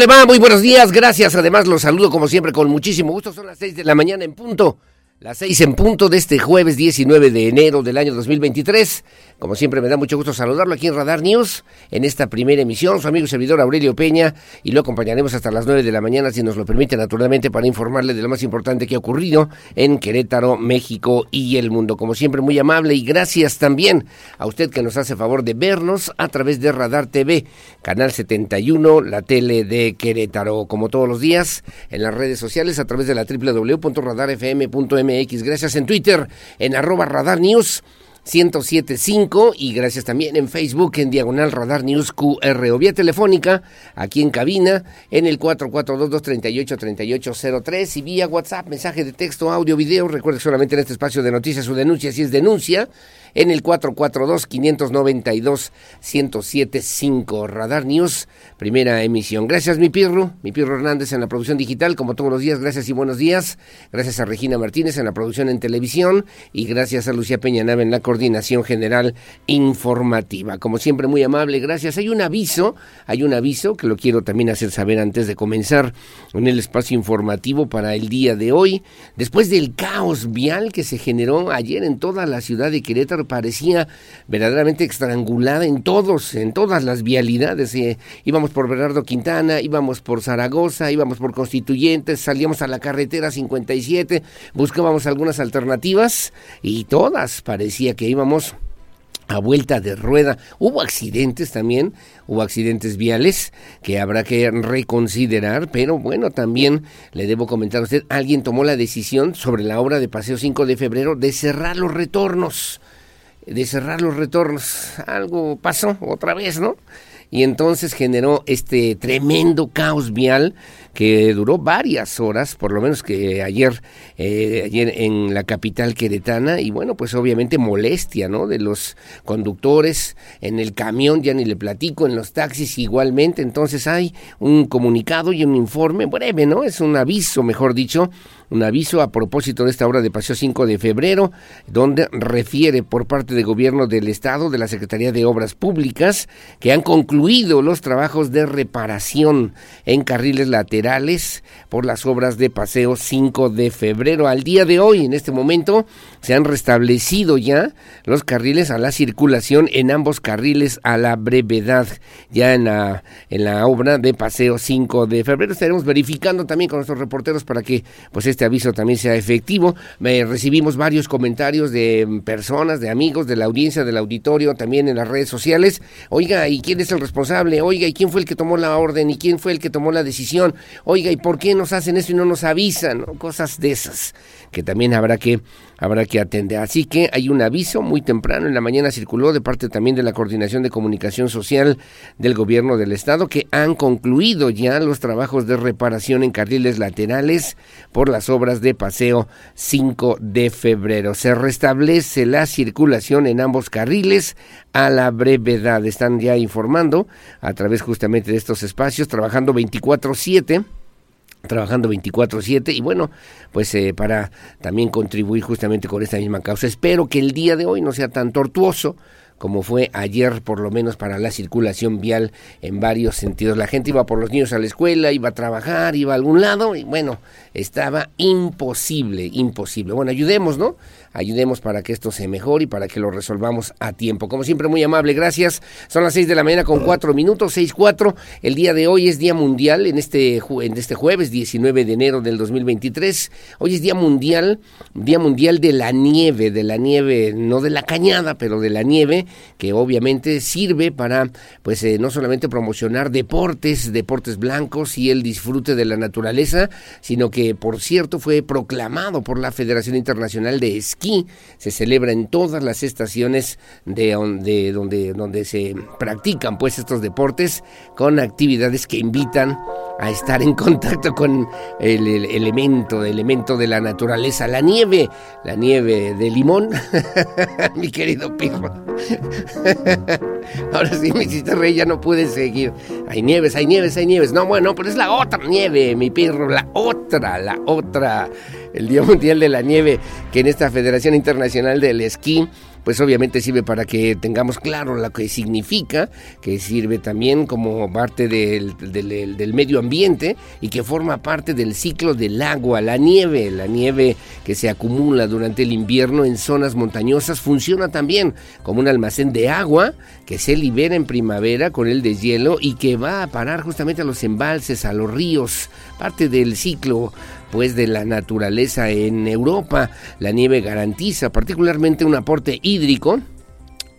¿Cómo le va? Muy buenos días, gracias. Además, los saludo como siempre con muchísimo gusto. Son las 6 de la mañana en punto. Las seis en punto de este jueves 19 de enero del año 2023. Como siempre me da mucho gusto saludarlo aquí en Radar News, en esta primera emisión, su amigo y servidor Aurelio Peña, y lo acompañaremos hasta las 9 de la mañana, si nos lo permite naturalmente, para informarle de lo más importante que ha ocurrido en Querétaro, México y el mundo. Como siempre, muy amable y gracias también a usted que nos hace favor de vernos a través de Radar TV, Canal 71, la tele de Querétaro, como todos los días, en las redes sociales a través de la www.radarfm.m Gracias en Twitter, en arroba Radar News. 1075 y gracias también en Facebook en Diagonal Radar News QR o vía telefónica aquí en cabina en el 442-238-3803 y vía WhatsApp, mensaje de texto, audio, video. Recuerde solamente en este espacio de noticias su denuncia si es denuncia en el 442-592-1075 Radar News, primera emisión. Gracias mi Pirro, mi Pirro Hernández en la producción digital, como todos los días, gracias y buenos días. Gracias a Regina Martínez en la producción en televisión y gracias a Lucía Peña Nave en la coordinación general informativa. Como siempre, muy amable, gracias. Hay un aviso, hay un aviso que lo quiero también hacer saber antes de comenzar en el espacio informativo para el día de hoy. Después del caos vial que se generó ayer en toda la ciudad de Querétaro, parecía verdaderamente estrangulada en todos, en todas las vialidades. Eh, íbamos por Bernardo Quintana, íbamos por Zaragoza, íbamos por Constituyentes, salíamos a la carretera 57, buscábamos algunas alternativas y todas parecía que íbamos a vuelta de rueda. Hubo accidentes también, hubo accidentes viales que habrá que reconsiderar, pero bueno, también le debo comentar a usted, alguien tomó la decisión sobre la obra de Paseo 5 de febrero de cerrar los retornos de cerrar los retornos. Algo pasó otra vez, ¿no? Y entonces generó este tremendo caos vial que duró varias horas, por lo menos que ayer, eh, ayer en la capital queretana, y bueno, pues obviamente molestia, ¿no? De los conductores en el camión, ya ni le platico, en los taxis igualmente, entonces hay un comunicado y un informe breve, ¿no? Es un aviso, mejor dicho, un aviso a propósito de esta obra de Paseo 5 de febrero, donde refiere por parte del gobierno del Estado, de la Secretaría de Obras Públicas, que han concluido los trabajos de reparación en carriles laterales por las obras de Paseo 5 de febrero. Al día de hoy, en este momento, se han restablecido ya los carriles a la circulación en ambos carriles a la brevedad, ya en la, en la obra de Paseo 5 de febrero. Estaremos verificando también con nuestros reporteros para que pues este aviso también sea efectivo. recibimos varios comentarios de personas, de amigos, de la audiencia, del auditorio, también en las redes sociales. Oiga, ¿y quién es el responsable? Oiga, ¿y quién fue el que tomó la orden? ¿Y quién fue el que tomó la decisión? Oiga, ¿y por qué nos hacen eso y no nos avisan? Cosas de esas que también habrá que habrá que atender. Así que hay un aviso muy temprano en la mañana circuló de parte también de la Coordinación de Comunicación Social del Gobierno del Estado que han concluido ya los trabajos de reparación en carriles laterales por las obras de paseo 5 de febrero. Se restablece la circulación en ambos carriles a la brevedad. Están ya informando a través justamente de estos espacios, trabajando 24/7 trabajando 24/7 y bueno, pues eh, para también contribuir justamente con esta misma causa. Espero que el día de hoy no sea tan tortuoso como fue ayer por lo menos para la circulación vial en varios sentidos. La gente iba por los niños a la escuela, iba a trabajar, iba a algún lado y bueno, estaba imposible, imposible. Bueno, ayudemos, ¿no? Ayudemos para que esto se mejore y para que lo resolvamos a tiempo. Como siempre, muy amable, gracias. Son las seis de la mañana con cuatro minutos, seis cuatro. El día de hoy es Día Mundial, en este, en este jueves 19 de enero del 2023. Hoy es Día Mundial, Día Mundial de la Nieve, de la nieve, no de la cañada, pero de la nieve, que obviamente sirve para, pues, eh, no solamente promocionar deportes, deportes blancos y el disfrute de la naturaleza, sino que, por cierto, fue proclamado por la Federación Internacional de Esquí aquí se celebra en todas las estaciones de, donde, donde, donde se practican pues estos deportes con actividades que invitan a estar en contacto con el, elemento, el elemento de la naturaleza, la nieve, la nieve de limón, mi querido Pirro. Ahora sí me hiciste rey, ya no pude seguir. Hay nieves, hay nieves, hay nieves. No, bueno, pero es la otra nieve, mi Pirro, la otra, la otra el Día Mundial de la Nieve, que en esta Federación Internacional del Esquí pues obviamente sirve para que tengamos claro lo que significa, que sirve también como parte del, del, medio ambiente y que forma parte del ciclo del agua, la nieve, la nieve que se acumula durante el invierno en zonas montañosas funciona también como un almacén de agua que se libera en primavera con el deshielo y que va a parar justamente a los embalses, a los ríos, parte del ciclo pues de la naturaleza en Europa. La nieve garantiza particularmente un aporte hídrico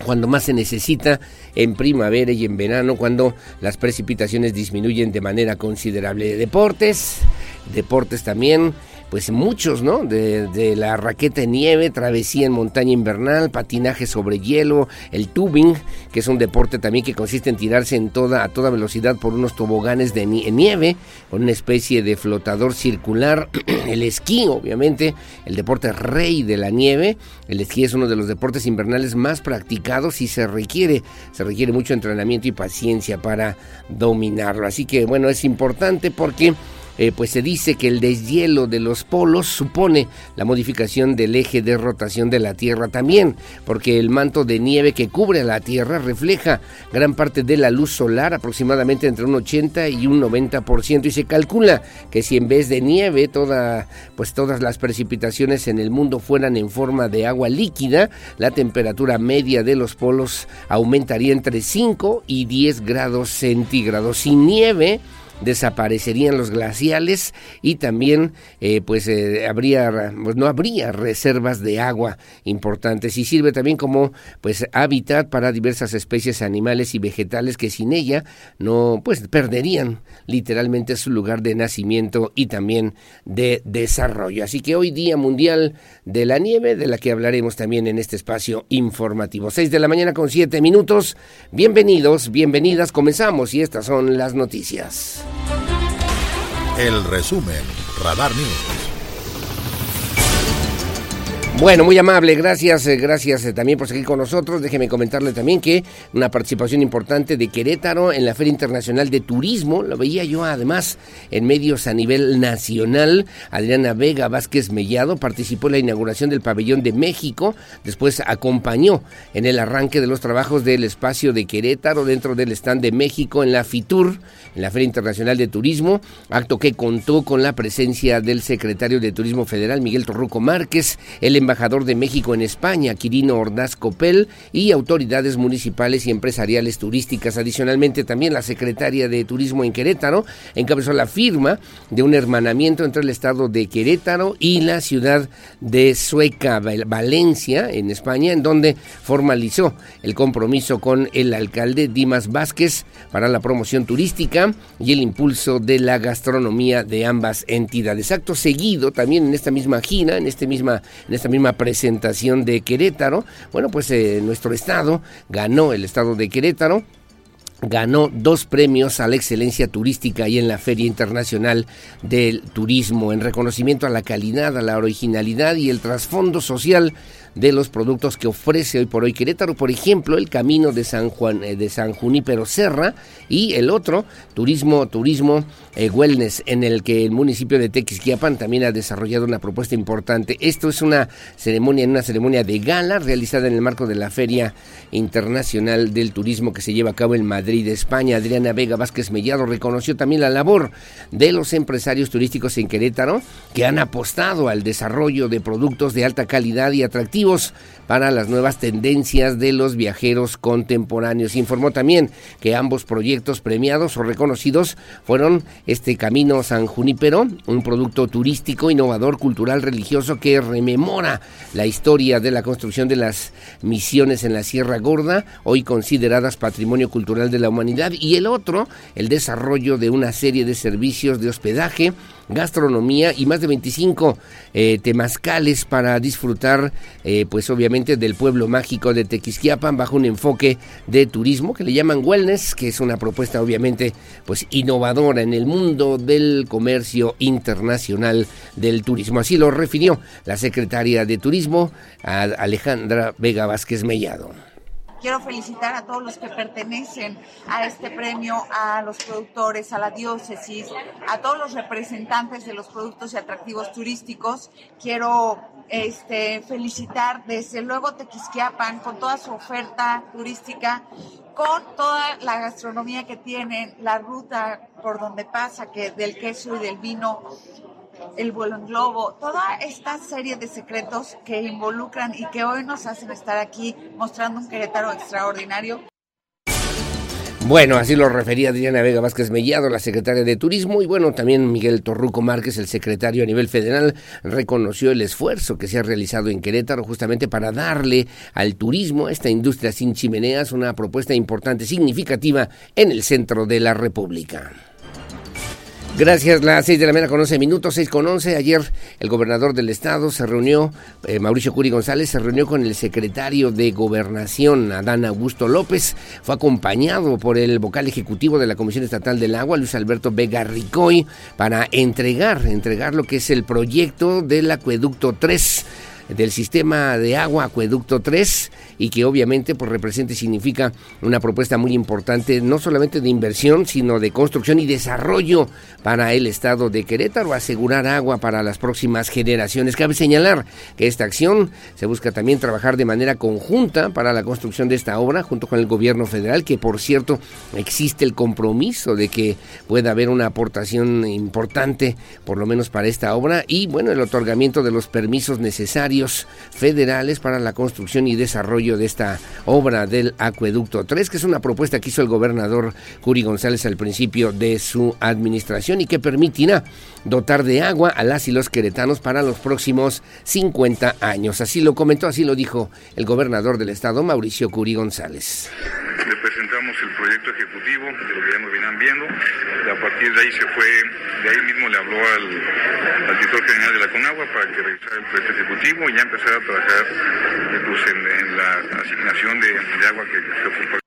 cuando más se necesita en primavera y en verano, cuando las precipitaciones disminuyen de manera considerable. Deportes, deportes también pues muchos, ¿no? De, la raqueta en nieve, travesía en montaña invernal, patinaje sobre hielo, el tubing, que es un deporte también que consiste en tirarse en toda, a toda velocidad por unos toboganes de nieve, con una especie de flotador circular, el esquí, obviamente, el deporte rey de la nieve, el esquí es uno de los deportes invernales más practicados y se requiere, se requiere mucho entrenamiento y paciencia para dominarlo. Así que bueno, es importante porque eh, pues se dice que el deshielo de los polos supone la modificación del eje de rotación de la Tierra también, porque el manto de nieve que cubre a la Tierra refleja gran parte de la luz solar, aproximadamente entre un 80 y un 90%, y se calcula que si en vez de nieve toda, pues todas las precipitaciones en el mundo fueran en forma de agua líquida, la temperatura media de los polos aumentaría entre 5 y 10 grados centígrados. Sin nieve, desaparecerían los glaciales y también eh, pues eh, habría pues, no habría reservas de agua importantes y sirve también como pues hábitat para diversas especies animales y vegetales que sin ella no pues perderían literalmente su lugar de nacimiento y también de desarrollo. Así que hoy día mundial de la nieve de la que hablaremos también en este espacio informativo. 6 de la mañana con 7 minutos. Bienvenidos, bienvenidas. Comenzamos y estas son las noticias. El resumen, Radar News. Bueno, muy amable, gracias, eh, gracias eh, también por seguir con nosotros. Déjeme comentarle también que una participación importante de Querétaro en la Feria Internacional de Turismo, lo veía yo además en medios a nivel nacional. Adriana Vega Vázquez Mellado participó en la inauguración del Pabellón de México, después acompañó en el arranque de los trabajos del espacio de Querétaro dentro del stand de México en la FITUR, en la Feria Internacional de Turismo, acto que contó con la presencia del secretario de Turismo Federal, Miguel Torruco Márquez, el embajador de México en España, Quirino Ordaz Copel, y autoridades municipales y empresariales turísticas. Adicionalmente, también la secretaria de Turismo en Querétaro encabezó la firma de un hermanamiento entre el estado de Querétaro y la ciudad de Sueca, Valencia, en España, en donde formalizó el compromiso con el alcalde Dimas Vázquez para la promoción turística y el impulso de la gastronomía de ambas entidades. Acto seguido, también en esta misma gira, en, este misma, misma presentación de Querétaro. Bueno, pues eh, nuestro estado ganó el estado de Querétaro ganó dos premios a la excelencia turística y en la Feria Internacional del Turismo en reconocimiento a la calidad, a la originalidad y el trasfondo social de los productos que ofrece hoy por hoy Querétaro, por ejemplo, el camino de San Juan eh, de San Junípero Serra y el otro, turismo, turismo eh, wellness, en el que el municipio de Tequisquiapan también ha desarrollado una propuesta importante. Esto es una ceremonia, una ceremonia de gala realizada en el marco de la Feria Internacional del Turismo que se lleva a cabo en Madrid, España. Adriana Vega Vázquez Mellado reconoció también la labor de los empresarios turísticos en Querétaro que han apostado al desarrollo de productos de alta calidad y atractivos para las nuevas tendencias de los viajeros contemporáneos. Informó también que ambos proyectos premiados o reconocidos fueron este Camino San Junípero, un producto turístico, innovador, cultural, religioso que rememora la historia de la construcción de las misiones en la Sierra Gorda, hoy consideradas patrimonio cultural de la humanidad, y el otro, el desarrollo de una serie de servicios de hospedaje, gastronomía y más de 25 eh, temazcales para disfrutar, eh, pues obviamente, del pueblo mágico de Tequisquiapan bajo un enfoque de turismo que le llaman wellness, que es una propuesta obviamente pues innovadora en el mundo del comercio internacional del turismo. Así lo refirió la secretaria de Turismo, Alejandra Vega Vázquez Mellado. Quiero felicitar a todos los que pertenecen a este premio, a los productores, a la diócesis, a todos los representantes de los productos y atractivos turísticos. Quiero este, felicitar desde luego Tequisquiapan con toda su oferta turística, con toda la gastronomía que tienen, la ruta por donde pasa, que del queso y del vino el vuelo en globo, toda esta serie de secretos que involucran y que hoy nos hacen estar aquí mostrando un Querétaro extraordinario. Bueno, así lo refería Adriana Vega Vázquez Mellado, la secretaria de Turismo, y bueno, también Miguel Torruco Márquez, el secretario a nivel federal, reconoció el esfuerzo que se ha realizado en Querétaro justamente para darle al turismo, a esta industria sin chimeneas, una propuesta importante, significativa en el centro de la República. Gracias, las 6 de la mañana con 11 minutos, 6 con 11. Ayer el gobernador del estado se reunió, eh, Mauricio Curi González, se reunió con el secretario de Gobernación, Adán Augusto López. Fue acompañado por el vocal ejecutivo de la Comisión Estatal del Agua, Luis Alberto Vega Ricoy, para entregar, entregar lo que es el proyecto del acueducto 3 del sistema de agua Acueducto 3 y que obviamente pues representa y significa una propuesta muy importante no solamente de inversión sino de construcción y desarrollo para el estado de Querétaro, asegurar agua para las próximas generaciones. Cabe señalar que esta acción se busca también trabajar de manera conjunta para la construcción de esta obra junto con el gobierno federal que por cierto existe el compromiso de que pueda haber una aportación importante por lo menos para esta obra y bueno el otorgamiento de los permisos necesarios federales para la construcción y desarrollo de esta obra del Acueducto. 3, que es una propuesta que hizo el gobernador Curi González al principio de su administración y que permitirá dotar de agua a las y los queretanos para los próximos 50 años. Así lo comentó, así lo dijo el gobernador del estado, Mauricio Curi González. Le presentamos el proyecto ejecutivo, de lo que ya nos vienen viendo, a partir de ahí se fue, de ahí mismo le habló al, director general de la CONAGUA para que revisara el proyecto ejecutivo y ya empezara a trabajar eh, pues, en, la asignación de, de agua que se ocupa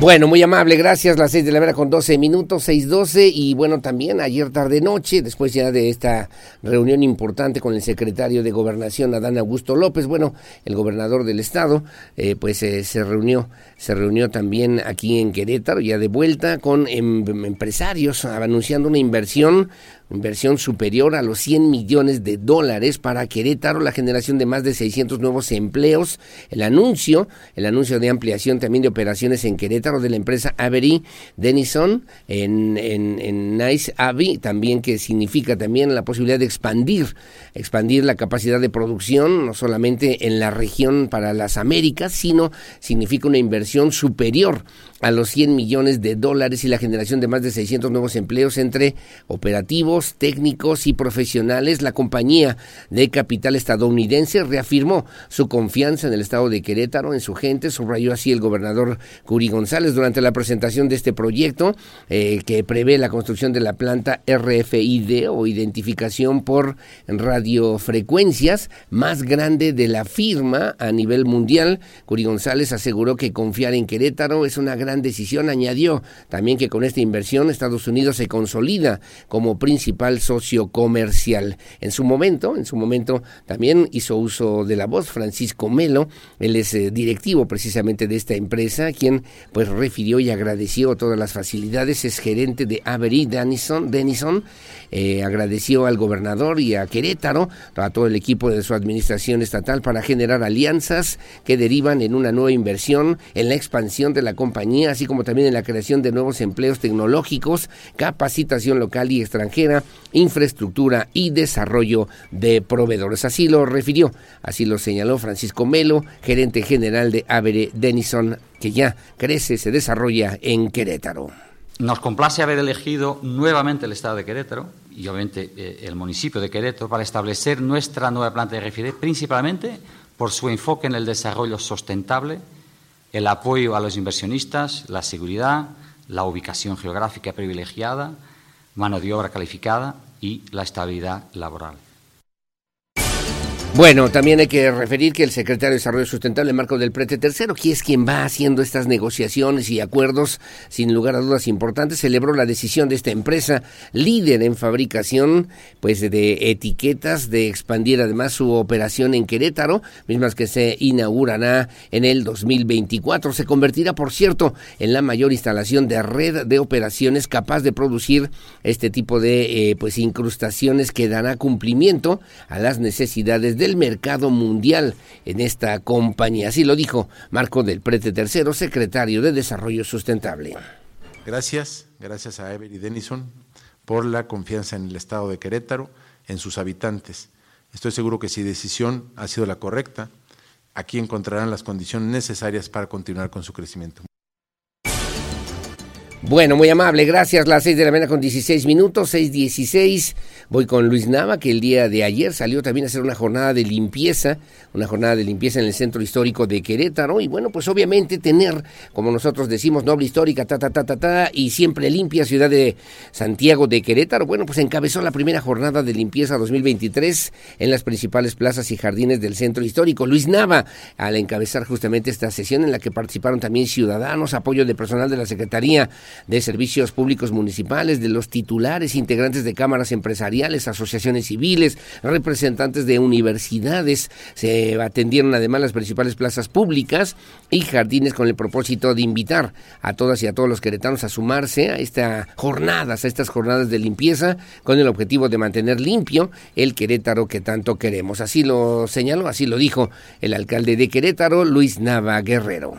bueno, muy amable, gracias. Las seis de la vera con 12 minutos, seis doce Y bueno, también ayer tarde noche, después ya de esta reunión importante con el secretario de Gobernación, Adán Augusto López, bueno, el gobernador del estado, eh, pues eh, se reunió, se reunió también aquí en Querétaro, ya de vuelta con em, empresarios, anunciando una inversión inversión superior a los 100 millones de dólares para Querétaro, la generación de más de 600 nuevos empleos, el anuncio, el anuncio de ampliación también de operaciones en Querétaro de la empresa Avery Denison en, en, en Nice Abbey, también que significa también la posibilidad de expandir, expandir la capacidad de producción, no solamente en la región para las Américas, sino significa una inversión superior a los 100 millones de dólares y la generación de más de 600 nuevos empleos entre operativos, técnicos y profesionales. La compañía de capital estadounidense reafirmó su confianza en el estado de Querétaro, en su gente, subrayó así el gobernador Curi González durante la presentación de este proyecto eh, que prevé la construcción de la planta RFID o identificación por radiofrecuencias más grande de la firma a nivel mundial. Curi González aseguró que confiar en Querétaro es una gran decisión. Añadió también que con esta inversión Estados Unidos se consolida como principal socio comercial. En su momento, en su momento también hizo uso de la voz Francisco Melo, él es eh, directivo precisamente de esta empresa, quien pues refirió y agradeció todas las facilidades, es gerente de Avery Denison, Denison eh, agradeció al gobernador y a Querétaro, a todo el equipo de su administración estatal para generar alianzas que derivan en una nueva inversión, en la expansión de la compañía, así como también en la creación de nuevos empleos tecnológicos, capacitación local y extranjera, infraestructura y desarrollo de proveedores. Así lo refirió, así lo señaló Francisco Melo, gerente general de Avere Denison, que ya crece, se desarrolla en Querétaro. Nos complace haber elegido nuevamente el Estado de Querétaro y obviamente eh, el municipio de Querétaro para establecer nuestra nueva planta de RFID, principalmente por su enfoque en el desarrollo sustentable, el apoyo a los inversionistas, la seguridad, la ubicación geográfica privilegiada, mano de obra calificada y la estabilidad laboral. Bueno, también hay que referir que el secretario de Desarrollo Sustentable, Marco del Prete Tercero, que es quien va haciendo estas negociaciones y acuerdos, sin lugar a dudas importantes, celebró la decisión de esta empresa líder en fabricación pues de etiquetas de expandir además su operación en Querétaro, mismas que se inaugurará en el 2024. Se convertirá, por cierto, en la mayor instalación de red de operaciones capaz de producir este tipo de eh, pues incrustaciones que dará cumplimiento a las necesidades del mercado mundial en esta compañía. Así lo dijo Marco del Prete Tercero, secretario de Desarrollo Sustentable. Gracias, gracias a Every Denison por la confianza en el Estado de Querétaro, en sus habitantes. Estoy seguro que si decisión ha sido la correcta, aquí encontrarán las condiciones necesarias para continuar con su crecimiento. Bueno, muy amable, gracias. Las seis de la mañana con 16 minutos, 6.16. Voy con Luis Nava, que el día de ayer salió también a hacer una jornada de limpieza, una jornada de limpieza en el centro histórico de Querétaro. Y bueno, pues obviamente tener, como nosotros decimos, noble histórica, ta, ta, ta, ta, ta, y siempre limpia ciudad de Santiago de Querétaro. Bueno, pues encabezó la primera jornada de limpieza 2023 en las principales plazas y jardines del centro histórico. Luis Nava, al encabezar justamente esta sesión en la que participaron también ciudadanos, apoyo de personal de la Secretaría de Servicios Públicos Municipales, de los titulares, integrantes de cámaras empresariales asociaciones civiles, representantes de universidades. Se atendieron además las principales plazas públicas y jardines con el propósito de invitar a todas y a todos los queretanos a sumarse a estas jornadas, a estas jornadas de limpieza, con el objetivo de mantener limpio el Querétaro que tanto queremos. Así lo señaló, así lo dijo el alcalde de Querétaro, Luis Nava Guerrero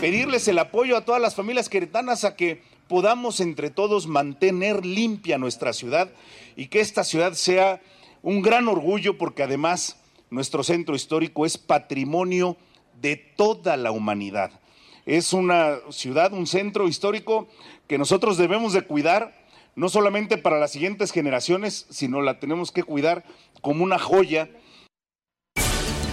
pedirles el apoyo a todas las familias queretanas a que podamos entre todos mantener limpia nuestra ciudad y que esta ciudad sea un gran orgullo porque además nuestro centro histórico es patrimonio de toda la humanidad. Es una ciudad, un centro histórico que nosotros debemos de cuidar, no solamente para las siguientes generaciones, sino la tenemos que cuidar como una joya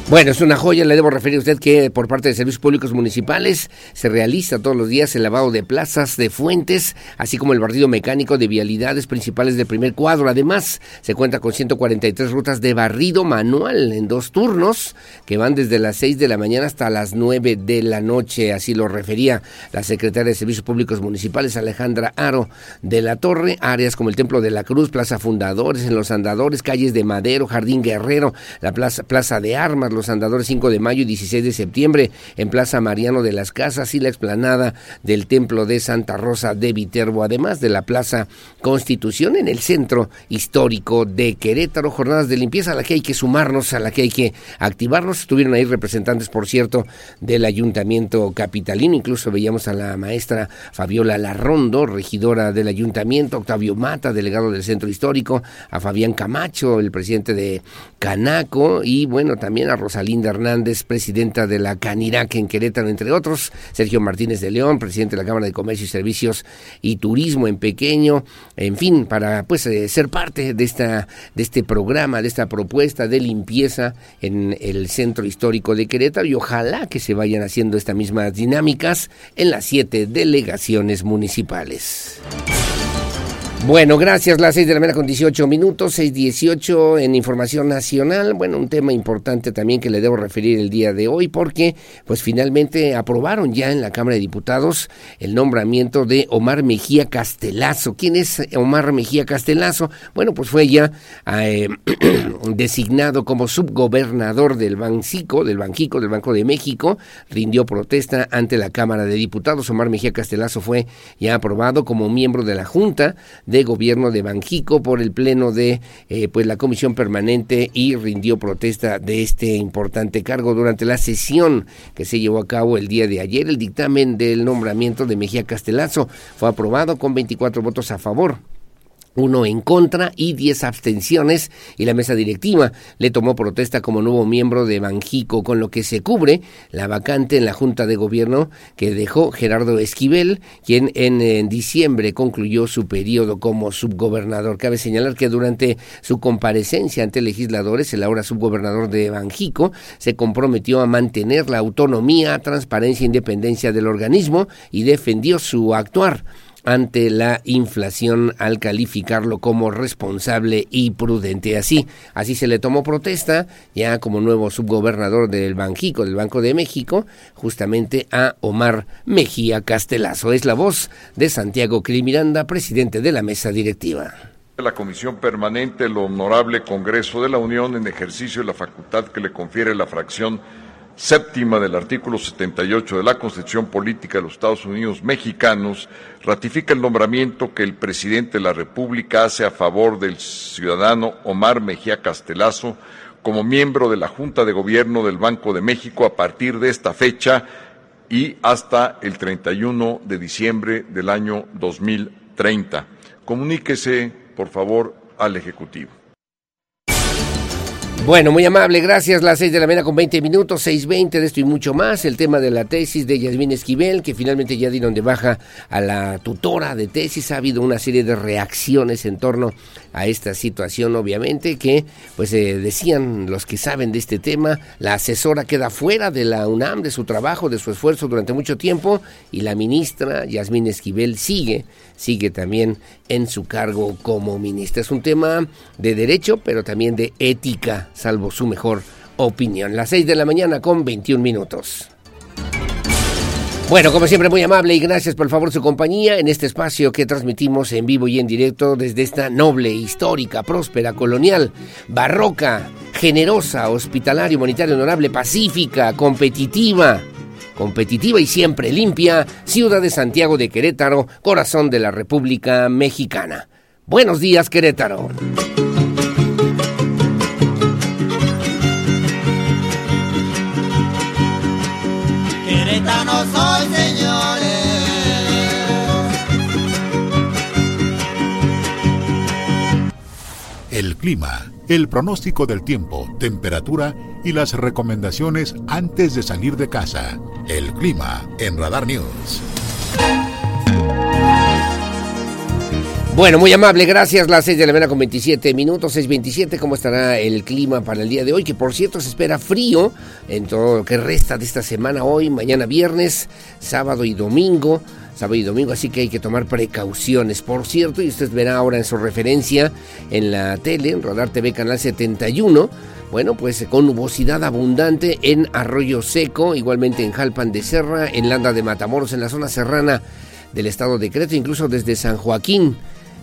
bueno, es una joya, le debo referir a usted que por parte de Servicios Públicos Municipales se realiza todos los días el lavado de plazas, de fuentes, así como el barrido mecánico de vialidades principales del primer cuadro. Además, se cuenta con 143 rutas de barrido manual en dos turnos que van desde las 6 de la mañana hasta las 9 de la noche. Así lo refería la secretaria de Servicios Públicos Municipales, Alejandra Aro de la Torre. Áreas como el Templo de la Cruz, Plaza Fundadores, en los Andadores, calles de Madero, Jardín Guerrero, la Plaza, plaza de Armas, los Andadores 5 de mayo y 16 de septiembre en Plaza Mariano de las Casas y la explanada del Templo de Santa Rosa de Viterbo, además de la Plaza Constitución en el centro histórico de Querétaro. Jornadas de limpieza a la que hay que sumarnos, a la que hay que activarnos. Estuvieron ahí representantes, por cierto, del Ayuntamiento Capitalino. Incluso veíamos a la maestra Fabiola Larrondo, regidora del Ayuntamiento, Octavio Mata, delegado del Centro Histórico, a Fabián Camacho, el presidente de Canaco, y bueno, también a Rosalinda Hernández, presidenta de la Canirac en Querétaro, entre otros, Sergio Martínez de León, presidente de la Cámara de Comercio y Servicios y Turismo en Pequeño, en fin, para pues eh, ser parte de esta de este programa, de esta propuesta de limpieza en el centro histórico de Querétaro. Y ojalá que se vayan haciendo estas mismas dinámicas en las siete delegaciones municipales. Bueno, gracias. Las seis de la mañana con 18 minutos, 6.18 en Información Nacional. Bueno, un tema importante también que le debo referir el día de hoy porque pues finalmente aprobaron ya en la Cámara de Diputados el nombramiento de Omar Mejía Castelazo. ¿Quién es Omar Mejía Castelazo? Bueno, pues fue ya eh, designado como subgobernador del Bancico, del Banjico, del Banco de México. Rindió protesta ante la Cámara de Diputados. Omar Mejía Castelazo fue ya aprobado como miembro de la Junta Gobierno de Banjico por el Pleno de eh, pues la Comisión Permanente y rindió protesta de este importante cargo durante la sesión que se llevó a cabo el día de ayer. El dictamen del nombramiento de Mejía Castelazo fue aprobado con 24 votos a favor uno en contra y diez abstenciones y la mesa directiva le tomó protesta como nuevo miembro de Banjico, con lo que se cubre la vacante en la Junta de Gobierno que dejó Gerardo Esquivel, quien en, en diciembre concluyó su periodo como subgobernador. Cabe señalar que durante su comparecencia ante legisladores, el ahora subgobernador de Banjico se comprometió a mantener la autonomía, transparencia e independencia del organismo y defendió su actuar ante la inflación al calificarlo como responsable y prudente. Así, así se le tomó protesta ya como nuevo subgobernador del Banjico, del Banco de México, justamente a Omar Mejía Castelazo. Es la voz de Santiago Crimiranda, presidente de la mesa directiva. La Comisión Permanente, el Honorable Congreso de la Unión, en ejercicio de la facultad que le confiere la fracción séptima del artículo 78 de la Constitución Política de los Estados Unidos Mexicanos ratifica el nombramiento que el presidente de la República hace a favor del ciudadano Omar Mejía Castelazo como miembro de la Junta de Gobierno del Banco de México a partir de esta fecha y hasta el 31 de diciembre del año 2030. Comuníquese, por favor, al Ejecutivo. Bueno, muy amable, gracias. Las seis de la mañana con 20 minutos, 6.20 de esto y mucho más. El tema de la tesis de Yasmín Esquivel, que finalmente ya dieron de baja a la tutora de tesis. Ha habido una serie de reacciones en torno a esta situación, obviamente, que pues eh, decían los que saben de este tema, la asesora queda fuera de la UNAM, de su trabajo, de su esfuerzo durante mucho tiempo, y la ministra Yasmín Esquivel sigue, sigue también en su cargo como ministra. Es un tema de derecho, pero también de ética salvo su mejor opinión. Las 6 de la mañana con 21 minutos. Bueno, como siempre, muy amable y gracias por el favor su compañía en este espacio que transmitimos en vivo y en directo desde esta noble, histórica, próspera, colonial, barroca, generosa, hospitalaria, humanitaria, honorable, pacífica, competitiva, competitiva y siempre limpia, ciudad de Santiago de Querétaro, corazón de la República Mexicana. Buenos días, Querétaro. Clima, el pronóstico del tiempo, temperatura y las recomendaciones antes de salir de casa. El clima en Radar News. Bueno, muy amable, gracias. Las 6 de la mañana con 27 minutos, 6.27. ¿Cómo estará el clima para el día de hoy? Que por cierto se espera frío en todo lo que resta de esta semana, hoy, mañana viernes, sábado y domingo. Sábado y domingo, así que hay que tomar precauciones. Por cierto, y usted verá ahora en su referencia en la tele, en Radar TV Canal 71. Bueno, pues con nubosidad abundante en Arroyo Seco, igualmente en Jalpan de Serra, en Landa de Matamoros, en la zona serrana del estado de Creta, incluso desde San Joaquín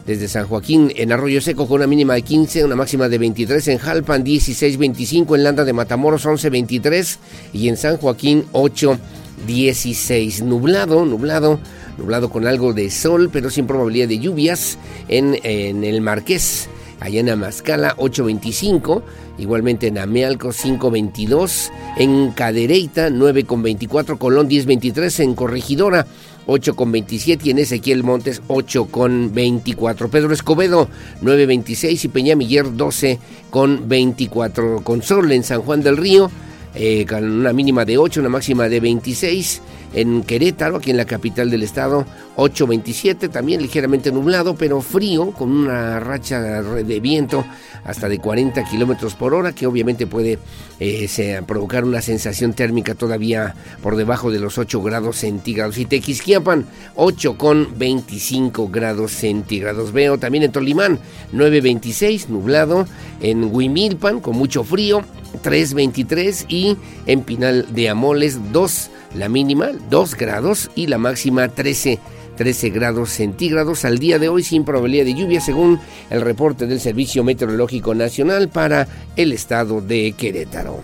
desde San Joaquín en Arroyo Seco con una mínima de 15, una máxima de 23, en Jalpan 16, 25, en Landa de Matamoros 11, 23 y en San Joaquín 8, 16. Nublado, nublado, nublado con algo de sol, pero sin probabilidad de lluvias en, en el Marqués. Allá en Amascala 825, igualmente en Amealco 522, en Cadereyta 9.24, Colón 10.23, en Corregidora 8 con 27 y en Ezequiel Montes 8 con 24. Pedro Escobedo 9.26 y Peñamiller 12 con 24. Con sol en San Juan del Río eh, con una mínima de 8, una máxima de 26. En Querétaro, aquí en la capital del estado, 8.27, también ligeramente nublado, pero frío, con una racha de viento hasta de 40 kilómetros por hora, que obviamente puede eh, provocar una sensación térmica todavía por debajo de los 8 grados centígrados. Y Tequisquiapan, 8 con 25 grados centígrados. Veo también en Tolimán, 9.26, nublado. En Huimilpan, con mucho frío, 3.23. Y en Pinal de Amoles, 2 la mínima 2 grados y la máxima 13 13 grados centígrados al día de hoy sin probabilidad de lluvia según el reporte del Servicio Meteorológico Nacional para el estado de Querétaro.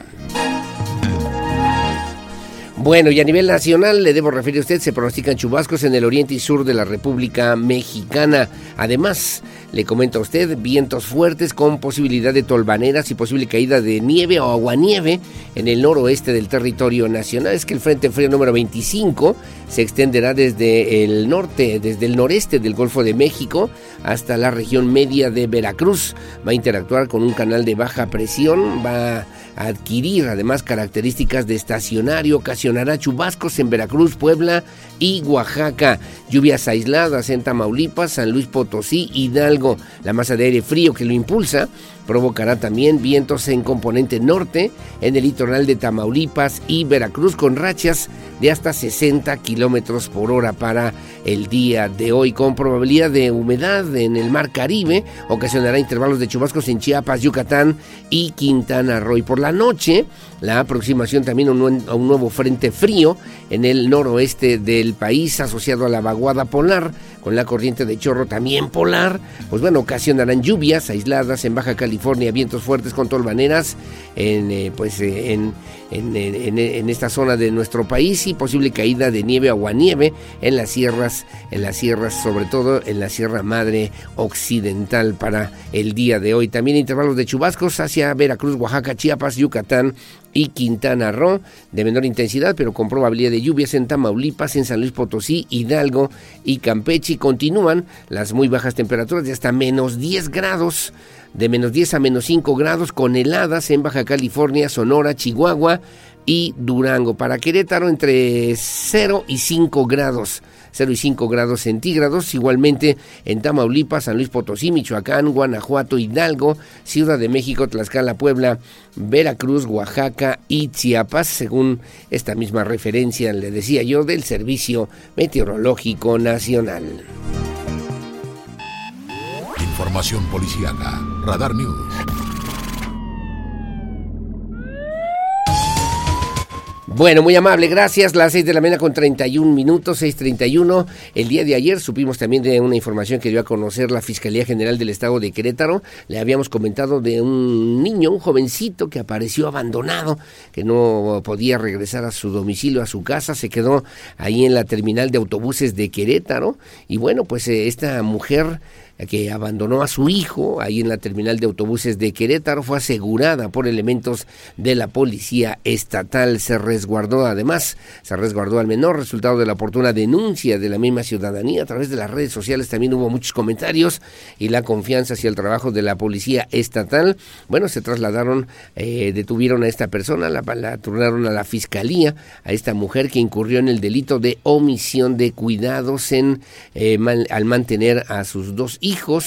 Bueno, y a nivel nacional, le debo referir a usted, se pronostican chubascos en el oriente y sur de la República Mexicana. Además, le comento a usted, vientos fuertes con posibilidad de tolvaneras y posible caída de nieve o aguanieve en el noroeste del territorio nacional. Es que el Frente Frío número 25 se extenderá desde el norte, desde el noreste del Golfo de México hasta la región media de Veracruz. Va a interactuar con un canal de baja presión, va a adquirir además características de estacionario, ocasionará chubascos en Veracruz, Puebla y Oaxaca, lluvias aisladas en Tamaulipas, San Luis Potosí, Hidalgo, la masa de aire frío que lo impulsa provocará también vientos en componente norte en el litoral de Tamaulipas y Veracruz con rachas de hasta 60 kilómetros por hora para el día de hoy, con probabilidad de humedad en el mar Caribe, ocasionará intervalos de chubascos en Chiapas, Yucatán y Quintana Roo. Y por la noche, la aproximación también a un nuevo frente frío en el noroeste del país, asociado a la vaguada polar, con la corriente de chorro también polar, pues bueno, ocasionarán lluvias aisladas en Baja California, vientos fuertes con tolvaneras en, eh, pues, eh, en, en, esta zona de nuestro país y posible caída de nieve, aguanieve en las sierras, en las sierras, sobre todo en la Sierra Madre Occidental para el día de hoy. También intervalos de chubascos hacia Veracruz, Oaxaca, Chiapas, Yucatán y Quintana Roo, de menor intensidad, pero con probabilidad de lluvias en Tamaulipas, en San Luis Potosí, Hidalgo y Campeche. continúan las muy bajas temperaturas de hasta menos 10 grados de menos 10 a menos 5 grados con heladas en Baja California, Sonora, Chihuahua y Durango. Para Querétaro entre 0 y 5 grados. 0 y 5 grados centígrados, igualmente en Tamaulipas, San Luis Potosí, Michoacán, Guanajuato, Hidalgo, Ciudad de México, Tlaxcala, Puebla, Veracruz, Oaxaca y Chiapas, según esta misma referencia, le decía yo, del Servicio Meteorológico Nacional. Información policíaca. Radar News. Bueno, muy amable, gracias. Las 6 de la mañana con 31 minutos, 6.31. El día de ayer supimos también de una información que dio a conocer la Fiscalía General del Estado de Querétaro. Le habíamos comentado de un niño, un jovencito que apareció abandonado, que no podía regresar a su domicilio, a su casa. Se quedó ahí en la terminal de autobuses de Querétaro. Y bueno, pues eh, esta mujer que abandonó a su hijo ahí en la terminal de autobuses de Querétaro, fue asegurada por elementos de la policía estatal. Se resguardó además, se resguardó al menor, resultado de la oportuna denuncia de la misma ciudadanía. A través de las redes sociales también hubo muchos comentarios y la confianza hacia el trabajo de la policía estatal. Bueno, se trasladaron, eh, detuvieron a esta persona, la, la turnaron a la fiscalía, a esta mujer que incurrió en el delito de omisión de cuidados en, eh, al mantener a sus dos hijos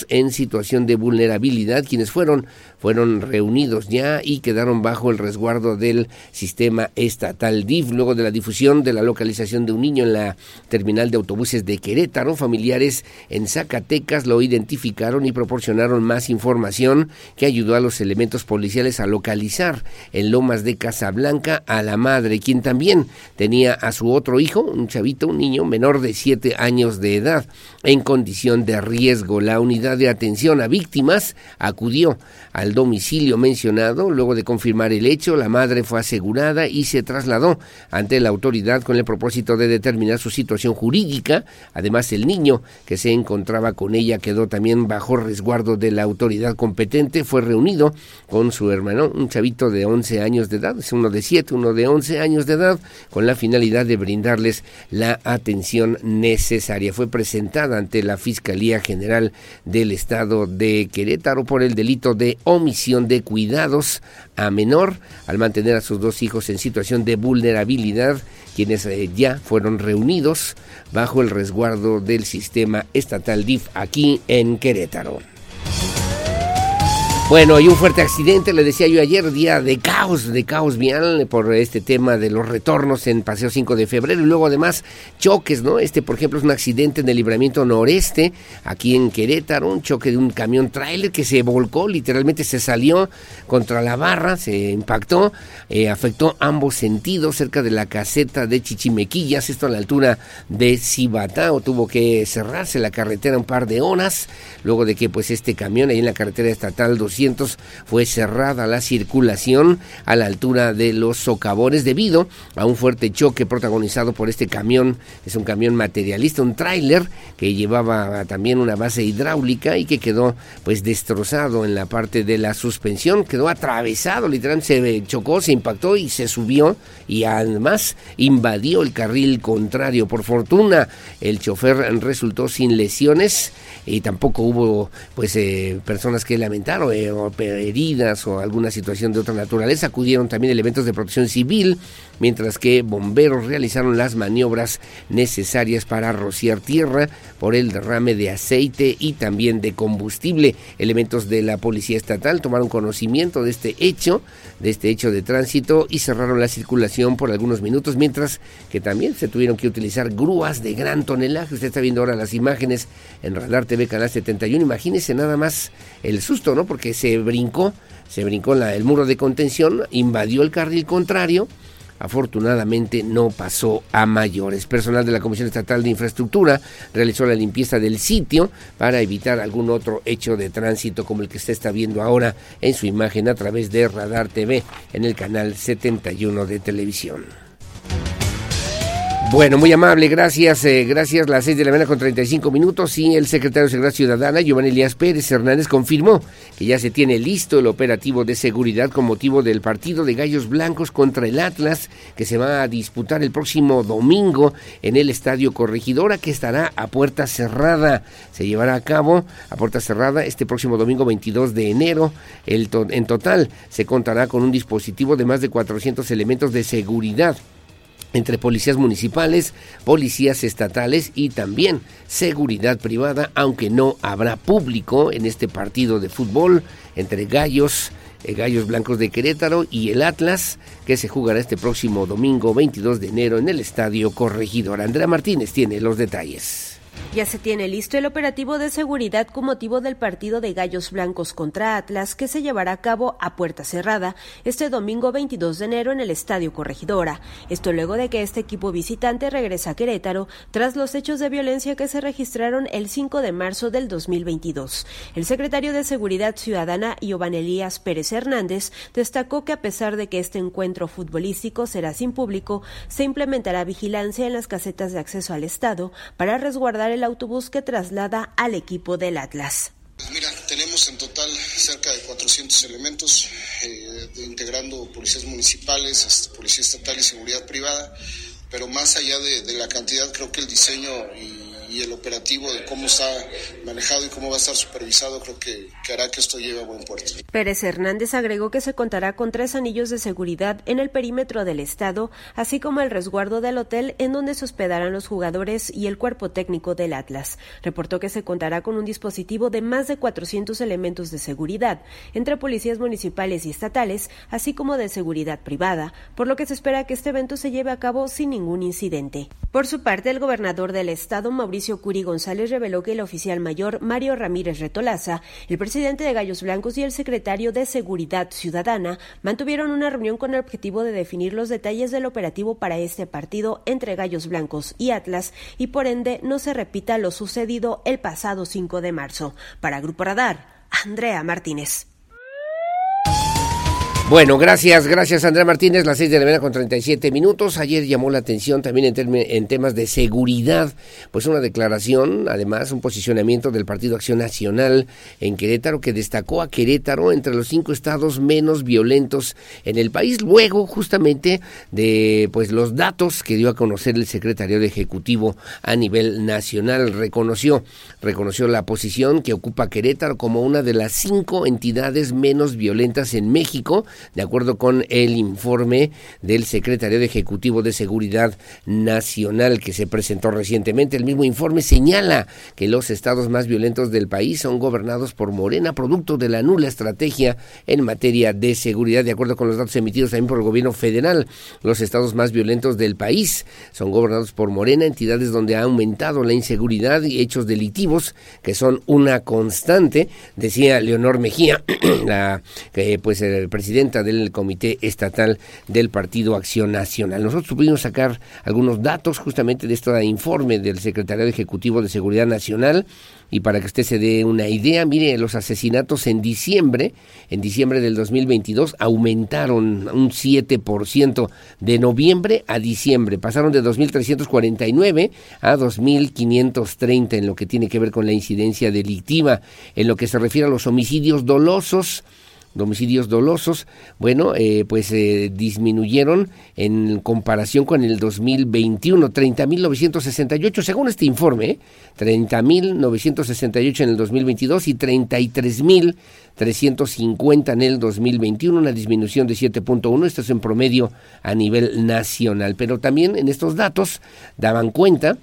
en situación de vulnerabilidad, quienes fueron fueron reunidos ya y quedaron bajo el resguardo del sistema estatal DIF. Luego de la difusión de la localización de un niño en la terminal de autobuses de Querétaro, familiares en Zacatecas lo identificaron y proporcionaron más información que ayudó a los elementos policiales a localizar en Lomas de Casablanca a la madre, quien también tenía a su otro hijo, un chavito, un niño menor de siete años de edad, en condición de riesgo. La unidad de atención a víctimas acudió al domicilio mencionado. Luego de confirmar el hecho, la madre fue asegurada y se trasladó ante la autoridad con el propósito de determinar su situación jurídica. Además, el niño que se encontraba con ella quedó también bajo resguardo de la autoridad competente. Fue reunido con su hermano, un chavito de 11 años de edad, es uno de 7, uno de 11 años de edad, con la finalidad de brindarles la atención necesaria. Fue presentada ante la Fiscalía General del estado de Querétaro por el delito de omisión de cuidados a menor al mantener a sus dos hijos en situación de vulnerabilidad, quienes eh, ya fueron reunidos bajo el resguardo del sistema estatal DIF aquí en Querétaro. Bueno, y un fuerte accidente, le decía yo ayer, día de caos, de caos vial por este tema de los retornos en Paseo 5 de febrero y luego además choques, ¿no? Este, por ejemplo, es un accidente en el libramiento noreste, aquí en Querétaro, un choque de un camión tráiler que se volcó, literalmente se salió contra la barra, se impactó, eh, afectó ambos sentidos cerca de la caseta de Chichimequillas, esto a la altura de Cibatao, tuvo que cerrarse la carretera un par de horas, luego de que pues este camión ahí en la carretera estatal 200 fue cerrada la circulación a la altura de los socavones debido a un fuerte choque protagonizado por este camión, es un camión materialista, un tráiler que llevaba también una base hidráulica y que quedó pues destrozado en la parte de la suspensión, quedó atravesado, literalmente se chocó, se impactó y se subió y además invadió el carril contrario. Por fortuna el chofer resultó sin lesiones y tampoco hubo pues eh, personas que lamentaron eh, o heridas o alguna situación de otra naturaleza. Acudieron también elementos de protección civil, mientras que bomberos realizaron las maniobras necesarias para rociar tierra por el derrame de aceite y también de combustible. Elementos de la policía estatal tomaron conocimiento de este hecho, de este hecho de tránsito y cerraron la circulación por algunos minutos, mientras que también se tuvieron que utilizar grúas de gran tonelaje. Usted está viendo ahora las imágenes en Radar TV Canal 71. Imagínese nada más el susto, ¿no? Porque se brincó, se brincó la, el muro de contención, invadió el carril contrario. Afortunadamente no pasó a mayores. Personal de la Comisión Estatal de Infraestructura realizó la limpieza del sitio para evitar algún otro hecho de tránsito como el que usted está viendo ahora en su imagen a través de Radar TV en el canal 71 de televisión. Bueno, muy amable, gracias, eh, gracias. Las seis de la mañana con 35 minutos y el secretario de Seguridad Ciudadana, Giovanni Elías Pérez Hernández, confirmó que ya se tiene listo el operativo de seguridad con motivo del partido de Gallos Blancos contra el Atlas, que se va a disputar el próximo domingo en el Estadio Corregidora, que estará a puerta cerrada. Se llevará a cabo a puerta cerrada este próximo domingo 22 de enero. El en total se contará con un dispositivo de más de 400 elementos de seguridad entre policías municipales, policías estatales y también seguridad privada, aunque no habrá público en este partido de fútbol entre Gallos, eh, Gallos Blancos de Querétaro y el Atlas, que se jugará este próximo domingo 22 de enero en el Estadio Corregidor. Andrea Martínez tiene los detalles. Ya se tiene listo el operativo de seguridad con motivo del partido de Gallos Blancos contra Atlas que se llevará a cabo a puerta cerrada este domingo 22 de enero en el Estadio Corregidora. Esto luego de que este equipo visitante regresa a Querétaro tras los hechos de violencia que se registraron el 5 de marzo del 2022. El secretario de Seguridad Ciudadana, Iván Elías Pérez Hernández, destacó que a pesar de que este encuentro futbolístico será sin público, se implementará vigilancia en las casetas de acceso al Estado para resguardar el autobús que traslada al equipo del Atlas. Pues mira, tenemos en total cerca de 400 elementos, eh, integrando policías municipales, este, policía estatal y seguridad privada, pero más allá de, de la cantidad, creo que el diseño y y el operativo de cómo está manejado y cómo va a estar supervisado, creo que, hará que esto lleve a buen puerto. Pérez Hernández agregó que se contará con tres anillos de seguridad en el perímetro del Estado, así como el resguardo del hotel en donde se hospedarán los jugadores y el cuerpo técnico del Atlas. Reportó que se contará con un dispositivo de más de 400 elementos de seguridad, entre policías municipales y estatales, así como de seguridad privada, por lo que se espera que este evento se lleve a cabo sin ningún incidente. Por su parte, el gobernador del Estado, Mauricio Curi González reveló que el oficial mayor Mario Ramírez Retolaza, el presidente de Gallos Blancos y el secretario de Seguridad Ciudadana mantuvieron una reunión con el objetivo de definir los detalles del operativo para este partido entre Gallos Blancos y Atlas y por ende no se repita lo sucedido el pasado 5 de marzo. Para Grupo Radar, Andrea Martínez. Bueno, gracias, gracias Andrea Martínez, las 6 de la mañana con 37 minutos. Ayer llamó la atención también en, en, temas de seguridad, pues una declaración, además un posicionamiento del Partido Acción Nacional en Querétaro que destacó a Querétaro entre los cinco estados menos violentos en el país, luego justamente de pues los datos que dio a conocer el secretario de Ejecutivo a nivel nacional. Reconoció, reconoció la posición que ocupa Querétaro como una de las cinco entidades menos violentas en México de acuerdo con el informe del secretario de Ejecutivo de Seguridad Nacional que se presentó recientemente. El mismo informe señala que los estados más violentos del país son gobernados por Morena, producto de la nula estrategia en materia de seguridad. De acuerdo con los datos emitidos también por el gobierno federal, los estados más violentos del país son gobernados por Morena, entidades donde ha aumentado la inseguridad y hechos delictivos que son una constante, decía Leonor Mejía, la que pues el presidente del Comité Estatal del Partido Acción Nacional. Nosotros pudimos sacar algunos datos justamente de este informe del Secretariado Ejecutivo de Seguridad Nacional y para que usted se dé una idea, mire, los asesinatos en diciembre, en diciembre del 2022 aumentaron un 7% de noviembre a diciembre, pasaron de 2.349 a 2.530 en lo que tiene que ver con la incidencia delictiva, en lo que se refiere a los homicidios dolosos, homicidios dolosos, bueno, eh, pues eh, disminuyeron en comparación con el 2021, 30.968 según este informe, ¿eh? 30.968 en el 2022 y 33.350 en el 2021, una disminución de 7.1, esto es en promedio a nivel nacional, pero también en estos datos daban cuenta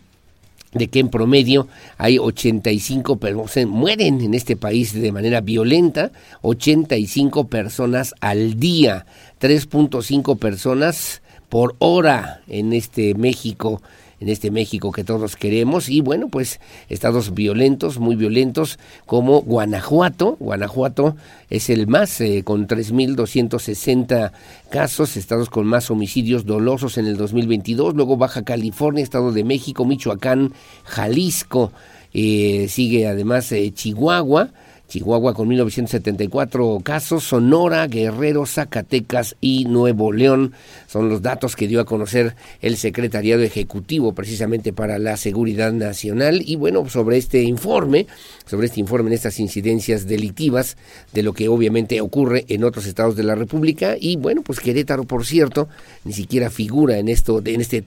de que en promedio hay 85 personas, mueren en este país de manera violenta, 85 personas al día, 3.5 personas por hora en este México en este México que todos queremos. Y bueno, pues estados violentos, muy violentos como Guanajuato, Guanajuato es el más eh, con 3.260 casos, estados con más homicidios dolosos en el 2022, luego Baja California, Estado de México, Michoacán, Jalisco, eh, sigue además eh, Chihuahua, Chihuahua con 1974 casos, Sonora, Guerrero, Zacatecas y Nuevo León son los datos que dio a conocer el Secretariado Ejecutivo precisamente para la Seguridad Nacional. Y bueno, sobre este informe, sobre este informe en estas incidencias delictivas de lo que obviamente ocurre en otros estados de la República. Y bueno, pues Querétaro, por cierto, ni siquiera figura en esto en este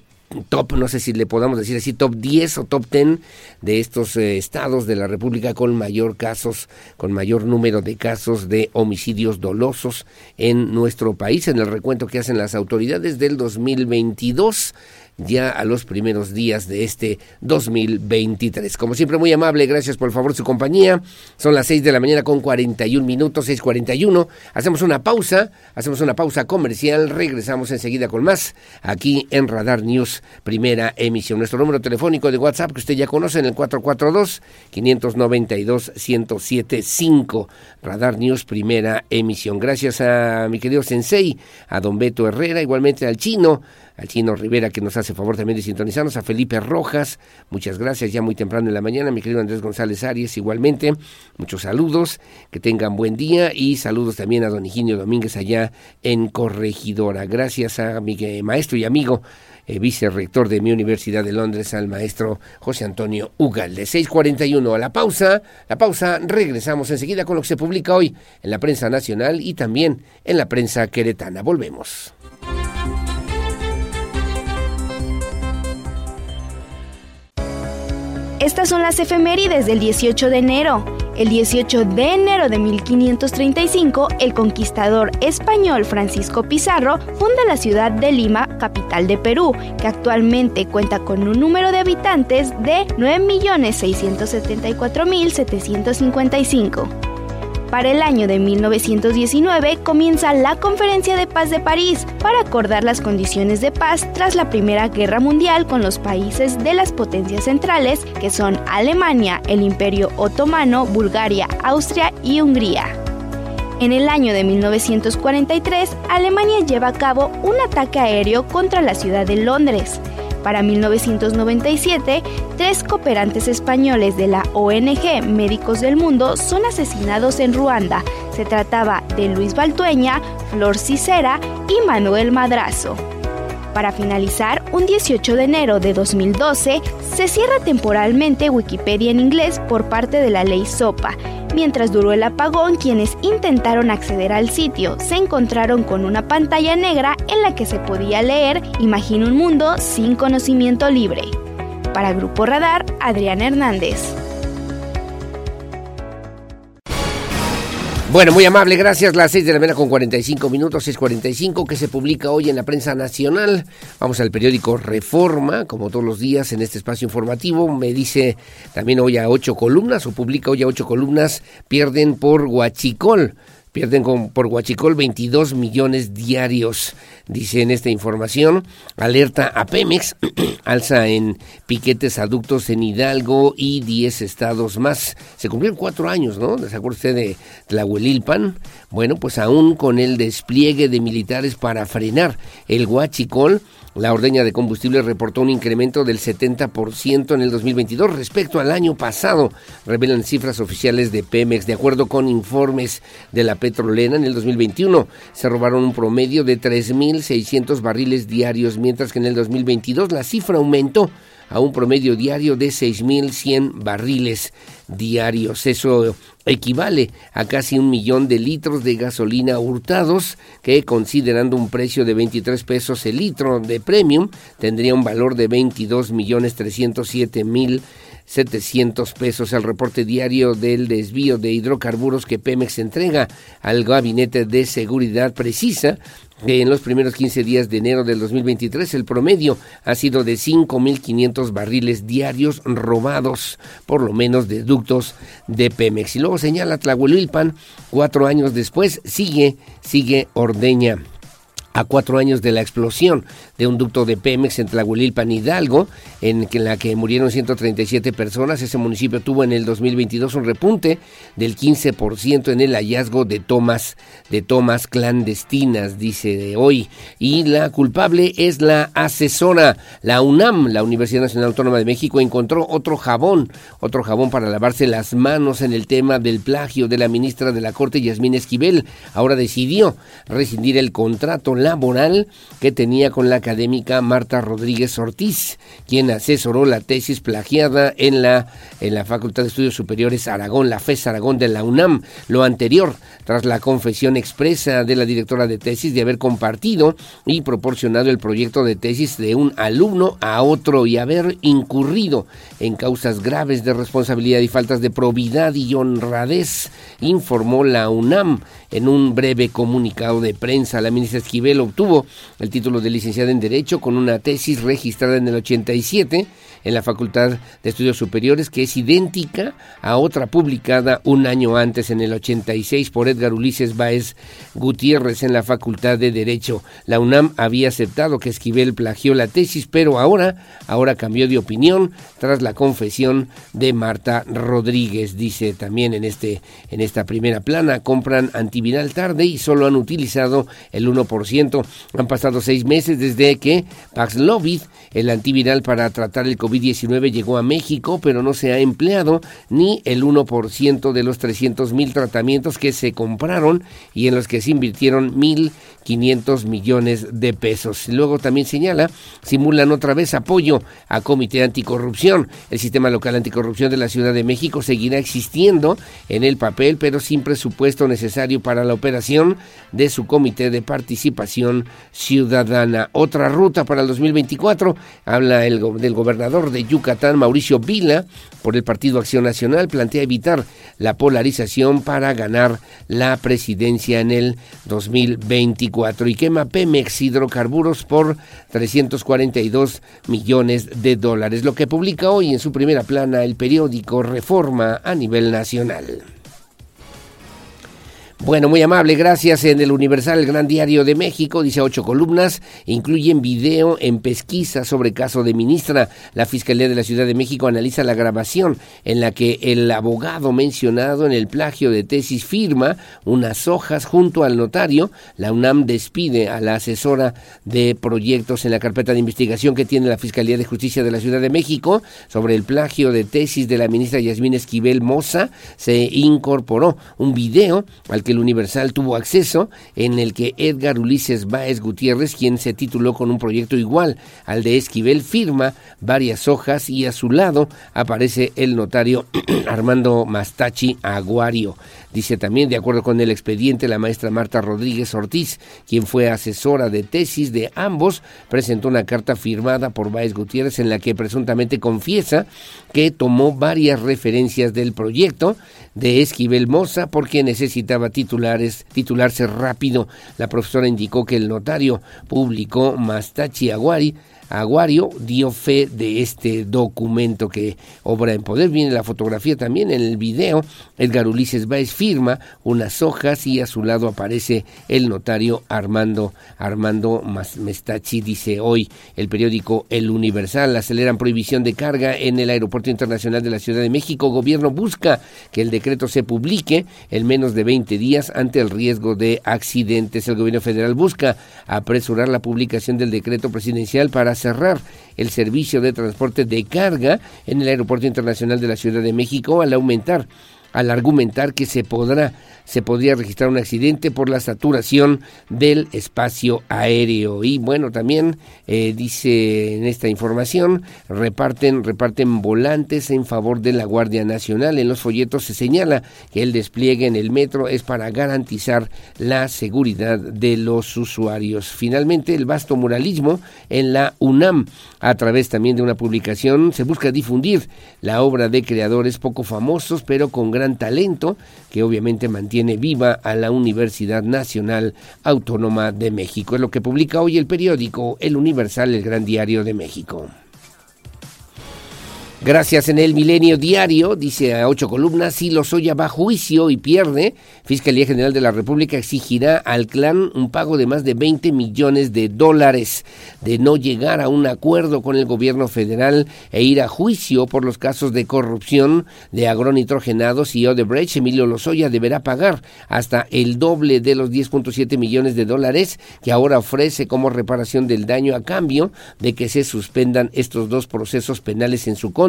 top, no sé si le podamos decir así, top 10 o top 10 de estos eh, estados de la República con mayor casos, con mayor número de casos de homicidios dolosos en nuestro país, en el recuento que hacen las autoridades del 2022 ya a los primeros días de este 2023. Como siempre, muy amable, gracias por el favor su compañía. Son las 6 de la mañana con 41 minutos, 6.41. Hacemos una pausa, hacemos una pausa comercial, regresamos enseguida con más aquí en Radar News, primera emisión. Nuestro número telefónico de WhatsApp que usted ya conoce en el 442-592-1075. Radar News, primera emisión. Gracias a mi querido Sensei, a don Beto Herrera, igualmente al chino al Chino Rivera que nos hace favor también de sintonizarnos, a Felipe Rojas, muchas gracias, ya muy temprano en la mañana, mi querido Andrés González Arias, igualmente, muchos saludos, que tengan buen día y saludos también a don Higinio Domínguez allá en Corregidora. Gracias a mi maestro y amigo eh, vicerrector de mi Universidad de Londres, al maestro José Antonio Ugalde. 6.41 a la pausa. La pausa, regresamos enseguida con lo que se publica hoy en la prensa nacional y también en la prensa queretana. Volvemos. Estas son las efemérides del 18 de enero. El 18 de enero de 1535, el conquistador español Francisco Pizarro funda la ciudad de Lima, capital de Perú, que actualmente cuenta con un número de habitantes de 9.674.755. Para el año de 1919 comienza la Conferencia de Paz de París para acordar las condiciones de paz tras la Primera Guerra Mundial con los países de las potencias centrales que son Alemania, el Imperio Otomano, Bulgaria, Austria y Hungría. En el año de 1943, Alemania lleva a cabo un ataque aéreo contra la ciudad de Londres. Para 1997, tres cooperantes españoles de la ONG Médicos del Mundo son asesinados en Ruanda. Se trataba de Luis Baltueña, Flor Cicera y Manuel Madrazo. Para finalizar, un 18 de enero de 2012 se cierra temporalmente Wikipedia en inglés por parte de la ley SOPA. Mientras duró el apagón, quienes intentaron acceder al sitio se encontraron con una pantalla negra en la que se podía leer Imagina un mundo sin conocimiento libre. Para Grupo Radar, Adrián Hernández. Bueno, muy amable, gracias. Las 6 de la mañana con 45 minutos, 6.45, que se publica hoy en la prensa nacional. Vamos al periódico Reforma, como todos los días en este espacio informativo. Me dice también hoy a ocho columnas, o publica hoy a ocho columnas, pierden por Huachicol. Pierden con, por Huachicol 22 millones diarios, dice en esta información. Alerta a Pemex, alza en piquetes aductos en Hidalgo y 10 estados más. Se cumplieron cuatro años, ¿no? ¿Se acuerda usted de Tlahuelilpan? Bueno, pues aún con el despliegue de militares para frenar el Huachicol, la ordeña de combustible reportó un incremento del 70% en el 2022 respecto al año pasado, revelan cifras oficiales de Pemex. De acuerdo con informes de la petrolera, en el 2021 se robaron un promedio de 3.600 barriles diarios, mientras que en el 2022 la cifra aumentó a un promedio diario de 6.100 barriles diarios. Eso equivale a casi un millón de litros de gasolina hurtados, que considerando un precio de 23 pesos el litro de premium, tendría un valor de 22 millones 307 mil 700 pesos. El reporte diario del desvío de hidrocarburos que Pemex entrega al Gabinete de Seguridad precisa que en los primeros 15 días de enero del 2023 el promedio ha sido de 5.500 barriles diarios robados, por lo menos de ductos de Pemex. Y luego señala Tlahuelilpan, cuatro años después sigue, sigue Ordeña a cuatro años de la explosión de un ducto de Pemex en Tlahuelilpan, Hidalgo, en la que murieron 137 personas. Ese municipio tuvo en el 2022 un repunte del 15% en el hallazgo de tomas, de tomas clandestinas, dice de hoy. Y la culpable es la asesora, la UNAM, la Universidad Nacional Autónoma de México, encontró otro jabón, otro jabón para lavarse las manos en el tema del plagio de la ministra de la Corte, Yasmín Esquivel. Ahora decidió rescindir el contrato laboral que tenía con la académica Marta Rodríguez Ortiz, quien asesoró la tesis plagiada en la, en la Facultad de Estudios Superiores Aragón, la FES Aragón de la UNAM. Lo anterior, tras la confesión expresa de la directora de tesis de haber compartido y proporcionado el proyecto de tesis de un alumno a otro y haber incurrido en causas graves de responsabilidad y faltas de probidad y honradez, informó la UNAM en un breve comunicado de prensa. La ministra Esquivel obtuvo el título de licenciada en Derecho con una tesis registrada en el 87 en la Facultad de Estudios Superiores, que es idéntica a otra publicada un año antes, en el 86, por Edgar Ulises Báez Gutiérrez en la Facultad de Derecho. La UNAM había aceptado que Esquivel plagió la tesis, pero ahora, ahora cambió de opinión tras la confesión de Marta Rodríguez. Dice también en, este, en esta primera plana, compran antiviral tarde y solo han utilizado el 1%. Han pasado seis meses desde que Paxlovid, el antiviral para tratar el COVID-19 llegó a México, pero no se ha empleado ni el 1% de los 300 mil tratamientos que se compraron y en los que se invirtieron 1.500 millones de pesos. Luego también señala, simulan otra vez apoyo a Comité Anticorrupción. El sistema local anticorrupción de la Ciudad de México seguirá existiendo en el papel, pero sin presupuesto necesario para la operación de su Comité de Participación Ciudadana. Otra ruta para el 2024, habla el, del gobernador de Yucatán, Mauricio Vila, por el Partido Acción Nacional, plantea evitar la polarización para ganar la presidencia en el 2024 y quema Pemex hidrocarburos por 342 millones de dólares, lo que publica hoy en su primera plana el periódico Reforma a nivel nacional. Bueno, muy amable, gracias. En el Universal, el Gran Diario de México, dice ocho columnas, incluyen video en pesquisa sobre caso de ministra. La Fiscalía de la Ciudad de México analiza la grabación en la que el abogado mencionado en el plagio de tesis firma unas hojas junto al notario. La UNAM despide a la asesora de proyectos en la carpeta de investigación que tiene la Fiscalía de Justicia de la Ciudad de México sobre el plagio de tesis de la ministra Yasmín Esquivel Moza. Se incorporó un video al que el Universal tuvo acceso, en el que Edgar Ulises Báez Gutiérrez, quien se tituló con un proyecto igual al de Esquivel, firma varias hojas y a su lado aparece el notario Armando Mastachi Aguario. Dice también, de acuerdo con el expediente, la maestra Marta Rodríguez Ortiz, quien fue asesora de tesis de ambos, presentó una carta firmada por Báez Gutiérrez en la que presuntamente confiesa que tomó varias referencias del proyecto de Esquivel Moza porque necesitaba titulares, titularse rápido. La profesora indicó que el notario publicó Mastachi Aguari Aguario dio fe de este documento que obra en poder. Viene la fotografía también en el video. Edgar Ulises Báez firma unas hojas y a su lado aparece el notario Armando Armando Mestachi. Dice hoy el periódico El Universal. Aceleran prohibición de carga en el Aeropuerto Internacional de la Ciudad de México. Gobierno busca que el decreto se publique en menos de 20 días ante el riesgo de accidentes. El gobierno federal busca apresurar la publicación del decreto presidencial para cerrar el servicio de transporte de carga en el Aeropuerto Internacional de la Ciudad de México al aumentar al argumentar que se podrá se podría registrar un accidente por la saturación del espacio aéreo. Y bueno también eh, dice en esta información reparten reparten volantes en favor de la Guardia Nacional. En los folletos se señala que el despliegue en el metro es para garantizar la seguridad de los usuarios. Finalmente el vasto muralismo en la UNAM. A través también de una publicación se busca difundir la obra de creadores poco famosos pero con gran talento que obviamente mantiene viva a la Universidad Nacional Autónoma de México. Es lo que publica hoy el periódico El Universal, el Gran Diario de México. Gracias en el Milenio Diario, dice a ocho columnas, si Lozoya va a juicio y pierde, Fiscalía General de la República exigirá al clan un pago de más de 20 millones de dólares de no llegar a un acuerdo con el gobierno federal e ir a juicio por los casos de corrupción de agronitrogenados y Odebrecht. Emilio Lozoya deberá pagar hasta el doble de los 10.7 millones de dólares que ahora ofrece como reparación del daño a cambio de que se suspendan estos dos procesos penales en su contra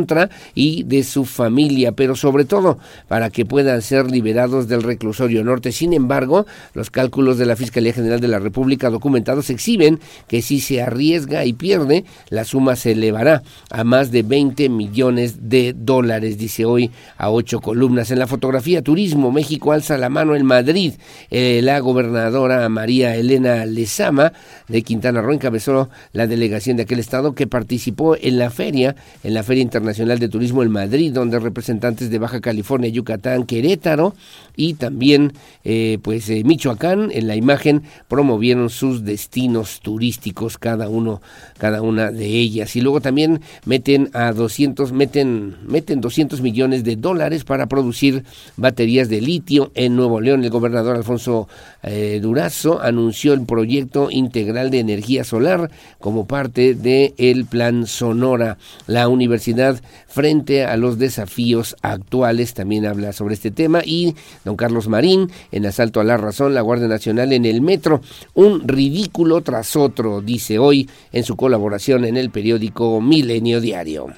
y de su familia, pero sobre todo para que puedan ser liberados del reclusorio norte. Sin embargo, los cálculos de la Fiscalía General de la República documentados exhiben que si se arriesga y pierde, la suma se elevará a más de 20 millones de dólares, dice hoy a ocho columnas. En la fotografía Turismo, México alza la mano en Madrid. Eh, la gobernadora María Elena Lezama de Quintana Roo encabezó la delegación de aquel estado que participó en la feria, en la Feria Internacional Nacional de Turismo en Madrid, donde representantes de Baja California, Yucatán, Querétaro y también eh, pues eh, Michoacán en la imagen promovieron sus destinos turísticos cada uno cada una de ellas. Y luego también meten a 200 meten meten 200 millones de dólares para producir baterías de litio en Nuevo León. El gobernador Alfonso eh, Durazo anunció el proyecto integral de energía solar como parte del el plan Sonora. La Universidad frente a los desafíos actuales. También habla sobre este tema. Y don Carlos Marín, en asalto a la razón, la Guardia Nacional en el metro. Un ridículo tras otro, dice hoy en su colaboración en el periódico Milenio Diario.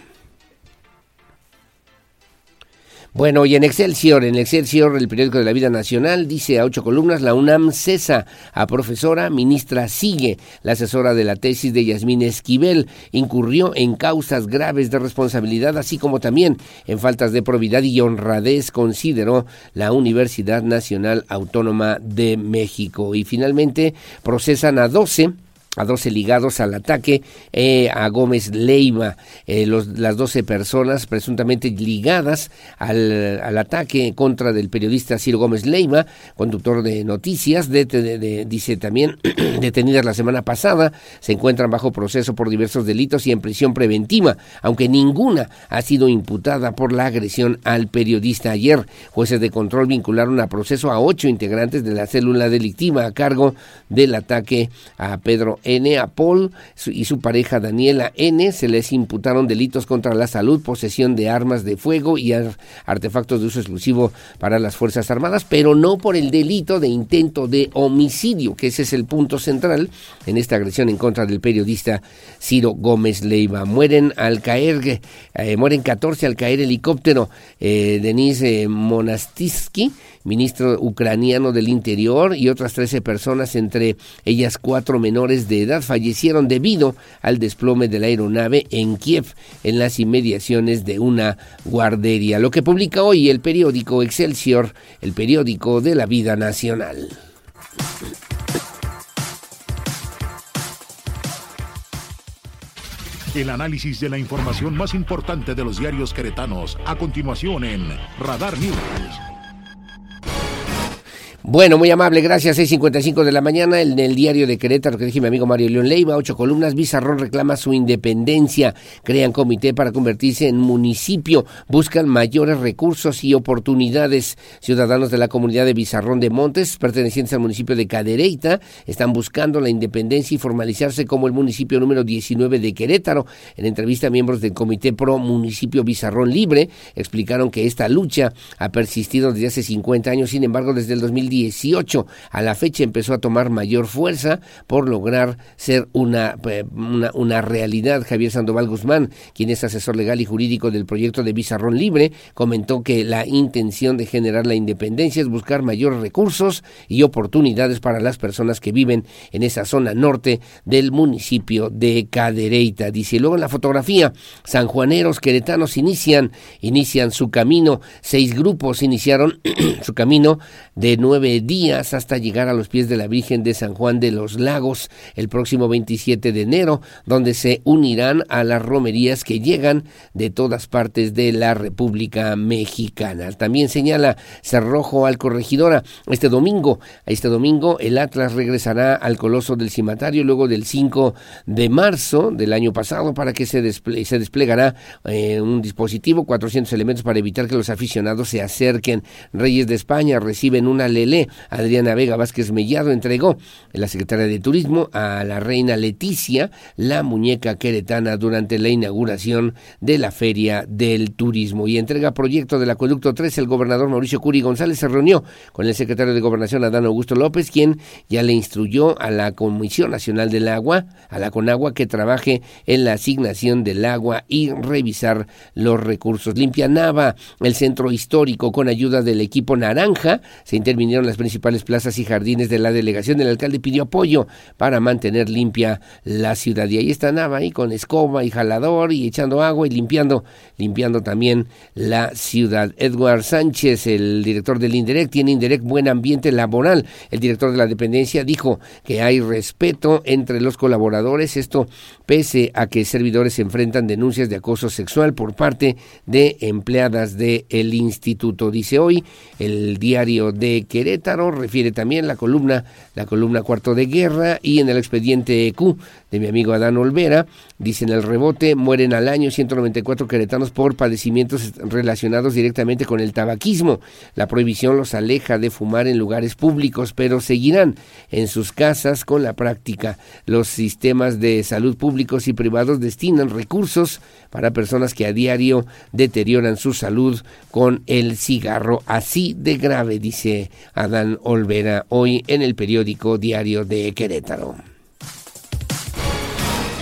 Bueno, y en Excelsior, en Excelsior, el periódico de la vida nacional, dice a ocho columnas, la UNAM cesa a profesora, ministra sigue. La asesora de la tesis de Yasmín Esquivel incurrió en causas graves de responsabilidad, así como también en faltas de probidad y honradez, consideró la Universidad Nacional Autónoma de México. Y finalmente procesan a doce a 12 ligados al ataque eh, a Gómez Leiva, eh, las 12 personas presuntamente ligadas al, ataque contra del periodista Ciro Gómez Leiva, conductor de noticias, dice también detenidas la semana pasada, se encuentran bajo proceso por diversos delitos y en prisión preventiva, aunque ninguna ha sido imputada por la agresión al periodista. Ayer, jueces de control vincularon a proceso a ocho integrantes de la célula delictiva a cargo del ataque a Pedro N. a Paul y su pareja Daniela N. Se les imputaron delitos contra la salud, posesión de armas de fuego y artefactos de uso exclusivo para las Fuerzas Armadas, pero no por el delito de intento de homicidio, que ese es el punto central en esta agresión en contra del periodista Ciro Gómez Leiva. Mueren al caer, eh, mueren 14 al caer helicóptero. Eh, Denise Monastisky ministro ucraniano del Interior y otras 13 personas, entre ellas cuatro menores de edad, fallecieron debido al desplome de la aeronave en Kiev, en las inmediaciones de una guardería. Lo que publica hoy el periódico Excelsior, el periódico de la vida nacional. El análisis de la información más importante de los diarios queretanos, a continuación en Radar News. Bueno, muy amable, gracias. 6.55 de la mañana en el diario de Querétaro, que dije mi amigo Mario León Leiva, ocho columnas, Bizarrón reclama su independencia, crean comité para convertirse en municipio, buscan mayores recursos y oportunidades. Ciudadanos de la comunidad de Bizarrón de Montes, pertenecientes al municipio de Cadereyta, están buscando la independencia y formalizarse como el municipio número 19 de Querétaro. En entrevista, miembros del Comité Pro Municipio Bizarrón Libre explicaron que esta lucha ha persistido desde hace 50 años, sin embargo, desde el 2010 18 a la fecha empezó a tomar mayor fuerza por lograr ser una, eh, una, una, realidad. Javier Sandoval Guzmán, quien es asesor legal y jurídico del proyecto de Bizarrón Libre, comentó que la intención de generar la independencia es buscar mayores recursos y oportunidades para las personas que viven en esa zona norte del municipio de Cadereyta. Dice luego en la fotografía, sanjuaneros queretanos inician, inician su camino, seis grupos iniciaron su camino de nueve días hasta llegar a los pies de la Virgen de San Juan de los Lagos el próximo 27 de enero, donde se unirán a las romerías que llegan de todas partes de la República Mexicana. También señala Cerrojo al Corregidora, este domingo, este domingo el Atlas regresará al Coloso del Cimatario luego del 5 de marzo del año pasado para que se, se desplegará eh, un dispositivo, 400 elementos para evitar que los aficionados se acerquen. Reyes de España reciben una Adriana Vega Vázquez Mellado entregó la secretaria de Turismo a la reina Leticia la muñeca queretana durante la inauguración de la Feria del Turismo. Y entrega proyecto del Acueducto 3, el gobernador Mauricio Curi González se reunió con el secretario de Gobernación Adán Augusto López, quien ya le instruyó a la Comisión Nacional del Agua, a la CONAGUA, que trabaje en la asignación del agua y revisar los recursos. Limpia Nava, el centro histórico, con ayuda del equipo Naranja, se intervino las principales plazas y jardines de la delegación. El alcalde pidió apoyo para mantener limpia la ciudad. Y ahí está Nava, ahí con escoba y jalador y echando agua y limpiando, limpiando también la ciudad. Edward Sánchez, el director del INDEREC, tiene INDEREC buen ambiente laboral. El director de la dependencia dijo que hay respeto entre los colaboradores. Esto pese a que servidores se enfrentan denuncias de acoso sexual por parte de empleadas del el instituto. Dice hoy el diario de que Refiere también la columna, la columna Cuarto de Guerra y en el expediente EQ de mi amigo Adán Olvera, dicen el rebote, mueren al año 194 queretanos por padecimientos relacionados directamente con el tabaquismo. La prohibición los aleja de fumar en lugares públicos, pero seguirán en sus casas con la práctica. Los sistemas de salud públicos y privados destinan recursos para personas que a diario deterioran su salud con el cigarro. Así de grave, dice Adán Olvera hoy en el periódico Diario de Querétaro.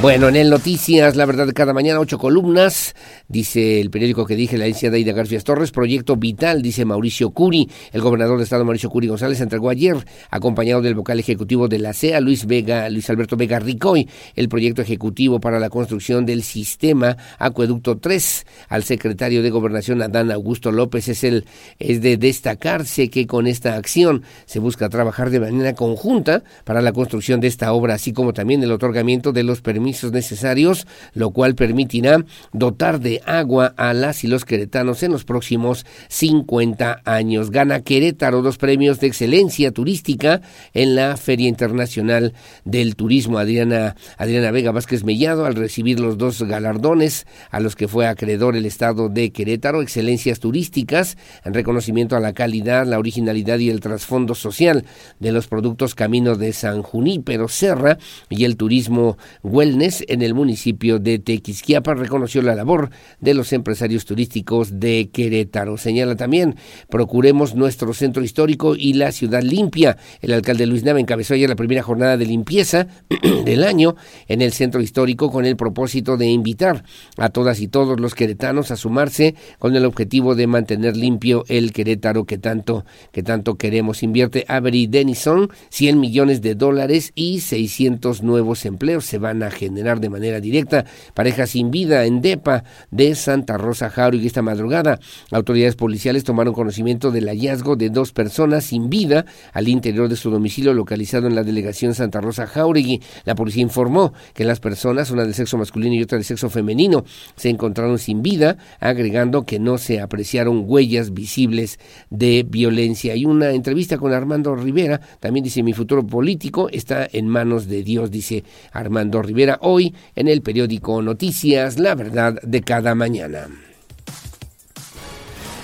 Bueno, en el Noticias, la verdad cada mañana, ocho columnas, dice el periódico que dije la de Aida García Torres, proyecto vital, dice Mauricio Curi, el gobernador de Estado Mauricio Curi González entregó ayer, acompañado del vocal ejecutivo de la CEA, Luis Vega, Luis Alberto Vega Ricoy, el proyecto ejecutivo para la construcción del sistema Acueducto 3 al secretario de Gobernación Adán Augusto López. Es, el, es de destacarse que con esta acción se busca trabajar de manera conjunta para la construcción de esta obra, así como también el otorgamiento de los permisos necesarios, lo cual permitirá dotar agua a las y los queretanos en los próximos 50 años. Gana Querétaro dos premios de excelencia turística en la Feria Internacional del Turismo. Adriana, Adriana Vega Vázquez Mellado, al recibir los dos galardones a los que fue acreedor el Estado de Querétaro, excelencias turísticas, en reconocimiento a la calidad, la originalidad y el trasfondo social de los productos Camino de San Junípero Serra y el turismo wellness en el municipio de Tequisquiapa reconoció la labor de los empresarios turísticos de Querétaro. Señala también, procuremos nuestro centro histórico y la ciudad limpia. El alcalde Luis Nava encabezó ayer la primera jornada de limpieza del año en el centro histórico con el propósito de invitar a todas y todos los queretanos a sumarse con el objetivo de mantener limpio el Querétaro que tanto, que tanto queremos. Invierte Avery Denison 100 millones de dólares y 600 nuevos empleos se van a generar de manera directa. Pareja sin vida en DEPA de Santa Rosa Jauregui esta madrugada. Autoridades policiales tomaron conocimiento del hallazgo de dos personas sin vida al interior de su domicilio localizado en la delegación Santa Rosa Jauregui. La policía informó que las personas, una del sexo masculino y otra del sexo femenino, se encontraron sin vida, agregando que no se apreciaron huellas visibles de violencia. Y una entrevista con Armando Rivera, también dice mi futuro político está en manos de Dios, dice Armando Rivera hoy en el periódico Noticias, la verdad de cada mañana.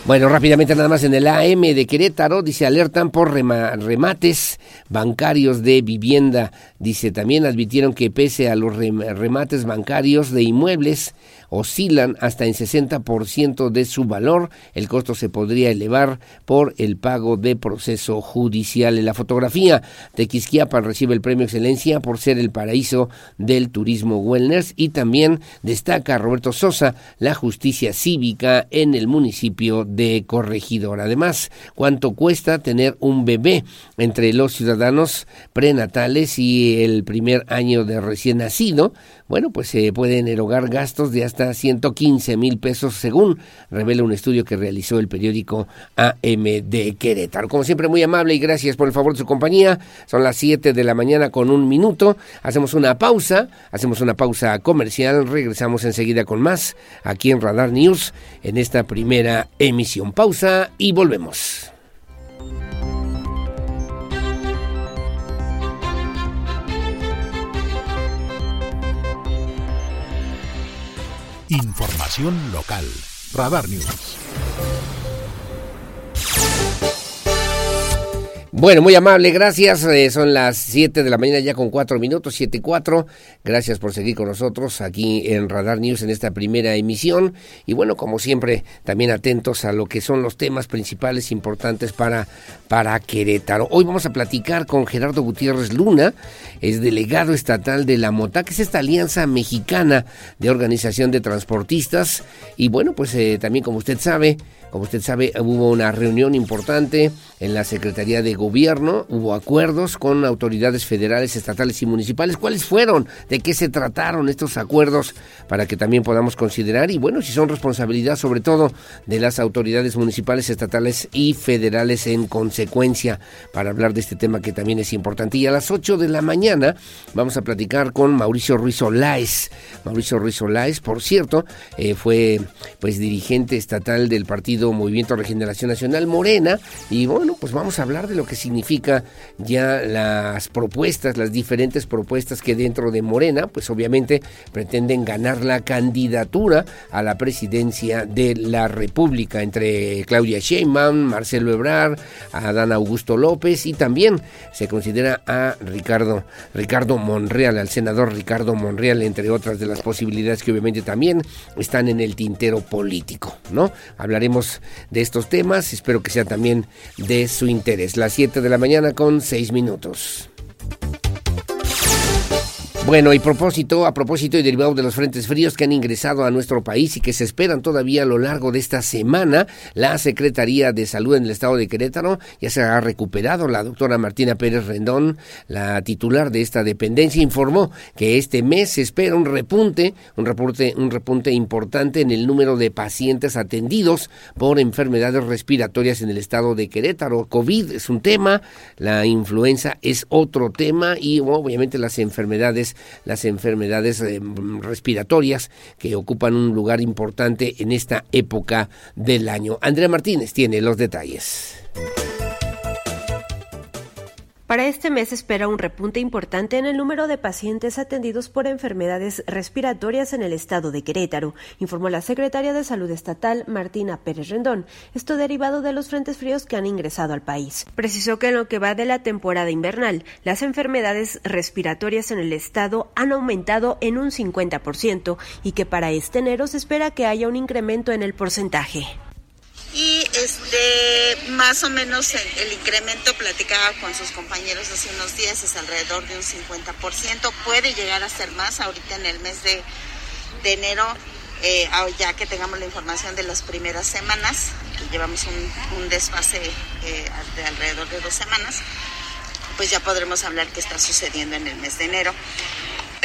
Bueno, rápidamente nada más en el AM de Querétaro, dice alertan por remates bancarios de vivienda. Dice también advirtieron que pese a los remates bancarios de inmuebles, oscilan hasta en 60% de su valor. El costo se podría elevar por el pago de proceso judicial. En la fotografía, Tequisquiapan recibe el premio Excelencia por ser el paraíso del turismo wellness y también destaca Roberto Sosa la justicia cívica en el municipio de Corregidor. Además, cuánto cuesta tener un bebé entre los ciudadanos prenatales y el primer año de recién nacido bueno, pues se pueden erogar gastos de hasta 115 mil pesos, según revela un estudio que realizó el periódico AM de Querétaro. Como siempre, muy amable y gracias por el favor de su compañía. Son las 7 de la mañana con un minuto. Hacemos una pausa, hacemos una pausa comercial. Regresamos enseguida con más aquí en Radar News en esta primera emisión. Pausa y volvemos. Información local. Radar News. Bueno, muy amable, gracias. Eh, son las 7 de la mañana ya con 4 minutos, 7 y 4. Gracias por seguir con nosotros aquí en Radar News en esta primera emisión. Y bueno, como siempre, también atentos a lo que son los temas principales importantes para, para Querétaro. Hoy vamos a platicar con Gerardo Gutiérrez Luna, es delegado estatal de la MOTA, que es esta alianza mexicana de organización de transportistas. Y bueno, pues eh, también como usted sabe, como usted sabe, hubo una reunión importante en la Secretaría de Gobierno, hubo acuerdos con autoridades federales, estatales y municipales. ¿Cuáles fueron? ¿De qué se trataron estos acuerdos para que también podamos considerar? Y bueno, si son responsabilidad sobre todo de las autoridades municipales, estatales y federales en consecuencia, para hablar de este tema que también es importante. Y a las 8 de la mañana vamos a platicar con Mauricio Ruiz Olaez. Mauricio Ruiz Olaez, por cierto, eh, fue pues dirigente estatal del partido Movimiento Regeneración Nacional Morena. Y bueno, pues vamos a hablar de lo que significa ya las propuestas, las diferentes propuestas que dentro de Morena, pues obviamente pretenden ganar la candidatura a la presidencia de la República entre Claudia Sheinbaum, Marcelo Ebrard, Adán Augusto López y también se considera a Ricardo, Ricardo Monreal, al senador Ricardo Monreal, entre otras de las posibilidades que obviamente también están en el tintero político, ¿no? Hablaremos de estos temas. Espero que sea también de su interés. Las 7 de la mañana con 6 minutos. Bueno, y propósito, a propósito y derivado de los frentes fríos que han ingresado a nuestro país y que se esperan todavía a lo largo de esta semana, la Secretaría de Salud en el estado de Querétaro ya se ha recuperado. La doctora Martina Pérez Rendón, la titular de esta dependencia, informó que este mes se espera un repunte, un repunte, un repunte importante en el número de pacientes atendidos por enfermedades respiratorias en el estado de Querétaro. COVID es un tema, la influenza es otro tema y obviamente las enfermedades las enfermedades eh, respiratorias que ocupan un lugar importante en esta época del año. Andrea Martínez tiene los detalles. Para este mes espera un repunte importante en el número de pacientes atendidos por enfermedades respiratorias en el estado de Querétaro, informó la secretaria de Salud Estatal, Martina Pérez Rendón. Esto derivado de los frentes fríos que han ingresado al país. Precisó que en lo que va de la temporada invernal, las enfermedades respiratorias en el estado han aumentado en un 50% y que para este enero se espera que haya un incremento en el porcentaje y este más o menos el, incremento platicaba con sus compañeros hace unos días es alrededor de un 50%, puede llegar a ser más ahorita en el mes de, enero, eh, ya que tengamos la información de las primeras semanas, que llevamos un, desfase eh, de alrededor de dos semanas, pues ya podremos hablar qué está sucediendo en el mes de enero.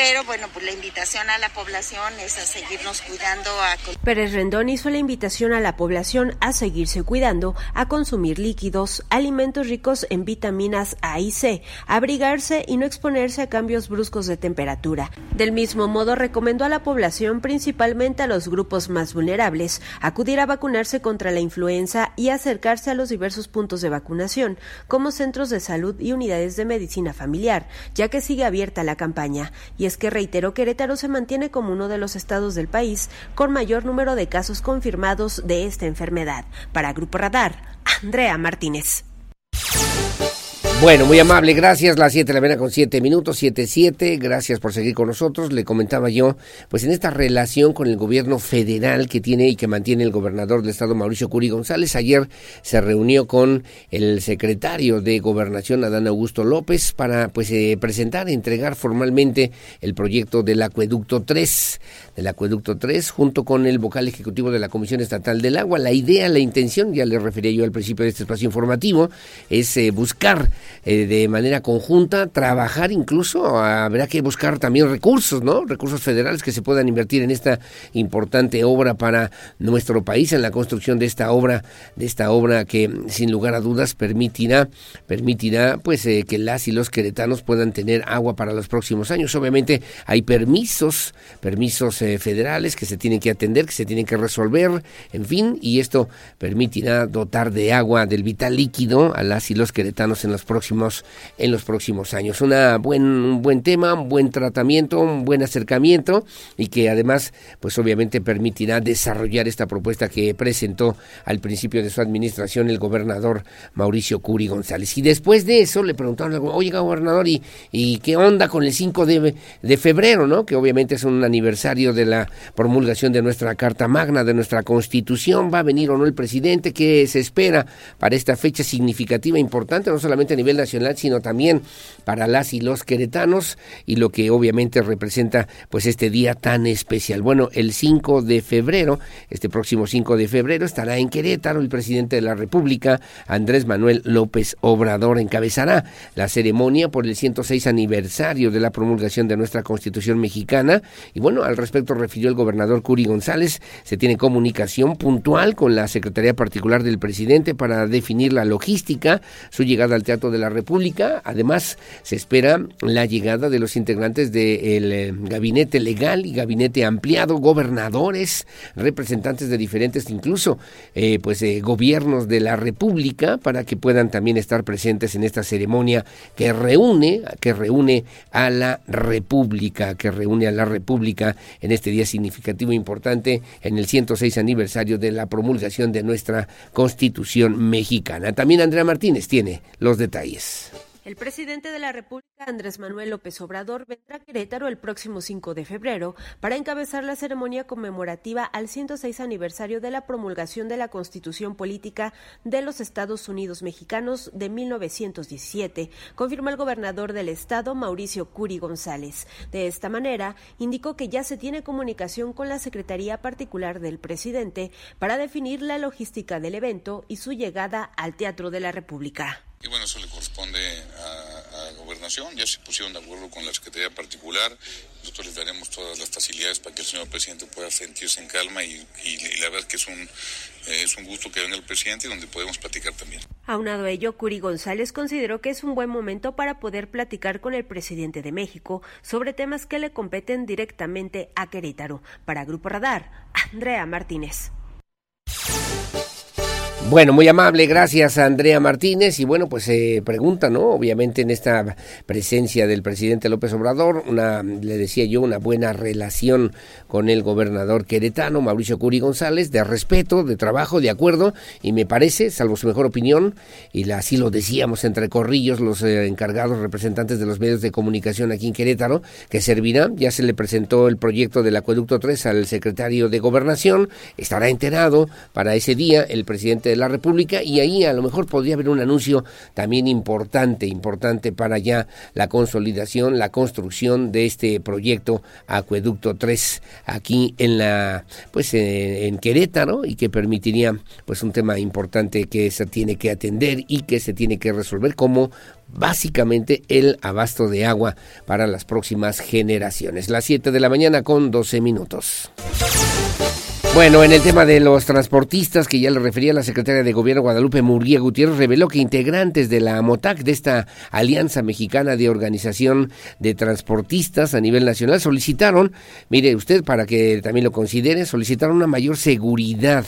Pero bueno, pues la invitación a la población es a seguirnos cuidando. A... Pérez Rendón hizo la invitación a la población a seguirse cuidando, a consumir líquidos, alimentos ricos en vitaminas A y C, abrigarse y no exponerse a cambios bruscos de temperatura. Del mismo modo, recomendó a la población, principalmente a los grupos más vulnerables, acudir a vacunarse contra la influenza y acercarse a los diversos puntos de vacunación, como centros de salud y unidades de medicina familiar, ya que sigue abierta la campaña y es que reiteró Querétaro se mantiene como uno de los estados del país con mayor número de casos confirmados de esta enfermedad. Para Grupo Radar, Andrea Martínez. Bueno, muy amable, gracias. Las 7 de la mañana con 7 minutos, 7, 7. Gracias por seguir con nosotros. Le comentaba yo, pues en esta relación con el gobierno federal que tiene y que mantiene el gobernador del estado, Mauricio Curi González, ayer se reunió con el secretario de Gobernación, Adán Augusto López, para pues eh, presentar, entregar formalmente el proyecto del Acueducto 3 del Acueducto 3, junto con el vocal ejecutivo de la Comisión Estatal del Agua. La idea, la intención, ya le refería yo al principio de este espacio informativo, es eh, buscar eh, de manera conjunta, trabajar incluso, habrá que buscar también recursos, ¿no? Recursos federales que se puedan invertir en esta importante obra para nuestro país, en la construcción de esta obra, de esta obra que sin lugar a dudas permitirá, permitirá pues eh, que las y los queretanos puedan tener agua para los próximos años. Obviamente hay permisos, permisos eh, federales que se tienen que atender, que se tienen que resolver, en fin, y esto permitirá dotar de agua del vital líquido a las y los queretanos en los próximos en los próximos años. Una buen un buen tema, un buen tratamiento, un buen acercamiento y que además pues obviamente permitirá desarrollar esta propuesta que presentó al principio de su administración el gobernador Mauricio Curi González. Y después de eso le preguntaron, oye gobernador, ¿y, y qué onda con el 5 de, de febrero, no? Que obviamente es un aniversario de la promulgación de nuestra Carta Magna, de nuestra Constitución. ¿Va a venir o no el presidente? ¿Qué se espera para esta fecha significativa, importante, no solamente a nivel nacional, sino también para las y los queretanos y lo que obviamente representa pues este día tan especial? Bueno, el 5 de febrero, este próximo 5 de febrero, estará en Querétaro el presidente de la República, Andrés Manuel López Obrador, encabezará la ceremonia por el 106 aniversario de la promulgación de nuestra Constitución mexicana. Y bueno, al respecto refirió el gobernador Curi González, se tiene comunicación puntual con la Secretaría Particular del Presidente para definir la logística, su llegada al Teatro de la República. Además, se espera la llegada de los integrantes del eh, gabinete legal y gabinete ampliado, gobernadores, representantes de diferentes, incluso eh, pues eh, gobiernos de la República, para que puedan también estar presentes en esta ceremonia que reúne, que reúne a la República, que reúne a la República en este día significativo e importante en el 106 aniversario de la promulgación de nuestra Constitución mexicana. También Andrea Martínez tiene los detalles. El presidente de la República, Andrés Manuel López Obrador, vendrá a Querétaro el próximo 5 de febrero para encabezar la ceremonia conmemorativa al 106 aniversario de la promulgación de la Constitución Política de los Estados Unidos Mexicanos de 1917, confirmó el gobernador del estado, Mauricio Curi González. De esta manera, indicó que ya se tiene comunicación con la Secretaría Particular del presidente para definir la logística del evento y su llegada al Teatro de la República y bueno, eso le corresponde a, gobernación, ya se pusieron de acuerdo con la Secretaría particular, nosotros les daremos todas las facilidades para que el señor presidente pueda sentirse en calma y, la verdad que es un, eh, es un gusto que venga el presidente y donde podemos platicar también. Aunado a ello, Curi González consideró que es un buen momento para poder platicar con el presidente de México sobre temas que le competen directamente a Querétaro. Para Grupo Radar, Andrea Martínez. Bueno, muy amable, gracias a Andrea Martínez. Y bueno, pues se pregunta, ¿no? Obviamente en esta presencia del presidente López Obrador, una, le decía yo, una buena relación con el gobernador queretano, Mauricio Curi González, de respeto, de trabajo, de acuerdo. Y me parece, salvo su mejor opinión, y así lo decíamos entre corrillos los eh, encargados representantes de los medios de comunicación aquí en Querétaro, que servirá. Ya se le presentó el proyecto del Acueducto 3 al secretario de Gobernación. Estará enterado para ese día el presidente de la República y ahí a lo mejor podría haber un anuncio también importante, importante para ya la consolidación, la construcción de este proyecto Acueducto 3 aquí en la pues en, Querétaro y que permitiría pues un tema importante que se tiene que atender y que se tiene que resolver como básicamente el abasto de agua para las próximas generaciones. Las 7 de la mañana con 12 minutos. Bueno, en el tema de los transportistas, que ya le refería la secretaria de Gobierno Guadalupe Murguía Gutiérrez, reveló que integrantes de la AMOTAC, de esta Alianza Mexicana de Organización de Transportistas a nivel nacional, solicitaron, mire usted, para que también lo considere, solicitaron una mayor seguridad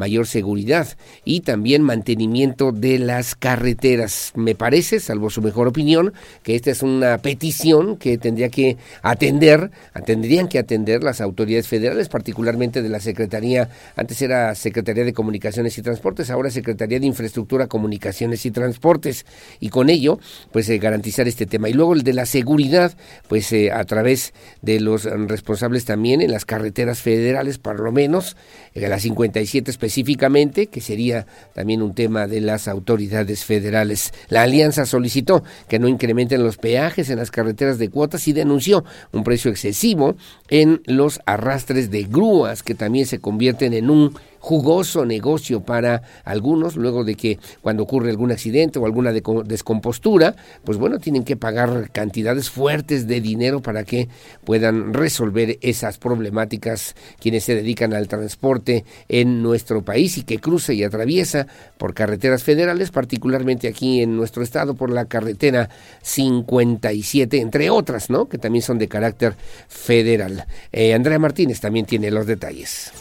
mayor seguridad y también mantenimiento de las carreteras. Me parece, salvo su mejor opinión, que esta es una petición que tendría que atender, tendrían que atender las autoridades federales, particularmente de la Secretaría, antes era Secretaría de Comunicaciones y Transportes, ahora Secretaría de Infraestructura, Comunicaciones y Transportes, y con ello, pues eh, garantizar este tema. Y luego el de la seguridad, pues eh, a través de los responsables también en las carreteras federales, por lo menos, en las 57 especiales específicamente, que sería también un tema de las autoridades federales. La alianza solicitó que no incrementen los peajes en las carreteras de cuotas y denunció un precio excesivo en los arrastres de grúas que también se convierten en un jugoso negocio para algunos, luego de que cuando ocurre algún accidente o alguna descompostura, pues bueno, tienen que pagar cantidades fuertes de dinero para que puedan resolver esas problemáticas quienes se dedican al transporte en nuestro país y que cruza y atraviesa por carreteras federales, particularmente aquí en nuestro estado por la carretera 57, entre otras, ¿no? Que también son de carácter federal. Eh, Andrea Martínez también tiene los detalles.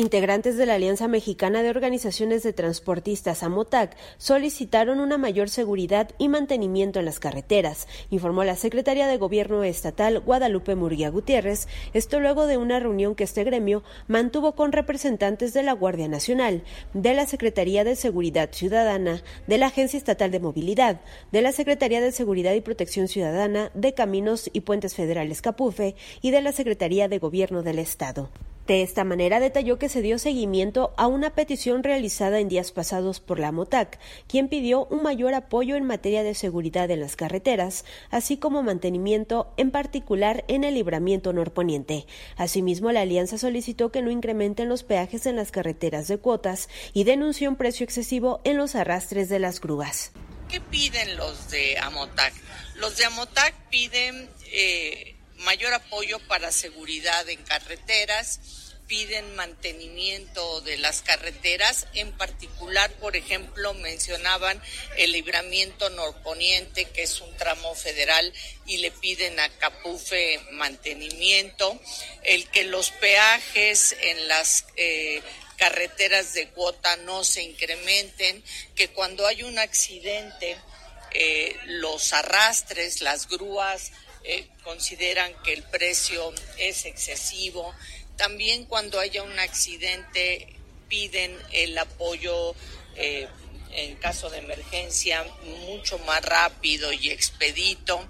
Integrantes de la Alianza Mexicana de Organizaciones de Transportistas AMOTAC solicitaron una mayor seguridad y mantenimiento en las carreteras, informó la secretaria de Gobierno Estatal Guadalupe Murguía Gutiérrez, esto luego de una reunión que este gremio mantuvo con representantes de la Guardia Nacional, de la Secretaría de Seguridad Ciudadana, de la Agencia Estatal de Movilidad, de la Secretaría de Seguridad y Protección Ciudadana, de Caminos y Puentes Federales Capufe y de la Secretaría de Gobierno del Estado. De esta manera detalló que se dio seguimiento a una petición realizada en días pasados por la MOTAC, quien pidió un mayor apoyo en materia de seguridad en las carreteras, así como mantenimiento, en particular en el libramiento norponiente. Asimismo, la alianza solicitó que no incrementen los peajes en las carreteras de cuotas y denunció un precio excesivo en los arrastres de las grúas. ¿Qué piden los de Amotac? Los de Amotac piden eh, mayor apoyo para seguridad en carreteras, piden mantenimiento de las carreteras, en particular, por ejemplo, mencionaban el libramiento norponiente, que es un tramo federal, y le piden a Capufe mantenimiento, el que los peajes en las eh, carreteras de cuota no se incrementen, que cuando hay un accidente, eh, los arrastres, las grúas, eh, consideran que el precio es excesivo, también cuando haya un accidente piden el apoyo eh, en caso de emergencia mucho más rápido y expedito.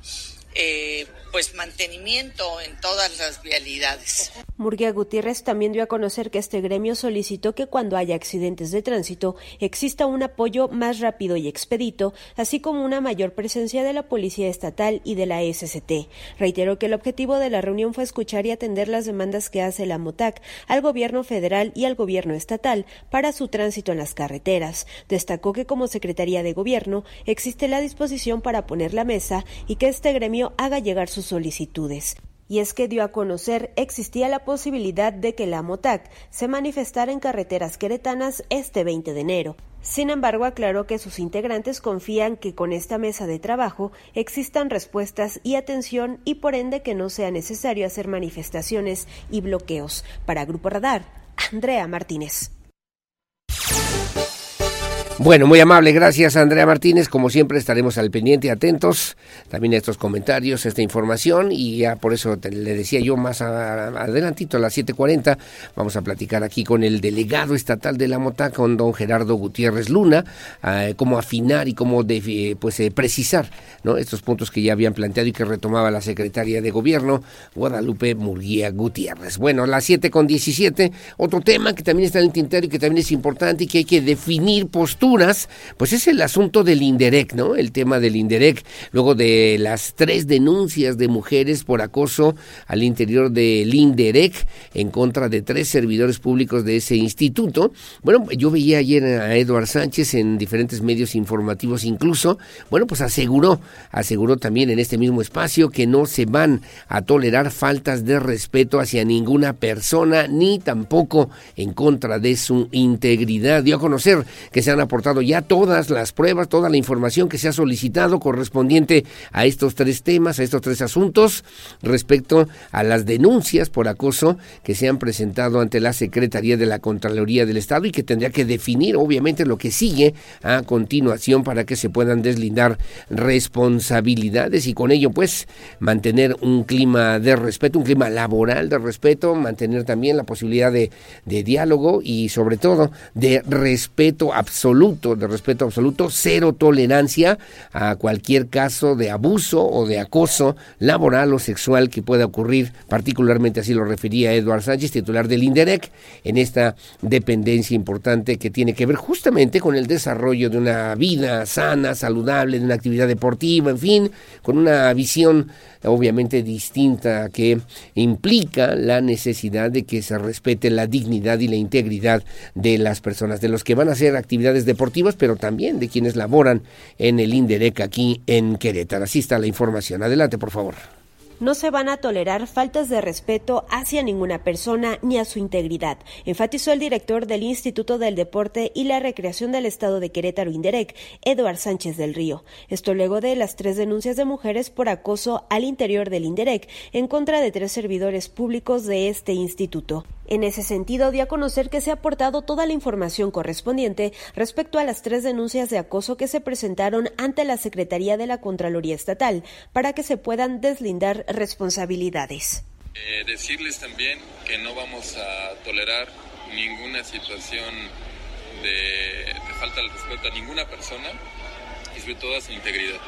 Eh, pues mantenimiento en todas las vialidades. Murguía Gutiérrez también dio a conocer que este gremio solicitó que cuando haya accidentes de tránsito exista un apoyo más rápido y expedito, así como una mayor presencia de la Policía Estatal y de la SCT. Reiteró que el objetivo de la reunión fue escuchar y atender las demandas que hace la MOTAC al gobierno federal y al gobierno estatal para su tránsito en las carreteras. Destacó que como Secretaría de Gobierno existe la disposición para poner la mesa y que este gremio haga llegar sus solicitudes y es que dio a conocer existía la posibilidad de que la MOTAC se manifestara en carreteras queretanas este 20 de enero. Sin embargo, aclaró que sus integrantes confían que con esta mesa de trabajo existan respuestas y atención y por ende que no sea necesario hacer manifestaciones y bloqueos. Para Grupo Radar, Andrea Martínez. Bueno, muy amable, gracias Andrea Martínez. Como siempre estaremos al pendiente, atentos también a estos comentarios, esta información y ya por eso le decía yo más adelantito a las 7.40 vamos a platicar aquí con el delegado estatal de la MOTA, con don Gerardo Gutiérrez Luna, eh, cómo afinar y cómo pues eh, precisar estos puntos que ya habían planteado y que retomaba la secretaria de gobierno Guadalupe Murguía Gutiérrez. Bueno, las 7.17, otro tema que también está en el tintero y que también es importante y que hay que definir postura pues es el asunto del INDEREC, ¿no? El tema del INDEREC, luego de las tres denuncias de mujeres por acoso al interior del INDEREC en contra de tres servidores públicos de ese instituto. Bueno, yo veía ayer a Eduard Sánchez en diferentes medios informativos incluso, bueno, pues aseguró, aseguró también en este mismo espacio que no se van a tolerar faltas de respeto hacia ninguna persona ni tampoco en contra de su integridad. Dio a conocer que se han aportado ya todas las pruebas, toda la información que se ha solicitado correspondiente a estos tres temas, a estos tres asuntos, respecto a las denuncias por acoso que se han presentado ante la Secretaría de la Contraloría del Estado y que tendría que definir, obviamente, lo que sigue a continuación para que se puedan deslindar responsabilidades y con ello, pues, mantener un clima de respeto, un clima laboral de respeto, mantener también la posibilidad de, de diálogo y, sobre todo, de respeto absoluto de respeto absoluto, cero tolerancia a cualquier caso de abuso o de acoso laboral o sexual que pueda ocurrir, particularmente así lo refería Eduard Sánchez, titular del INDEREC, en esta dependencia importante que tiene que ver justamente con el desarrollo de una vida sana, saludable, de una actividad deportiva, en fin, con una visión obviamente distinta que implica la necesidad de que se respete la dignidad y la integridad de las personas, de los que van a hacer actividades deportivas, pero también de quienes laboran en el INDEREC aquí en Querétaro. Así está la información. Adelante, por favor. No se van a tolerar faltas de respeto hacia ninguna persona ni a su integridad, enfatizó el director del Instituto del Deporte y la Recreación del Estado de Querétaro Inderec, Eduard Sánchez del Río. Esto luego de las tres denuncias de mujeres por acoso al interior del Inderec en contra de tres servidores públicos de este instituto. En ese sentido, dio a conocer que se ha aportado toda la información correspondiente respecto a las tres denuncias de acoso que se presentaron ante la Secretaría de la Contraloría Estatal para que se puedan deslindar responsabilidades. Eh, decirles también que no vamos a tolerar ninguna situación de, falta de respeto a ninguna persona y sobre todo a su integridad.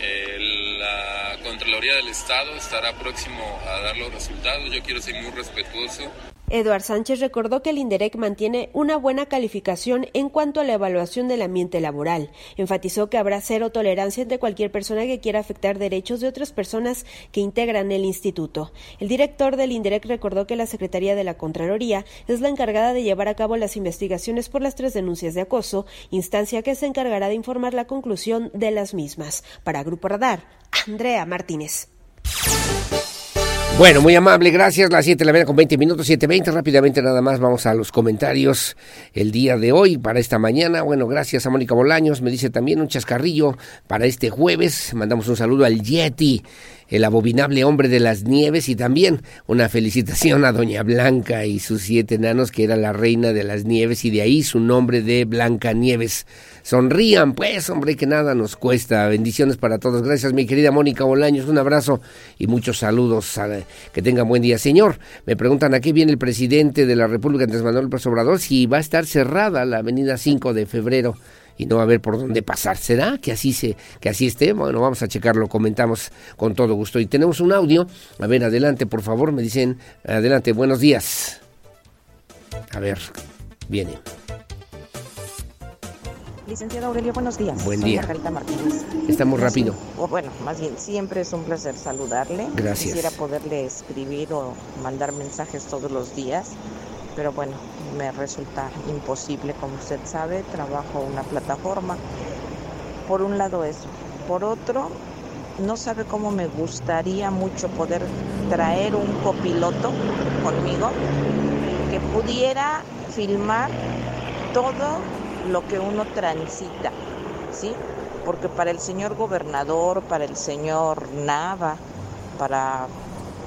Eh, la Contraloría del Estado estará próximo a dar los resultados. Yo quiero ser muy respetuoso Eduard Sánchez recordó que el INDEREC mantiene una buena calificación en cuanto a la evaluación del ambiente laboral. Enfatizó que habrá cero tolerancia entre cualquier persona que quiera afectar derechos de otras personas que integran el instituto. El director del INDEREC recordó que la Secretaría de la Contraloría es la encargada de llevar a cabo las investigaciones por las tres denuncias de acoso, instancia que se encargará de informar la conclusión de las mismas. Para Grupo Radar, Andrea Martínez. Bueno, muy amable, gracias. Las 7 de la mañana con 20 minutos, 7.20. Rápidamente nada más vamos a los comentarios el día de hoy para esta mañana. Bueno, gracias a Mónica Bolaños. Me dice también un chascarrillo para este jueves. Mandamos un saludo al Yeti el abominable hombre de las nieves y también una felicitación a Doña Blanca y sus siete enanos que era la reina de las nieves y de ahí su nombre de Blanca Nieves. Sonrían pues, hombre, que nada nos cuesta. Bendiciones para todos. Gracias mi querida Mónica Bolaños, un abrazo y muchos saludos. que tengan buen día. Señor, me preguntan a qué viene el presidente de la República, Andrés Manuel López Obrador, si va a estar cerrada la avenida 5 de febrero y no va a haber por dónde pasar. ¿Será que así se que así esté? Bueno, vamos a checarlo, comentamos con todo gusto. Y tenemos un audio. A ver, adelante, por favor, me dicen, adelante, buenos días. A ver, viene. Licenciado Aurelio, buenos días. Buen Soy día. Margarita Martínez. Estamos Es rápido. o bueno, más bien, siempre es un placer saludarle. Gracias. Quisiera poderle escribir o mandar mensajes todos los días, pero bueno, me resulta imposible, como usted sabe, trabajo una plataforma. Por un lado eso. Por otro, no sabe cómo me gustaría mucho poder traer un copiloto conmigo que pudiera filmar todo lo que uno transita, ¿sí? Porque para el señor gobernador, para el señor Nava, para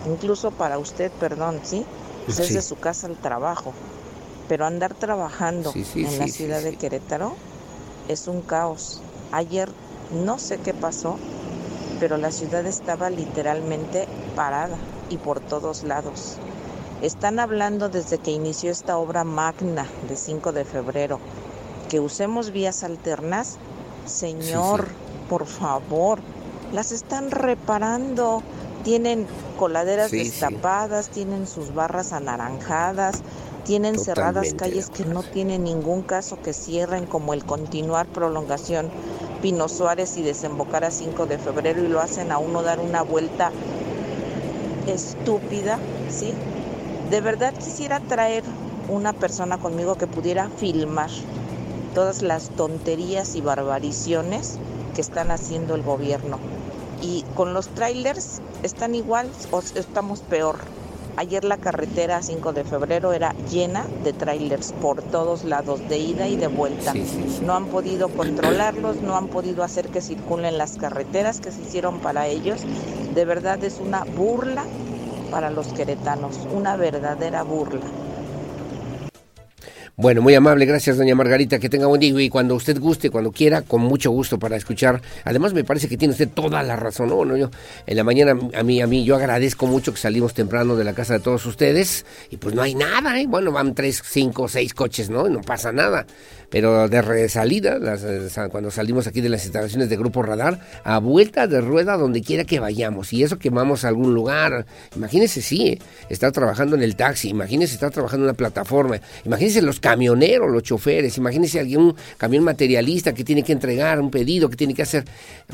incluso para usted, perdón, ¿sí? Pues es de su casa al trabajo. Pero andar trabajando Sí, sí, en la sí, ciudad de. Querétaro es un caos. Ayer no sé qué pasó, pero la ciudad estaba literalmente parada y por todos lados. Están hablando desde que inició esta obra magna de 5 de febrero, que usemos vías alternas. Señor, por favor, las están reparando. Tienen coladeras Sí, sí. destapadas, tienen sus barras anaranjadas, tienen cerradas calles que no tienen ningún caso que cierren, como el continuar prolongación Pino Suárez y desembocar a 5 de febrero y lo hacen a uno dar una vuelta estúpida, ¿sí? De verdad quisiera traer una persona conmigo que pudiera filmar todas las tonterías y barbariciones que están haciendo el gobierno. Y con los trailers están igual o estamos peor. Ayer la carretera 5 de febrero era llena de trailers por todos lados, de ida y de vuelta. No han podido controlarlos, no han podido hacer que circulen las carreteras que se hicieron para ellos. De verdad es una burla para los queretanos, una verdadera burla. Bueno, muy amable, gracias doña Margarita, que tenga buen día y cuando usted guste, cuando quiera, con mucho gusto para escuchar. Además me parece que tiene usted toda la razón, ¿no? Bueno, yo en la mañana a mí a mí yo agradezco mucho que salimos temprano de la casa de todos ustedes y pues no hay nada, ¿eh? Bueno, van tres, cinco, seis coches, ¿no? Y no pasa nada. Pero de re- salida, las, eh, cuando salimos aquí de las instalaciones de Grupo Radar, a vuelta de rueda donde quiera que vayamos. Y eso que vamos a algún lugar. Imagínese, sí, ¿eh? estar trabajando en el taxi, imagínese estar trabajando en una plataforma, imagínese los camioneros, los choferes, imagínese algún camión materialista que tiene que entregar un pedido, que tiene que hacer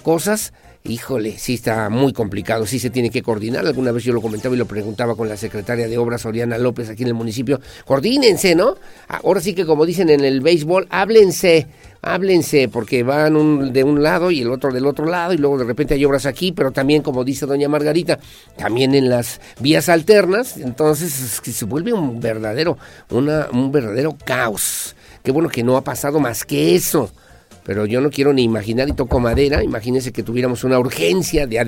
cosas. Híjole, sí está muy complicado, sí se tiene que coordinar. Alguna vez yo lo comentaba y lo preguntaba con la secretaria de Obras, Oriana López, aquí en el municipio. Coordínense, ¿no? Ahora sí que como dicen en el béisbol, háblense, háblense, porque van un- de un lado y el otro del otro lado y luego de repente hay obras aquí, pero también, como dice doña Margarita, también en las vías alternas. Entonces es que se vuelve un verdadero, una, un verdadero caos. Qué bueno que no ha pasado más que eso pero yo no quiero ni imaginar y toco madera, imagínense que tuviéramos una urgencia de a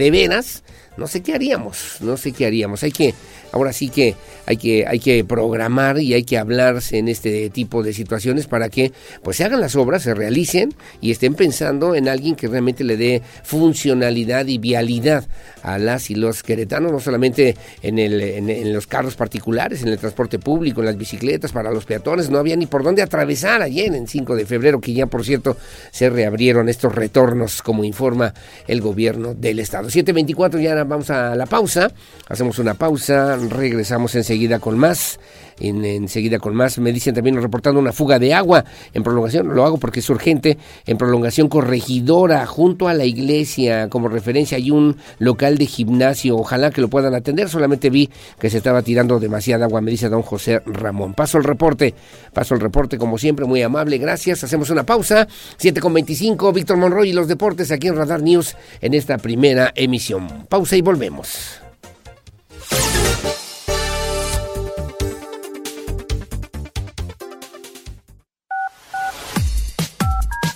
no sé qué haríamos, no sé qué haríamos. Hay que, ahora sí que hay que, hay que programar y hay que hablarse en este tipo de situaciones para que pues se hagan las obras, se realicen y estén pensando en alguien que realmente le dé funcionalidad y vialidad a las y los queretanos, no solamente en, el, en, en los carros particulares, en el transporte público, en las bicicletas, para los peatones, no había ni por dónde atravesar ayer en 5 de febrero, que ya por cierto se reabrieron estos retornos, como informa el gobierno del estado. 724, ya vamos a la pausa, hacemos una pausa, regresamos enseguida con más. En, enseguida con más. Me dicen también reportando una fuga de agua en prolongación, lo hago porque es urgente, en prolongación corregidora, junto a la iglesia, como referencia hay un local de gimnasio, ojalá que lo puedan atender, solamente vi que se estaba tirando demasiada agua, me dice don José Ramón. Paso el reporte, paso el reporte como siempre, muy amable, gracias, hacemos una pausa, 7 con 25, Víctor Monroy y los deportes aquí en Radar News en esta primera emisión. Pausa y volvemos.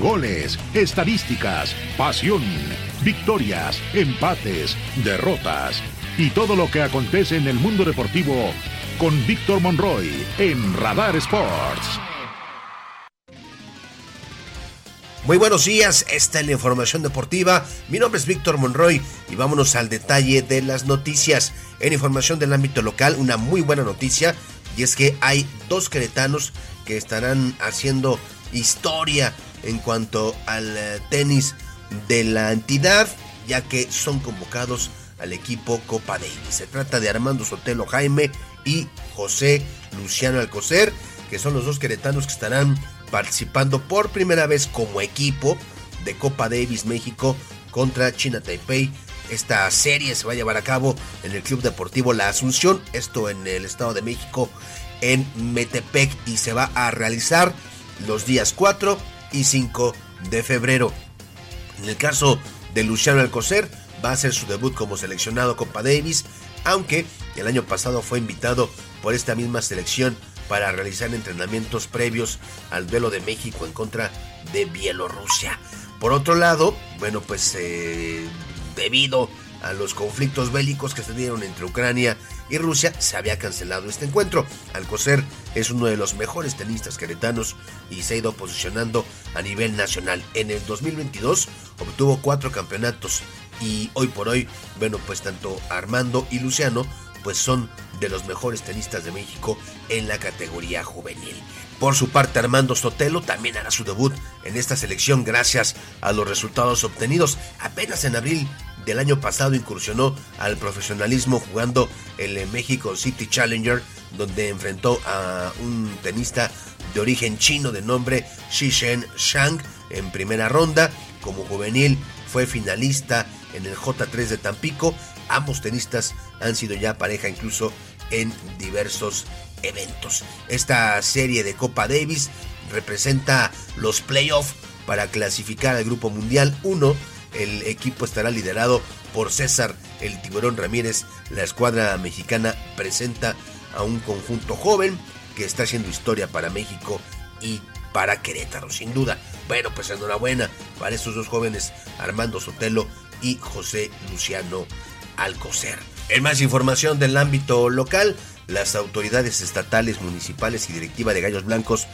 Goles, estadísticas, pasión, victorias, empates, derrotas y todo lo que acontece en el mundo deportivo con Víctor Monroy en Radar Sports. Muy buenos días, esta es la información deportiva. Mi nombre es Víctor Monroy y vámonos al detalle de las noticias. En información del ámbito local, una muy buena noticia y es que hay dos queretanos que estarán haciendo historia en cuanto al eh, tenis de la entidad, ya que son convocados al equipo Copa Davis. Se trata de Armando Sotelo Jaime y José Luciano Alcocer, que son los dos queretanos que estarán participando por primera vez como equipo de Copa Davis México contra China Taipei. Esta serie se va a llevar a cabo en el Club Deportivo La Asunción, esto en el Estado de México, en Metepec, y se va a realizar los días 4 y 5 de febrero. En el caso de Luciano Alcocer, va a ser su debut como seleccionado Copa Davis, aunque el año pasado fue invitado por esta misma selección para realizar entrenamientos previos al duelo de México en contra de Bielorrusia. Por otro lado, bueno, pues eh, debido a los conflictos bélicos que se dieron entre Ucrania y Rusia, se había cancelado este encuentro. Alcocer es uno de los mejores tenistas queretanos y se ha ido posicionando a nivel nacional. En el 2022 obtuvo cuatro campeonatos y hoy por hoy, bueno, pues tanto Armando y Luciano pues son de los mejores tenistas de México en la categoría juvenil. Por su parte, Armando Sotelo también hará su debut en esta selección gracias a los resultados obtenidos. Apenas en abril del año pasado incursionó al profesionalismo jugando el México City Challenger, donde enfrentó a un tenista de origen chino de nombre Shen Shang en primera ronda. Como juvenil fue finalista en el J3 de Tampico. Ambos tenistas han sido ya pareja incluso en diversos eventos. Esta serie de Copa Davis representa los playoffs para clasificar al Grupo Mundial 1. El equipo estará liderado por César el Tiburón Ramírez. La escuadra mexicana presenta a un conjunto joven que está haciendo historia para México y para Querétaro, sin duda. Bueno, pues enhorabuena para estos dos jóvenes, Armando Sotelo y José Luciano Alcocer. En más información del ámbito local, las autoridades estatales, municipales y directiva de Gallos Blancos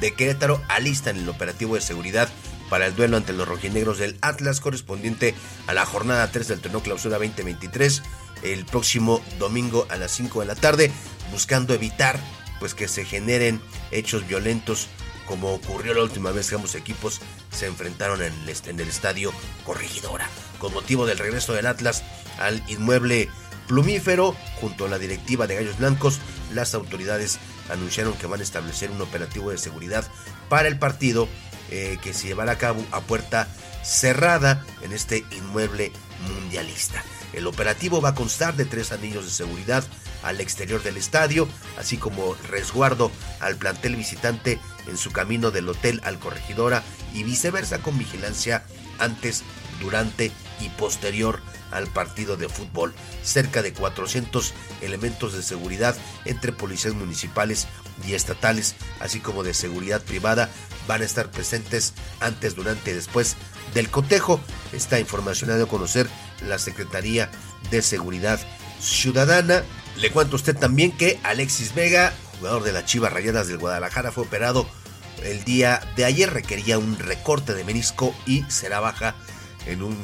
de Querétaro alistan el operativo de seguridad para el duelo ante los rojinegros del Atlas correspondiente a la jornada 3 del torneo clausura 2023 el próximo domingo a las 5 de la tarde, buscando evitar pues que se generen hechos violentos como ocurrió la última vez que ambos equipos se enfrentaron en en el estadio Corregidora. Con motivo del regreso del Atlas al inmueble plumífero, junto a la directiva de Gallos Blancos, las autoridades anunciaron que van a establecer un operativo de seguridad para el partido eh, que se llevará a cabo a puerta cerrada en este inmueble mundialista. El operativo va a constar de tres anillos de seguridad al exterior del estadio, así como resguardo al plantel visitante en su camino del hotel al corregidora y viceversa con vigilancia antes, durante y posterior al partido de fútbol. Cerca de 400 elementos de seguridad entre policías municipales y estatales, así como de seguridad privada, van a estar presentes antes, durante y después del cotejo. Esta información ha de conocer la Secretaría de Seguridad Ciudadana. Le cuento a usted también que Alexis Vega, jugador de las Chivas Rayadas del Guadalajara, fue operado el día de ayer. Requería un recorte de menisco y será baja en un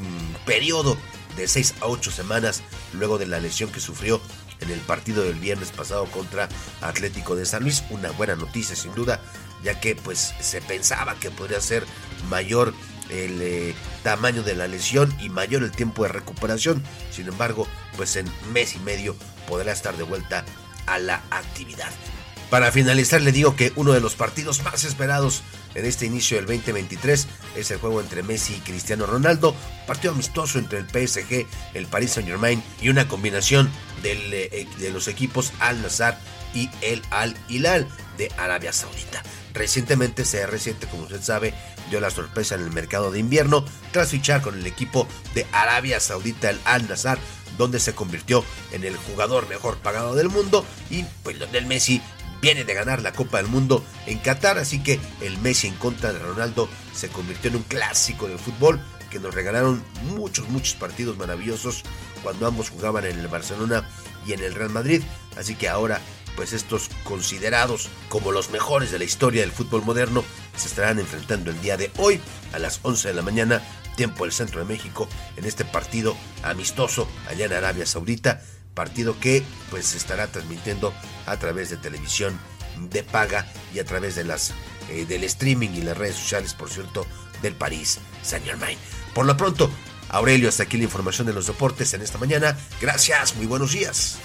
periodo de 6 a 8 semanas luego de la lesión que sufrió en el partido del viernes pasado contra Atlético de San Luis. Una buena noticia sin duda, ya que pues se pensaba que podría ser mayor el eh, tamaño de la lesión y mayor el tiempo de recuperación. Sin embargo, pues en mes y medio podrá estar de vuelta a la actividad. Para finalizar, le digo que uno de los partidos más esperados en este inicio del 2023 es el juego entre Messi y Cristiano Ronaldo, partido amistoso entre el PSG, el Paris Saint Germain y una combinación eh, de los equipos Al Nazar y el Al Hilal de Arabia Saudita. Recientemente CR7, como usted sabe, dio la sorpresa en el mercado de invierno tras fichar con el equipo de Arabia Saudita, el Al Nazar, donde se convirtió en el jugador mejor pagado del mundo y pues Lionel Messi viene de ganar la Copa del Mundo en Qatar, así que el Messi en contra de Ronaldo se convirtió en un clásico del fútbol que nos regalaron muchos, muchos partidos maravillosos cuando ambos jugaban en el Barcelona y en el Real Madrid. Así que ahora, pues estos considerados como los mejores de la historia del fútbol moderno se estarán enfrentando el día de hoy a las 11 de la mañana, tiempo del centro de México, en este partido amistoso allá en Arabia Saudita. Partido que pues se estará transmitiendo a través de televisión de paga y a través de las eh, del streaming y las redes sociales, por cierto, del París Saint Germain. Por lo pronto, Aurelio, hasta aquí la información de los deportes en esta mañana. Gracias, muy buenos días.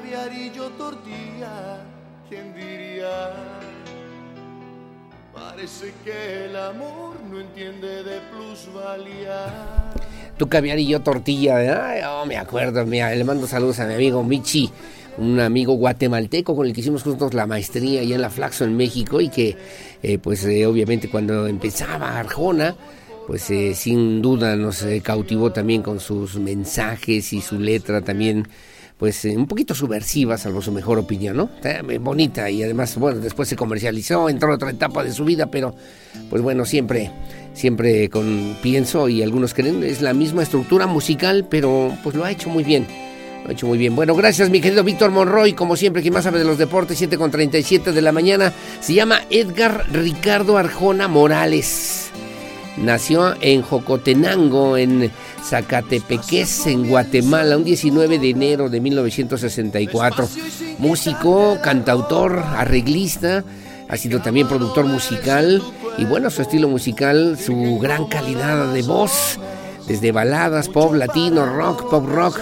Tu caviar y yo tortilla? ¿Quién diría? Parece que el amor no entiende de plusvalía. Tu caviar y yo tortilla, Ay, oh, me acuerdo, mira, le mando saludos a mi amigo Michi, un amigo guatemalteco con el que hicimos juntos la maestría allá en la Flaxo en México y que, eh, pues eh, obviamente cuando empezaba Arjona, pues eh, sin duda nos eh, cautivó también con sus mensajes y su letra también pues eh, un poquito subversiva, salvo su mejor opinión, ¿no? Eh, bonita y además, bueno, después se comercializó, entró otra etapa de su vida, pero pues bueno, siempre, siempre con pienso y algunos creen, es la misma estructura musical, pero pues lo ha hecho muy bien. Lo ha hecho muy bien. Bueno, gracias mi querido Víctor Monroy, como siempre, quien más sabe de los deportes, 7 con 37 de la mañana. Se llama Edgar Ricardo Arjona Morales. Nació en Jocotenango, en Zacatepeques, en Guatemala, un 19 de enero de 1964. Músico, cantautor, arreglista, ha sido también productor musical y bueno, su estilo musical, su gran calidad de voz, desde baladas, pop latino, rock, pop rock,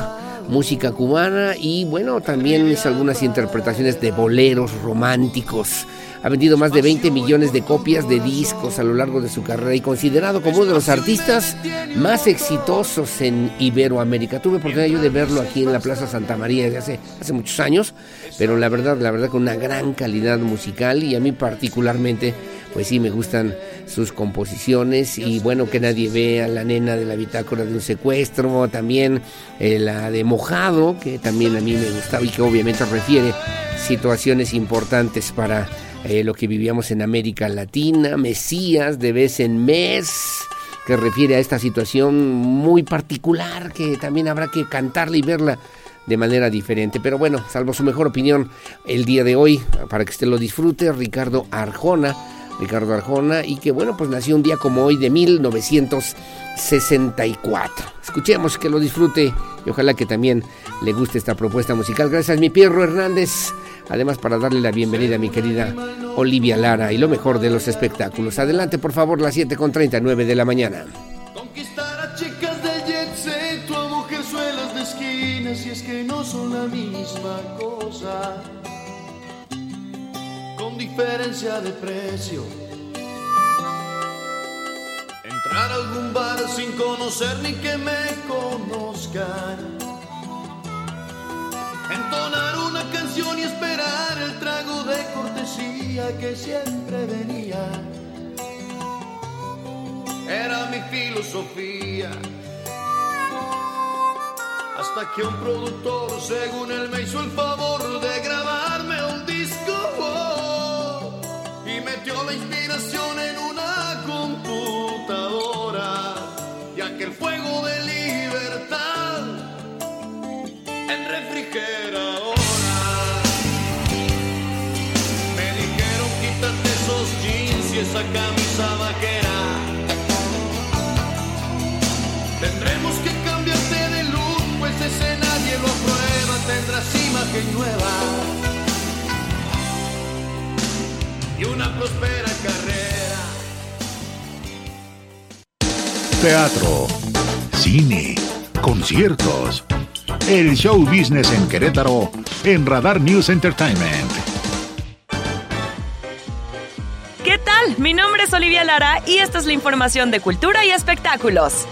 música cubana y bueno, también hizo algunas interpretaciones de boleros románticos. Ha vendido más de 20 millones de copias de discos a lo largo de su carrera y considerado como uno de los artistas más exitosos en Iberoamérica. Tuve oportunidad yo de verlo aquí en la Plaza Santa María desde hace, hace muchos años, pero la verdad, la verdad con una gran calidad musical y a mí particularmente, pues sí me gustan sus composiciones y bueno que nadie vea la nena de la bitácora de un secuestro, también eh, la de Mojado, que también a mí me gustaba y que obviamente refiere situaciones importantes para eh, lo que vivíamos en América Latina, Mesías de vez en mes, que refiere a esta situación muy particular que también habrá que cantarla y verla de manera diferente. Pero bueno, salvo su mejor opinión el día de hoy, para que usted lo disfrute, Ricardo Arjona. Ricardo Arjona, y que bueno, pues nació un día como hoy de 1964. Escuchemos que lo disfrute y ojalá que también le guste esta propuesta musical. Gracias, mi Pierro Hernández. Además, para darle la bienvenida a mi querida Olivia Lara y lo mejor de los espectáculos. Adelante, por favor, las 7 con 39 de la mañana. Conquistar a chicas del jet set o a mujerzuelas de esquinas y es que no son la misma cosa. Diferencia de precio. Entrar a algún bar sin conocer ni que me conozcan. Entonar una canción y esperar el trago de cortesía que siempre venía. Era mi filosofía. Hasta que un productor, según él, me hizo el favor de grabarme la inspiración en una computadora y aquel fuego de libertad en refrigeradora. Me dijeron quítate esos jeans y esa camisa vaquera. Tendremos que cambiarte de look, pues ese nadie lo aprueba. Tendrás imagen nueva y una próspera carrera. Teatro, cine, conciertos. El show business en Querétaro en Radar News Entertainment. ¿Qué tal? Mi nombre es Olivia Lara y esta es la información de cultura y espectáculos.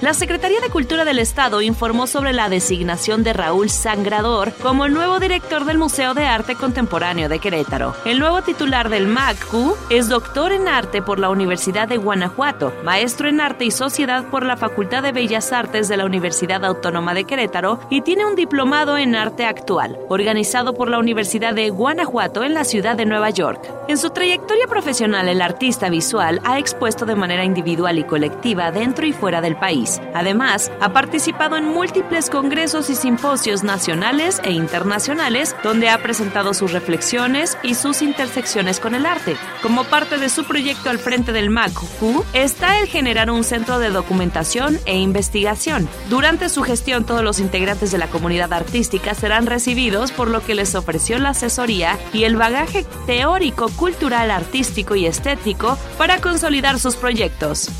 La Secretaría de Cultura del Estado informó sobre la designación de Raúl Sangrador como el nuevo director del Museo de Arte Contemporáneo de Querétaro. El nuevo titular del MACU es doctor en arte por la Universidad de Guanajuato, maestro en arte y sociedad por la Facultad de Bellas Artes de la Universidad Autónoma de Querétaro y tiene un diplomado en arte actual, organizado por la Universidad de Guanajuato en la ciudad de Nueva York. En su trayectoria profesional, el artista visual ha expuesto de manera individual y colectiva dentro y fuera del país Además, ha participado en múltiples congresos y simposios nacionales e internacionales donde ha presentado sus reflexiones y sus intersecciones con el arte. Como parte de su proyecto al frente del MACU, está el generar un centro de documentación e investigación. Durante su gestión, todos los integrantes de la comunidad artística serán recibidos por lo que les ofreció la asesoría y el bagaje teórico, cultural, artístico y estético para consolidar sus proyectos.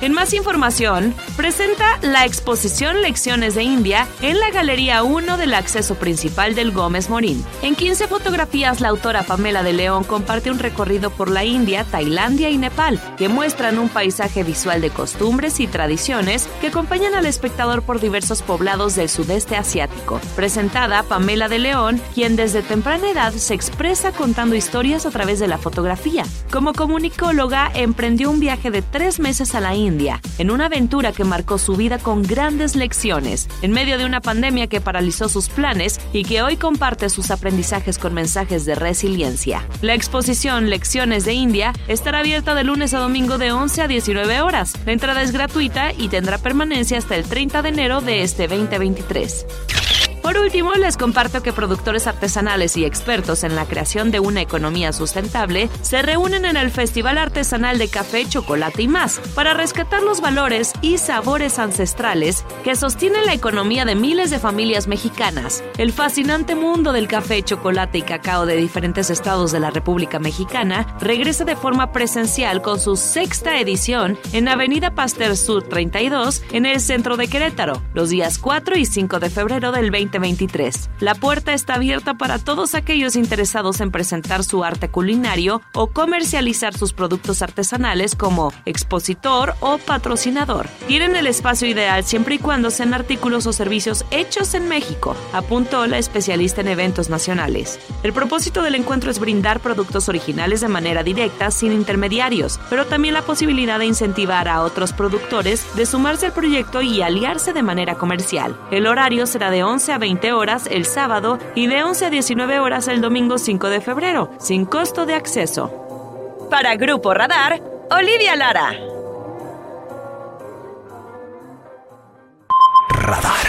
En más información, presenta la exposición Lecciones de India en la Galería 1 del acceso principal del Gómez Morín. En 15 fotografías, la autora Pamela de León comparte un recorrido por la India, Tailandia y Nepal, que muestran un paisaje visual de costumbres y tradiciones que acompañan al espectador por diversos poblados del sudeste asiático. Presentada Pamela de León, quien desde temprana edad se expresa contando historias a través de la fotografía. Como comunicóloga, emprendió un viaje de tres meses a la India en una aventura que marcó su vida con grandes lecciones, en medio de una pandemia que paralizó sus planes y que hoy comparte sus aprendizajes con mensajes de resiliencia. La exposición Lecciones de India estará abierta de lunes a domingo de 11 a 19 horas. La entrada es gratuita y tendrá permanencia hasta el 30 de enero de este 2023. Por último, les comparto que productores artesanales y expertos en la creación de una economía sustentable se reúnen en el Festival Artesanal de Café, Chocolate y más para rescatar los valores y sabores ancestrales que sostienen la economía de miles de familias mexicanas. El fascinante mundo del café, chocolate y cacao de diferentes estados de la República Mexicana regresa de forma presencial con su sexta edición en Avenida Pasteur Sur 32 en el centro de Querétaro, los días 4 y 5 de febrero del 20 2023. La puerta está abierta para todos aquellos interesados en presentar su arte culinario o comercializar sus productos artesanales como expositor o patrocinador. Tienen el espacio ideal siempre y cuando sean artículos o servicios hechos en México, apuntó la especialista en eventos nacionales. El propósito del encuentro es brindar productos originales de manera directa, sin intermediarios, pero también la posibilidad de incentivar a otros productores de sumarse al proyecto y aliarse de manera comercial. El horario será de 11 a 20 horas el sábado y de 11 a 19 horas el domingo 5 de febrero, sin costo de acceso. Para Grupo Radar, Olivia Lara. Radar.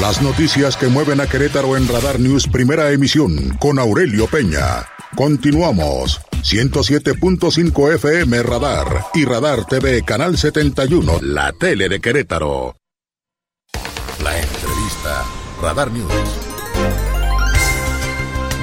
Las noticias que mueven a Querétaro en Radar News, primera emisión, con Aurelio Peña. Continuamos. 107.5 FM Radar y Radar TV Canal 71, la tele de Querétaro. La entrevista. Radar News.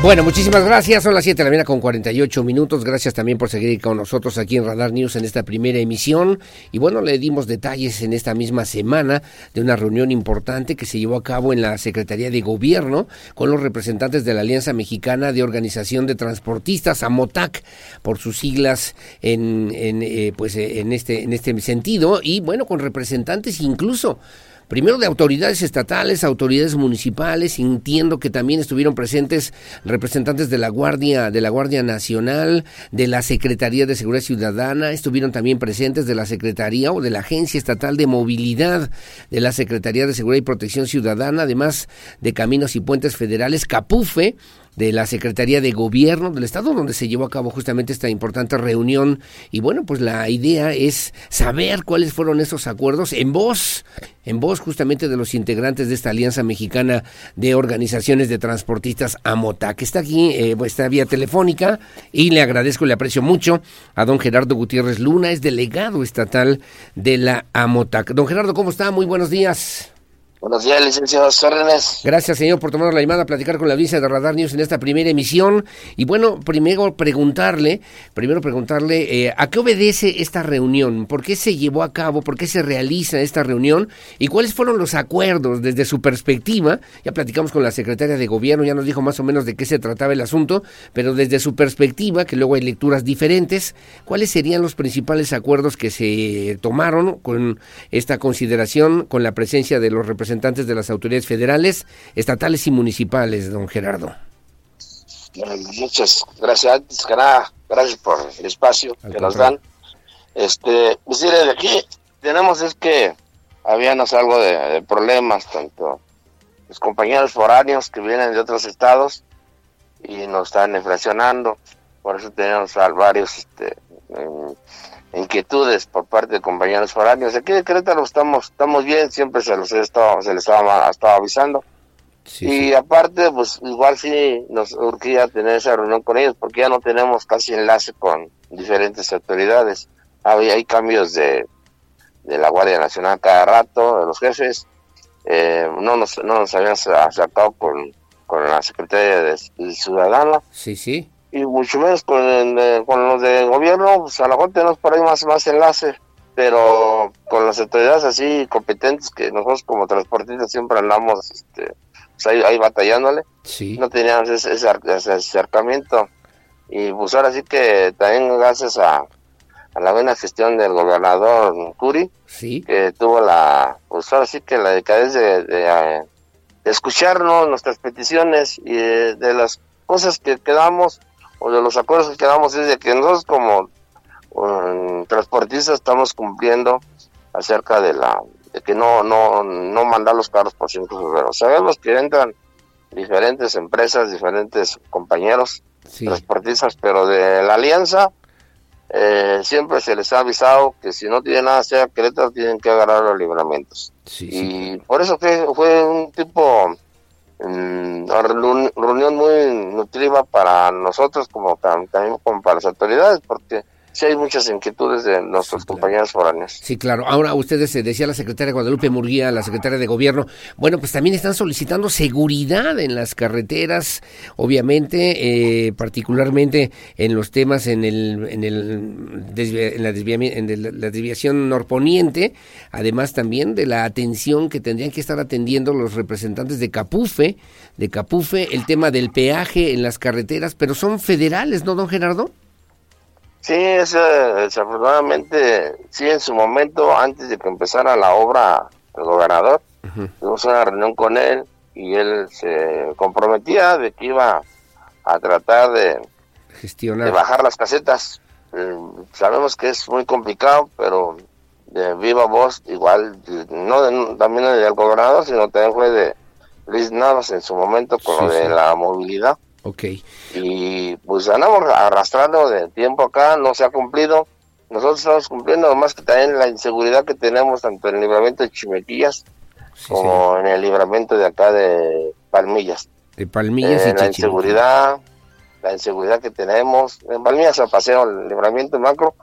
Bueno, muchísimas gracias. Son las 7 de la mañana con 48 minutos. Gracias también por seguir con nosotros aquí en Radar News en esta primera emisión. Y bueno, le dimos detalles en esta misma semana de una reunión importante que se llevó a cabo en la Secretaría de Gobierno con los representantes de la Alianza Mexicana de Organización de Transportistas, AMOTAC, por sus siglas en, en eh, pues, en, este, en este sentido. Y bueno, con representantes incluso primero de autoridades estatales, autoridades municipales, entiendo que también estuvieron presentes representantes de la Guardia, de la Guardia Nacional, de la Secretaría de Seguridad Ciudadana, estuvieron también presentes de la Secretaría o de la Agencia Estatal de Movilidad, de la Secretaría de Seguridad y Protección Ciudadana, además de Caminos y Puentes Federales, CAPUFE, de la Secretaría de Gobierno del Estado, donde se llevó a cabo justamente esta importante reunión. Y bueno, pues la idea es saber cuáles fueron esos acuerdos en voz, en voz justamente de los integrantes de esta Alianza Mexicana de Organizaciones de Transportistas AMOTAC. Está aquí, eh, está vía telefónica y le agradezco, le aprecio mucho a don Gerardo Gutiérrez Luna, es delegado estatal de la AMOTAC. Don Gerardo, ¿cómo está? Muy buenos días. Buenos días, licenciado Órdenes. Gracias, señor, por tomar la llamada a platicar con la audiencia de Radar News en esta primera emisión. Y bueno, primero preguntarle, primero preguntarle, eh, ¿a qué obedece esta reunión? ¿Por qué se llevó a cabo? ¿Por qué se realiza esta reunión? ¿Y cuáles fueron los acuerdos desde su perspectiva? Ya platicamos con la secretaria de Gobierno, ya nos dijo más o menos de qué se trataba el asunto, pero desde su perspectiva, que luego hay lecturas diferentes, ¿cuáles serían los principales acuerdos que se tomaron con esta consideración, con la presencia de los representantes representantes de las autoridades federales, estatales y municipales, don Gerardo. Muchas gracias, gracias por el espacio que nos dan. Este, pues de aquí tenemos es que habíamos algo de, problemas, tanto los compañeros foráneos que vienen de otros estados y nos están inflacionando, por eso tenemos varios este, inquietudes por parte de compañeros foráneos. Aquí de Querétaro estamos, estamos bien, siempre se los he estado, se les estaba, estado avisando. y aparte, pues igual sí nos urgía tener esa reunión con ellos, porque ya no tenemos casi enlace con diferentes autoridades. Hay, hay cambios de, de la Guardia Nacional cada rato, de los jefes. Eh, no, nos, no nos habían sacado con, con la Secretaría de, de Ciudadana. Sí, sí y mucho menos con, con los de gobierno, pues a lo mejor tenemos por ahí más, más enlace, pero con las autoridades así competentes que nosotros como transportistas siempre andamos este, pues ahí, batallándole, no teníamos ese, ese, acercamiento. Y pues ahora sí que también gracias a, a la buena gestión del gobernador Curi, que tuvo la, pues ahora sí que la decadencia de, de, escucharnos nuestras peticiones y de las cosas que quedamos o de los acuerdos que quedamos es de que nosotros como um, transportistas estamos cumpliendo acerca de la de que no no no mandar los carros por 5 de febrero. Sabemos que entran diferentes empresas, diferentes compañeros transportistas, pero de la alianza eh, siempre se les ha avisado que si no tienen nada hacer Querétaro tienen que agarrar los libramientos. y por eso fue, fue un tipo una reunión muy nutriva para nosotros como también como para las autoridades porque sí hay muchas inquietudes de nuestros compañeros foráneos. Sí, claro. Ahora ustedes, se decía la secretaria Guadalupe Murguía, la secretaria de Gobierno, bueno, pues también están solicitando seguridad en las carreteras, obviamente, eh, particularmente en los temas en el en el en la, en la desviación norponiente, además también de la atención que tendrían que estar atendiendo los representantes de Capufe, de Capufe, el tema del peaje en las carreteras, pero son federales, ¿no, don Gerardo? Sí, es, desafortunadamente, sí, en su momento, antes de que empezara la obra, el gobernador, tuvimos una reunión con él y él se comprometía de que iba a tratar de, Gestionar. de bajar las casetas. Eh, sabemos que es muy complicado, pero de viva voz, igual, no también del gobernador, sino también fue de Luis Navas en su momento con lo de la movilidad. Ok. Y pues andamos arrastrando de tiempo acá, no se ha cumplido. Nosotros estamos cumpliendo, más que también la inseguridad que tenemos tanto en el libramiento de Chimequillas como en el libramiento de acá de Palmillas. De Palmillas eh, La inseguridad, la inseguridad que tenemos. En Palmillas a paseo el libramiento macro,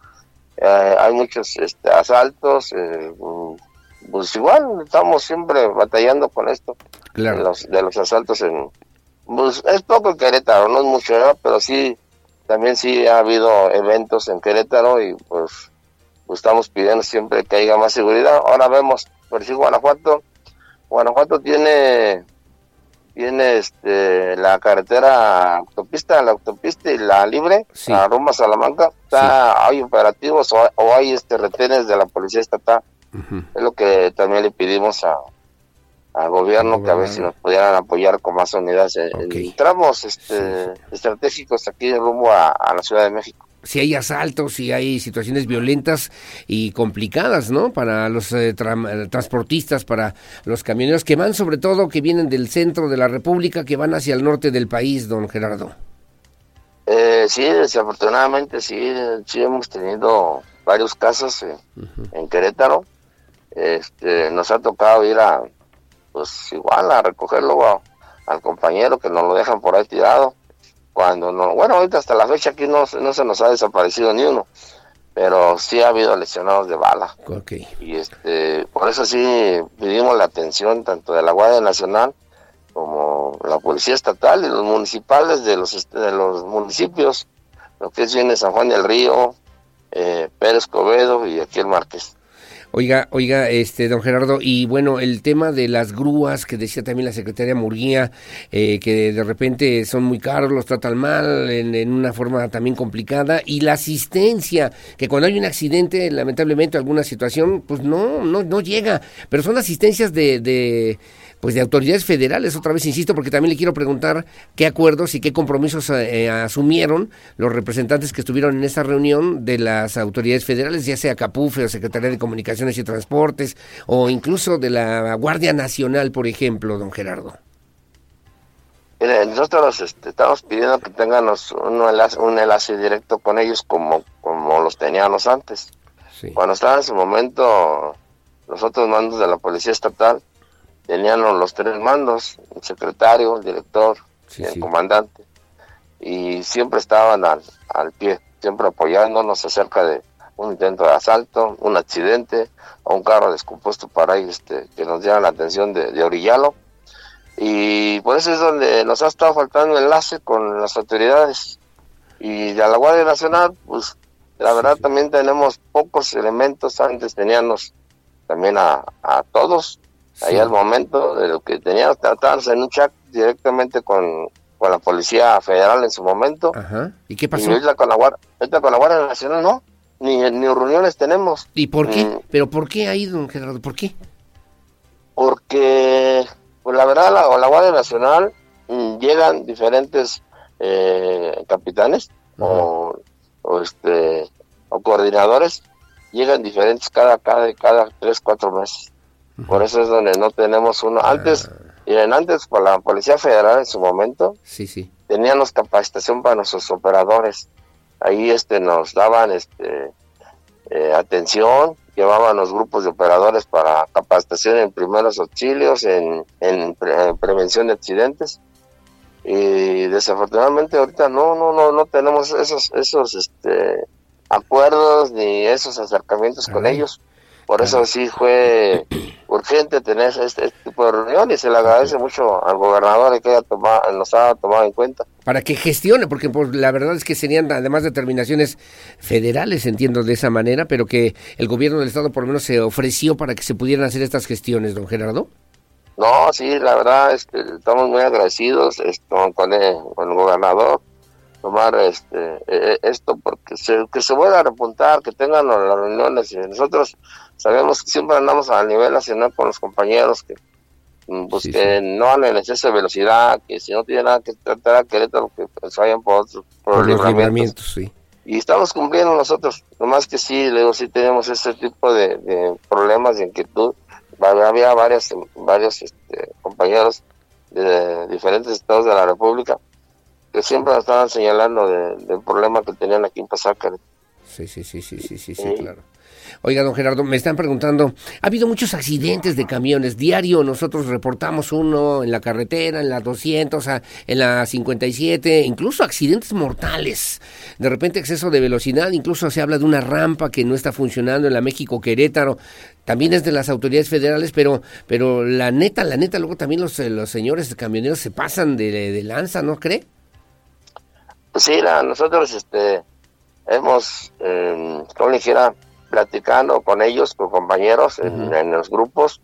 eh, hay muchos este, asaltos. Eh, pues igual estamos siempre batallando con esto. Claro. De los, de los asaltos en, pues es poco en Querétaro, no es mucho, pero sí, también sí ha habido eventos en Querétaro y pues, pues, estamos pidiendo siempre que haya más seguridad. Ahora vemos, por si Guanajuato, Guanajuato tiene tiene este la carretera autopista, la autopista y la libre, a rumba Salamanca, está, hay operativos o, hay este retenes de la policía estatal. Es lo que también le pedimos a, al gobierno que a ver si nos pudieran apoyar con más unidades en, tramos este, estratégicos aquí rumbo a, la Ciudad de México. Si hay asaltos, si hay situaciones violentas y complicadas, ¿no? Para los eh, transportistas, para los camioneros que van, sobre todo, que vienen del centro de la República, que van hacia el norte del país, don Gerardo. Eh, sí, desafortunadamente sí, sí hemos tenido varios casos en Querétaro. Este, nos ha tocado ir a, pues igual a recogerlo al compañero que nos lo dejan por ahí tirado. Cuando no, bueno, ahorita hasta la fecha aquí no, no se nos ha desaparecido ni uno, pero sí ha habido lesionados de bala. Okay. Y este, por eso sí pedimos la atención tanto de la Guardia Nacional como la Policía Estatal y los municipales de los, este, de los municipios, lo que es viene San Juan del Río, eh, Pérez Cobedo y aquí el Márquez. Oiga, oiga, este, don Gerardo, y bueno, el tema de las grúas que decía también la secretaria Murguía, eh, que de repente son muy caros, los tratan mal, en, una forma también complicada, y la asistencia, que cuando hay un accidente, lamentablemente, alguna situación, pues no, no, no llega, pero son asistencias de, de pues de autoridades federales, otra vez insisto, porque también le quiero preguntar qué acuerdos y qué compromisos eh, asumieron los representantes que estuvieron en esta reunión de las autoridades federales, ya sea Capufe o Secretaría de Comunicaciones y Transportes, o incluso de la Guardia Nacional, por ejemplo, don Gerardo. nosotros este, estamos pidiendo que tengan un enlace, un enlace directo con ellos como, como los teníamos antes. Cuando estaba en su momento los otros mandos de la Policía Estatal, tenían los tres mandos, el secretario, el director y el comandante, y siempre estaban al, al pie, siempre apoyándonos acerca de un intento de asalto, un accidente, o un carro descompuesto para ahí, este, que nos dieran la atención de, de Orillalo. Y por eso es donde nos ha estado faltando enlace con las autoridades. Y de la Guardia Nacional, pues la verdad también tenemos pocos elementos, antes teníamos también a, a todos, ahí al momento de lo que teníamos tratarse en un chat directamente con, con la Policía Federal en su momento. Ajá. ¿Y qué pasó? Y ahorita con la, Guardia, con la Guardia Nacional no, ni, ni reuniones tenemos. ¿Y por qué? Mm. ¿Pero por qué ahí, don Gerardo? ¿Por qué? Porque, pues la verdad, la, la Guardia Nacional mm, llegan diferentes eh, capitanes o, o, este o coordinadores, llegan diferentes cada, cada, cada tres, cuatro meses. Por eso es donde no tenemos uno. Antes, miren, antes por la Policía Federal en su momento, sí, sí. teníamos capacitación para nuestros operadores. Ahí este nos daban este eh, atención, llevaban los grupos de operadores para capacitación en primeros auxilios, en, en, prevención de accidentes. Y desafortunadamente ahorita no, no, no, no tenemos esos, esos este, acuerdos ni esos acercamientos con ellos. Por eso sí fue urgente tener este, este, tipo de reunión y se le agradece mucho al gobernador que haya tomado, nos ha tomado en cuenta. Para que gestione, porque pues, la verdad es que serían además determinaciones federales, entiendo de esa manera, pero que el gobierno del estado por lo menos se ofreció para que se pudieran hacer estas gestiones, don Gerardo. No, sí, la verdad es que estamos muy agradecidos esto, con, el, con el gobernador tomar este e, e, esto porque se, que se vuelva a repuntar, que tengan las reuniones y nosotros sabemos que siempre andamos a nivel nacional con los compañeros que mm, pues que no han en exceso de velocidad, que si no tienen nada que tratar a Querétaro que pues vayan por otros por, libramientos. sí. Y estamos cumpliendo nosotros, nomás que sí, luego sí tenemos ese tipo de, de problemas de inquietud. Había varios, varios este, compañeros de diferentes estados de la República que siempre estaban señalando del problema que tenían aquí en Pasácar. Sí, sí, sí, sí, sí, sí, sí, claro. Oiga, don Gerardo, me están preguntando, ha habido muchos accidentes de camiones. Diario nosotros reportamos uno en la carretera, en la 200, en la 57, incluso accidentes mortales. De repente exceso de velocidad, incluso se habla de una rampa que no está funcionando en la México Querétaro. También es de las autoridades federales, pero pero la neta, la neta, luego también los, los señores camioneros se pasan de, de lanza, ¿no cree? Pues sí, nosotros este, hemos, eh, como dijera, platicando con ellos, con compañeros en, los grupos,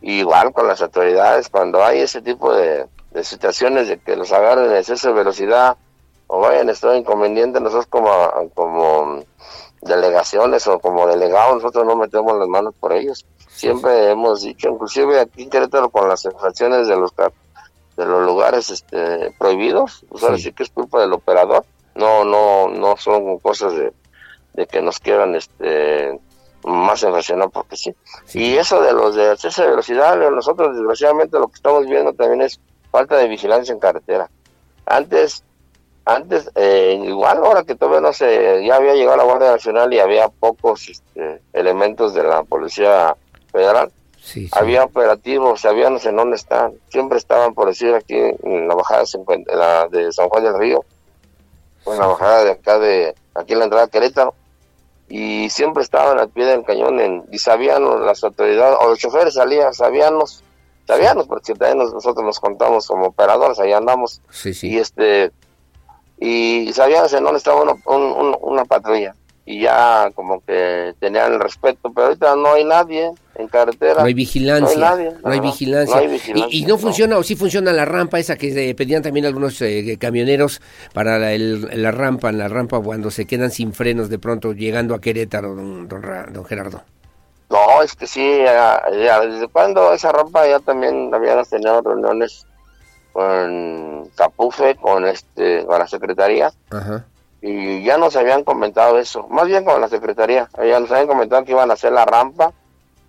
igual con las autoridades, cuando hay ese tipo de, situaciones de que los agarren en exceso de velocidad o vayan a estar inconvenientes, nosotros como, como delegaciones o como delegados, nosotros no metemos las manos por ellos. Siempre hemos dicho, inclusive aquí en Querétaro con las infracciones de los de los lugares este, prohibidos, pues ahora sí. que es culpa del operador, no, no, no son cosas de, que nos quieran este más infraccionar porque sí. Y eso de los de exceso de velocidad, nosotros desgraciadamente lo que estamos viendo también es falta de vigilancia en carretera. Antes, antes, eh, igual ahora que todavía no sé, ya había llegado la Guardia Nacional y había pocos este, elementos de la Policía Federal, había operativos, sabíamos en dónde están. Siempre estaban, por decir, aquí en la bajada de San Juan del Río, o en la bajada de acá, de aquí en la entrada de Querétaro. y siempre estaban al pie del cañón en, y sabían las autoridades, o los choferes salían, sabíamos, sabíamos, porque también nosotros nos contamos como operadores, ahí andamos, y este, y sabían en dónde estaba una patrulla, y ya como que tenían el respeto, pero ahorita no hay nadie en carretera. No hay vigilancia. No hay, vigilancia. Y, no funciona, o sí funciona la rampa esa que pedían también algunos eh, camioneros para la, rampa, la rampa cuando se quedan sin frenos de pronto llegando a Querétaro, don, don, Gerardo. No, es que sí, desde cuando esa rampa ya también habíamos tenido reuniones con Capufe, con este, con la secretaría. Ajá y ya nos habían comentado eso, más bien con la secretaría, ya nos habían comentado que iban a hacer la rampa,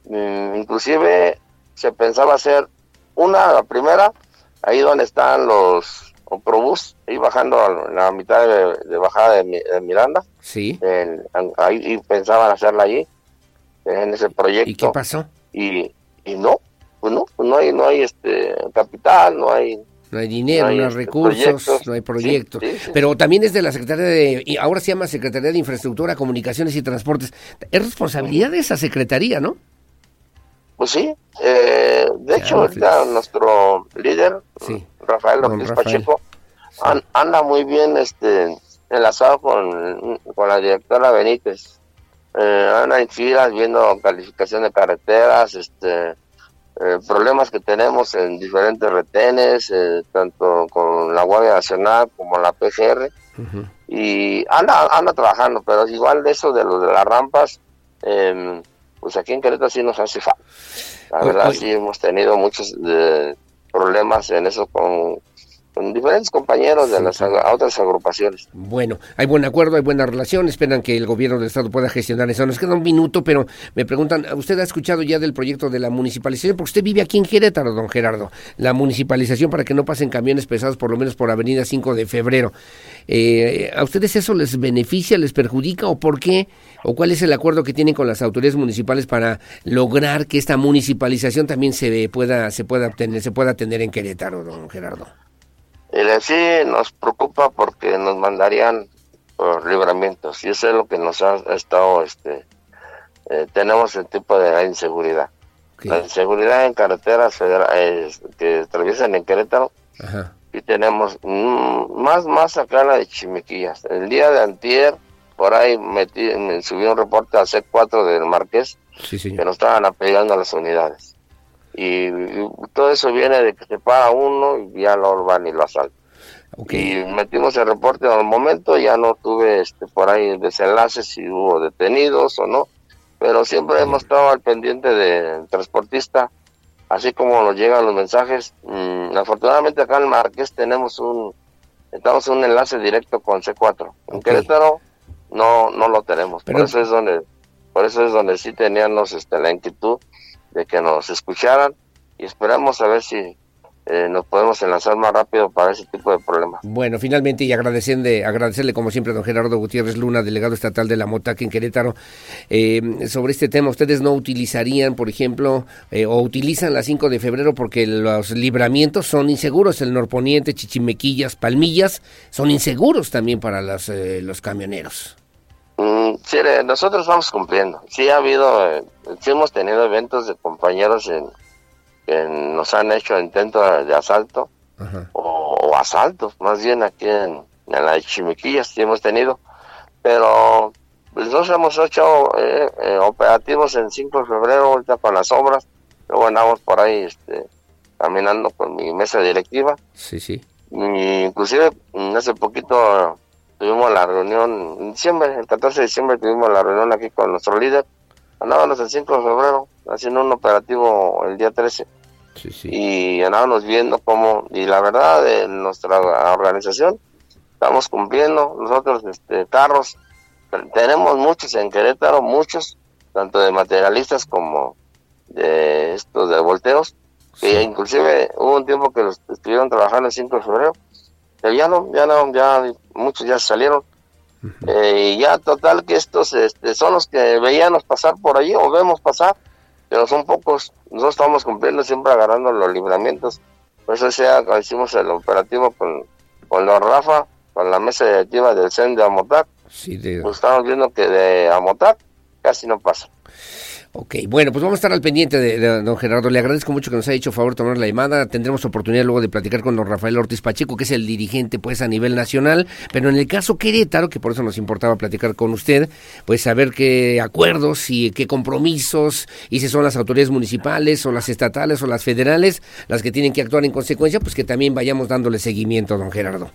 mm, inclusive se pensaba hacer una, la primera, ahí donde están los Oprobús, ahí bajando a la mitad de, bajada de, Miranda, sí, ahí pensaban hacerla allí, en ese proyecto. ¿Y qué pasó? Y, y no, pues no, pues no hay, no hay este capital, no hay no hay dinero, no hay, este, recursos, no hay proyectos. Pero también es de la Secretaría de, y ahora se llama Secretaría de Infraestructura, Comunicaciones y Transportes. Es responsabilidad de esa Secretaría, ¿no? Pues sí. Eh, de hecho, ahorita nuestro líder, Rafael López Pacheco, anda muy bien este enlazado con, con la directora Benítez. Eh, anda en filas viendo calificación de carreteras, este eh, problemas que tenemos en diferentes retenes, eh, tanto con la Guardia Nacional como la PGR, y anda, anda trabajando, pero igual de eso de lo de las rampas, em, pues aquí en Querétaro sí nos hace falta. La verdad sí hemos tenido muchos eh, problemas en eso con con diferentes compañeros de las otras agrupaciones. Bueno, hay buen acuerdo, hay buena relación, esperan que el gobierno del estado pueda gestionar eso. Nos queda un minuto, pero me preguntan, ¿usted ha escuchado ya del proyecto de la municipalización? Porque usted vive aquí en Querétaro, don Gerardo. La municipalización para que no pasen camiones pesados por lo menos por Avenida 5 de Febrero. Eh, ¿A ustedes eso les beneficia, les perjudica o por qué? ¿O cuál es el acuerdo que tienen con las autoridades municipales para lograr que esta municipalización también se pueda, se pueda obtener, se pueda tener en Querétaro, don Gerardo? El sí nos preocupa porque nos mandarían por libramientos y eso es lo que nos ha, estado, este, eh, tenemos el tipo de inseguridad. La inseguridad en carreteras que atraviesan en Querétaro y tenemos mm, más, más acá la de Chimiquillas. El día de antier, por ahí metí, me subí un reporte al C4 del Marqués que nos estaban apegando a las unidades y, todo eso viene de que se para uno y ya lo van y lo asaltan. Y metimos el reporte el momento, ya no tuve este por ahí desenlaces si hubo detenidos o no, pero siempre hemos estado al pendiente del transportista, así como nos llegan los mensajes. Mm, afortunadamente acá en Marqués tenemos un, estamos un enlace directo con C4. En Querétaro no, no lo tenemos, por eso es donde, por eso es donde sí teníamos este, la inquietud de que nos escucharan y esperamos a ver si eh, nos podemos enlazar más rápido para ese tipo de problemas. Bueno, finalmente y agradecerle, agradecerle como siempre a don Gerardo Gutiérrez Luna, delegado estatal de la MOTAC en Querétaro, eh, sobre este tema. ¿Ustedes no utilizarían, por ejemplo, eh, o utilizan la 5 de febrero porque los libramientos son inseguros? El norponiente, Chichimequillas, Palmillas, son inseguros también para los, los camioneros. Mm, sí, nosotros vamos cumpliendo. Sí ha habido, eh, sí hemos tenido eventos de compañeros en, que nos han hecho intentos de asalto o, asaltos, más bien aquí en, en la Chimiquillas sí hemos tenido, pero pues nosotros hemos hecho eh, eh, operativos en 5 de febrero ahorita con las obras, luego andamos por ahí este, caminando con mi mesa directiva. Sí, sí. inclusive hace poquito tuvimos la reunión en diciembre, el 14 de diciembre tuvimos la reunión aquí con nuestro líder. Andábamos el 5 de febrero haciendo un operativo el día 13. Sí, sí. Y andábamos viendo cómo, y la verdad, en nuestra organización estamos cumpliendo. Nosotros, este, carros, tenemos muchos en Querétaro, muchos, tanto de materialistas como de estos de volteos, que inclusive hubo un tiempo que los estuvieron trabajando el 5 de febrero ya no, ya no, ya muchos ya salieron. Eh, y ya total que estos este, son los que veíamos pasar por allí o vemos pasar, pero son pocos. Nosotros estamos cumpliendo siempre agarrando los libramientos. Por eso sea, hicimos el operativo con, con los Rafa, con la mesa directiva del CEN de Amotac, Sí, pues estamos viendo que de Amotac casi no pasa. Ok, bueno, pues vamos a estar al pendiente de, don Gerardo. Le agradezco mucho que nos haya hecho favor tomar la llamada. Tendremos oportunidad luego de platicar con don Rafael Ortiz Pacheco, que es el dirigente pues a nivel nacional. Pero en el caso Querétaro, que por eso nos importaba platicar con usted, pues saber qué acuerdos y qué compromisos, y si son las autoridades municipales o las estatales o las federales las que tienen que actuar en consecuencia, pues que también vayamos dándole seguimiento, don Gerardo.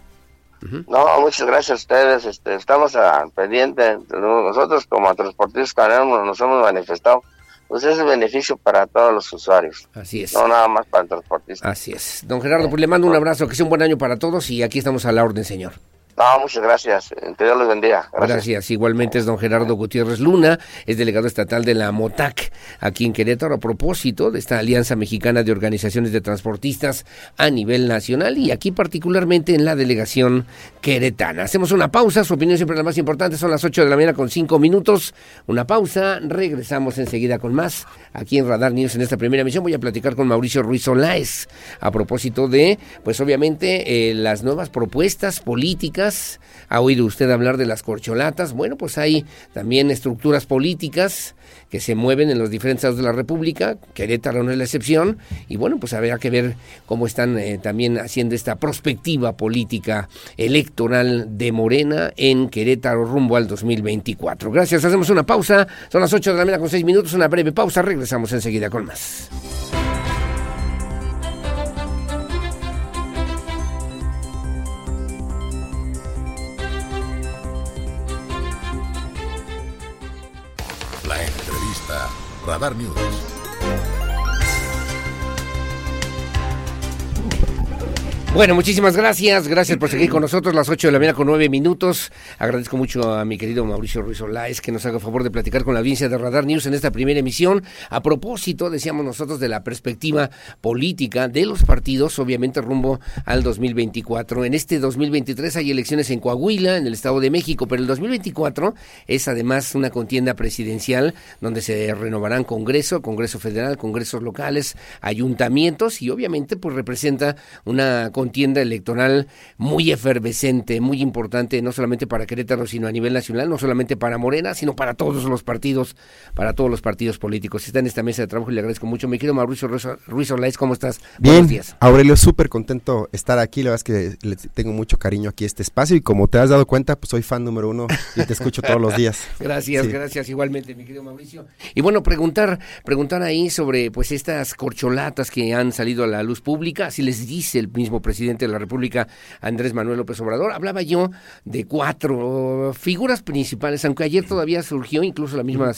No, muchas gracias a ustedes. Este, estamos al pendiente. Nosotros como transportistas canareños nos hemos manifestado. Pues es el beneficio para todos los usuarios. Así es. No nada más para el transportista. Así es. Don Gerardo, pues le mando un abrazo, que sea un buen año para todos y aquí estamos a la orden, señor. No, muchas gracias. Que Dios los bendiga. Gracias. Igualmente es don Gerardo Gutiérrez Luna, es delegado estatal de la MOTAC aquí en Querétaro a propósito de esta Alianza Mexicana de Organizaciones de Transportistas a nivel nacional y aquí particularmente en la delegación queretana. Hacemos una pausa, su opinión siempre es la más importante, son las 8 de la mañana con 5 minutos. Una pausa, regresamos enseguida con más aquí en Radar News en esta primera emisión. Voy a platicar con Mauricio Ruiz Olaez a propósito de, pues obviamente, eh, las nuevas propuestas políticas ¿Ha oído usted hablar de las corcholatas? Bueno, pues hay también estructuras políticas que se mueven en los diferentes estados de la República, Querétaro no es la excepción, y bueno, pues habrá que ver cómo están eh, también haciendo esta prospectiva política electoral de Morena en Querétaro rumbo al 2024. Gracias, hacemos una pausa, son las 8 de la mañana con 6 minutos, una breve pausa, regresamos enseguida con más. Radar News. Bueno, muchísimas gracias. Gracias por seguir con nosotros. Las 8 de la mañana con 9 minutos. Agradezco mucho a mi querido Mauricio Ruiz Olaez que nos haga favor de platicar con la audiencia de Radar News en esta primera emisión. A propósito, decíamos nosotros, de la perspectiva política de los partidos, obviamente rumbo al 2024. En este 2023 hay elecciones en Coahuila, en el Estado de México, pero el 2024 es además una contienda presidencial donde se renovarán Congreso, Congreso Federal, Congresos locales, ayuntamientos y obviamente pues representa una contienda electoral muy efervescente, muy importante, no solamente para Querétaro, sino a nivel nacional, no solamente para Morena, sino para todos los partidos, para todos los partidos políticos. Está en esta mesa de trabajo y le agradezco mucho. Me querido Mauricio Ruiz Orlaiz, ¿cómo estás? Bien, Buenos días. Aurelio, súper contento estar aquí, la verdad es que le tengo mucho cariño aquí a este espacio y como te has dado cuenta, pues soy fan número uno y te escucho todos los días. gracias, gracias igualmente, mi querido Mauricio. Y bueno, preguntar, preguntar ahí sobre pues estas corcholatas que han salido a la luz pública, así les dice el mismo presidente presidente de la República, Andrés Manuel López Obrador. Hablaba yo de cuatro figuras principales, aunque ayer todavía surgió, incluso la misma,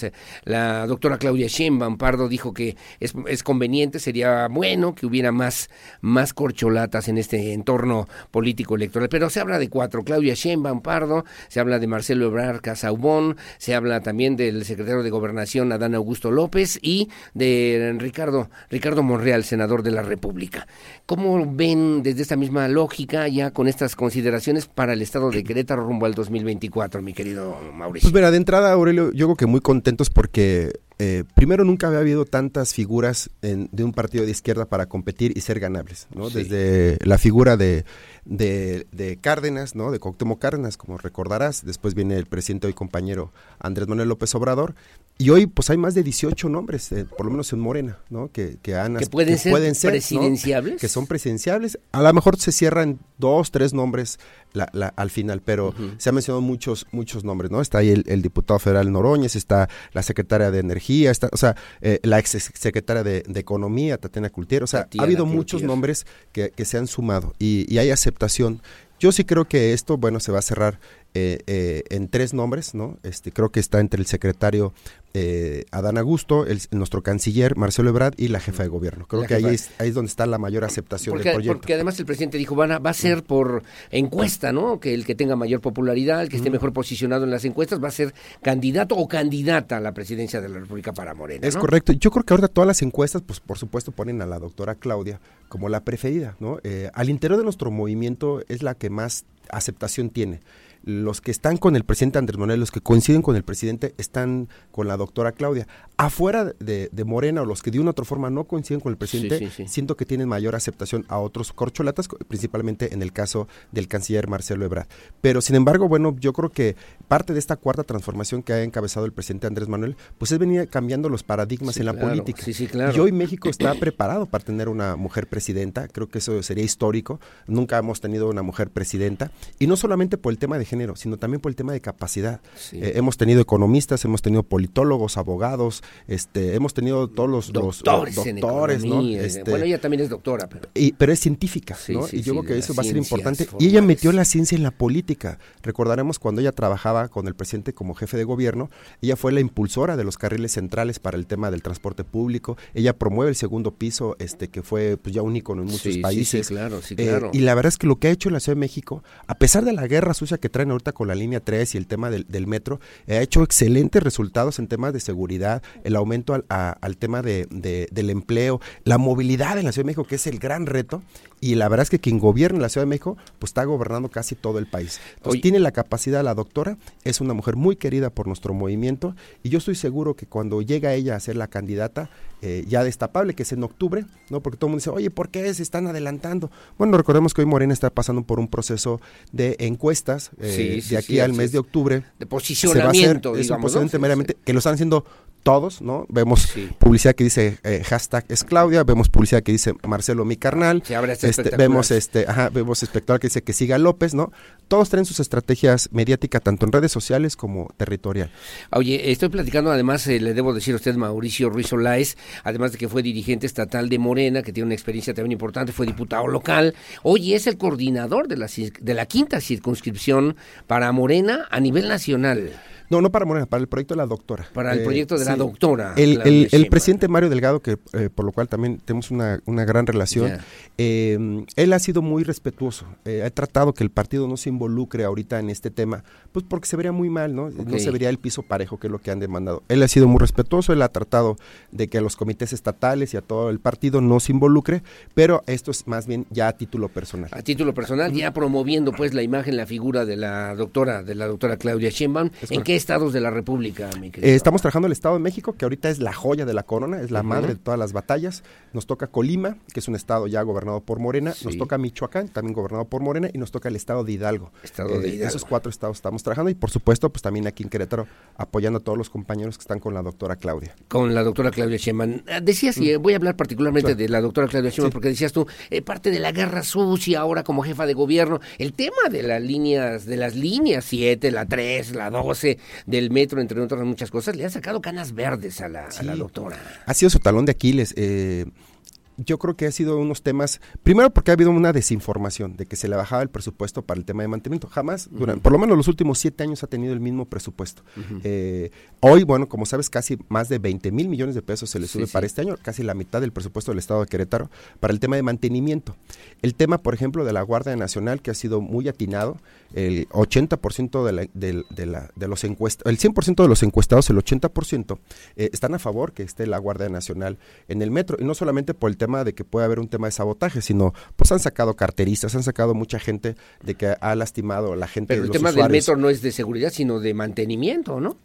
la doctora Claudia Sheinbaum Pardo dijo que es, es conveniente, sería bueno que hubiera más, más corcholatas en este entorno político electoral. Pero se habla de cuatro, Claudia Sheinbaum Pardo, se habla de Marcelo Ebrard Casaubón, se habla también del secretario de Gobernación, Adán Augusto López, y de Ricardo, Ricardo Monreal, senador de la República. ¿Cómo ven desde esta misma lógica ya con estas consideraciones para el estado de Querétaro rumbo al 2024, mi querido Mauricio? Pues mira, de entrada, Aurelio, yo creo que muy contentos porque eh, primero nunca había habido tantas figuras de un partido de izquierda para competir y ser ganables, ¿no? Desde la figura de, de, Cárdenas, ¿no? De Cuauhtémoc Cárdenas, como recordarás, después viene el presidente hoy compañero Andrés Manuel López Obrador, y hoy pues hay más de 18 nombres, eh, por lo menos en Morena, ¿no? Que, que, han, que pueden, ser, presidenciables. Que son presidenciables. A lo mejor se cierran dos, tres nombres la, al final, pero se han mencionado muchos, muchos nombres, ¿no? Está ahí el, diputado federal Noroñez, está la secretaria de Energía, está, o sea, eh, la ex secretaria de, Economía, Tatiana Cultiero, o sea, ha habido muchos nombres que, que, se han sumado y, y hay aceptación. Yo sí creo que esto, bueno, se va a cerrar eh, eh, en tres nombres, ¿no? Este, creo que está entre el secretario eh, Adán Augusto, el, nuestro canciller Marcelo Ebrard y la jefa de gobierno. Creo que ahí es, ahí es donde está la mayor aceptación del proyecto. Porque además el presidente dijo, van va a ser por encuesta, ¿no? Que el que tenga mayor popularidad, el que esté mejor posicionado en las encuestas, va a ser candidato o candidata a la presidencia de la República para Morena. Es correcto. Yo creo que ahora todas las encuestas, pues por supuesto, ponen a la doctora Claudia como la preferida, ¿no? Eh, al interior de nuestro movimiento es la que más aceptación tiene los que están con el presidente Andrés Manuel, los que coinciden con el presidente, están con la doctora Claudia. Afuera de, Morena o los que de una u otra forma no coinciden con el presidente, siento que tienen mayor aceptación a otros corcholatas, principalmente en el caso del canciller Marcelo Ebrard. Pero sin embargo, bueno, yo creo que parte de esta cuarta transformación que ha encabezado el presidente Andrés Manuel, pues es venir cambiando los paradigmas en la política. Y hoy México está preparado para tener una mujer presidenta, creo que eso sería histórico. Nunca hemos tenido una mujer presidenta. Y no solamente por el tema de género, sino también por el tema de capacidad. Eh, hemos tenido economistas, hemos tenido politólogos, abogados, este, hemos tenido todos los doctores, doctores ¿no? Este, bueno, ella también es doctora. Pero, y, pero es científica, ¿no? y yo creo que eso va a ser importante. Y ella metió la ciencia en la política. Recordaremos cuando ella trabajaba con el presidente como jefe de gobierno, ella fue la impulsora de los carriles centrales para el tema del transporte público. Ella promueve el segundo piso, este, que fue pues, ya un ícono en muchos países. claro, sí, eh, claro. y la verdad es que lo que ha hecho la Ciudad de México, a pesar de la guerra sucia que trae ahorita con la línea 3 y el tema del, metro, ha hecho excelentes resultados en temas de seguridad, el aumento al, tema de, del empleo, la movilidad en la Ciudad de México, que es el gran reto, y la verdad es que quien gobierna la Ciudad de México, pues está gobernando casi todo el país. Entonces tiene la capacidad, la doctora, es una mujer muy querida por nuestro movimiento, y yo estoy seguro que cuando llega ella a ser la candidata, eh, ya destapable, que es en octubre, ¿no? Porque todo el mundo dice, oye, ¿por qué se están adelantando? Bueno, recordemos que hoy Morena está pasando por un proceso de encuestas eh, de aquí al mes de octubre. De posicionamiento, es un meramente, que lo están haciendo todos, ¿no? Vemos publicidad que dice eh, hashtag es Claudia, vemos publicidad que dice Marcelo mi carnal, este, vemos este, ajá, vemos espectador que dice que siga López, ¿no? Todos traen sus estrategias mediáticas tanto en redes sociales como territorial. Oye, estoy platicando además, eh, le debo decir a usted Mauricio Ruiz Olaez, además de que fue dirigente estatal de Morena, que tiene una experiencia también importante, fue diputado local, hoy es el coordinador de la, de la quinta circunscripción para Morena a nivel nacional. No, no para Morena, para el proyecto de la doctora. Para el eh, proyecto de la doctora. El, el, presidente Mario Delgado, que eh, por lo cual también tenemos una, una gran relación, eh, él ha sido muy respetuoso. ha tratado que el partido no se involucre ahorita en este tema, pues porque se vería muy mal, ¿no? No se vería el piso parejo, que es lo que han demandado. Él ha sido muy respetuoso, él ha tratado de que a los comités estatales y a todo el partido no se involucre, pero esto es más bien ya a título personal. A título personal, ya promoviendo pues la imagen, la figura de la doctora, de la doctora Claudia Sheinbaum. ¿En qué estados de la República, mi eh, estamos trabajando el Estado de México, que ahorita es la joya de la corona, es la madre de todas las batallas. Nos toca Colima, que es un estado ya gobernado por Morena. Nos toca Michoacán, también gobernado por Morena. Y nos toca el Estado de Hidalgo. Estado de eh, Hidalgo. Esos cuatro estados estamos trabajando. Y por supuesto, pues también aquí en Querétaro, apoyando a todos los compañeros que están con la doctora Claudia. Con la doctora Claudia Sheinbaum. Ah, decías, y mm. voy a hablar particularmente de la doctora Claudia Sheinbaum, porque decías tú, eh, parte de la guerra sucia ahora como jefa de gobierno. El tema de las líneas, de las líneas 7, la 3, la 12 del metro, entre otras muchas cosas, le ha sacado canas verdes a la, a la doctora. Ha sido su talón de Aquiles. Eh, yo creo que ha sido unos temas, primero porque ha habido una desinformación de que se le bajaba el presupuesto para el tema de mantenimiento. Jamás, durante, por lo menos los últimos siete años ha tenido el mismo presupuesto. Eh, hoy, bueno, como sabes, casi más de 20 mil millones de pesos se le sube para este año, casi la mitad del presupuesto del Estado de Querétaro, para el tema de mantenimiento. El tema, por ejemplo, de la Guardia Nacional, que ha sido muy atinado, el 80% de, la, de, la, de los encuestados, el 100% de los encuestados, el 80%, eh, están a favor que esté la Guardia Nacional en el metro, y no solamente por el tema de que puede haber un tema de sabotaje, sino pues han sacado carteristas, han sacado mucha gente de que ha lastimado a la gente. Pero el tema del metro no es de seguridad, sino de mantenimiento, ¿no?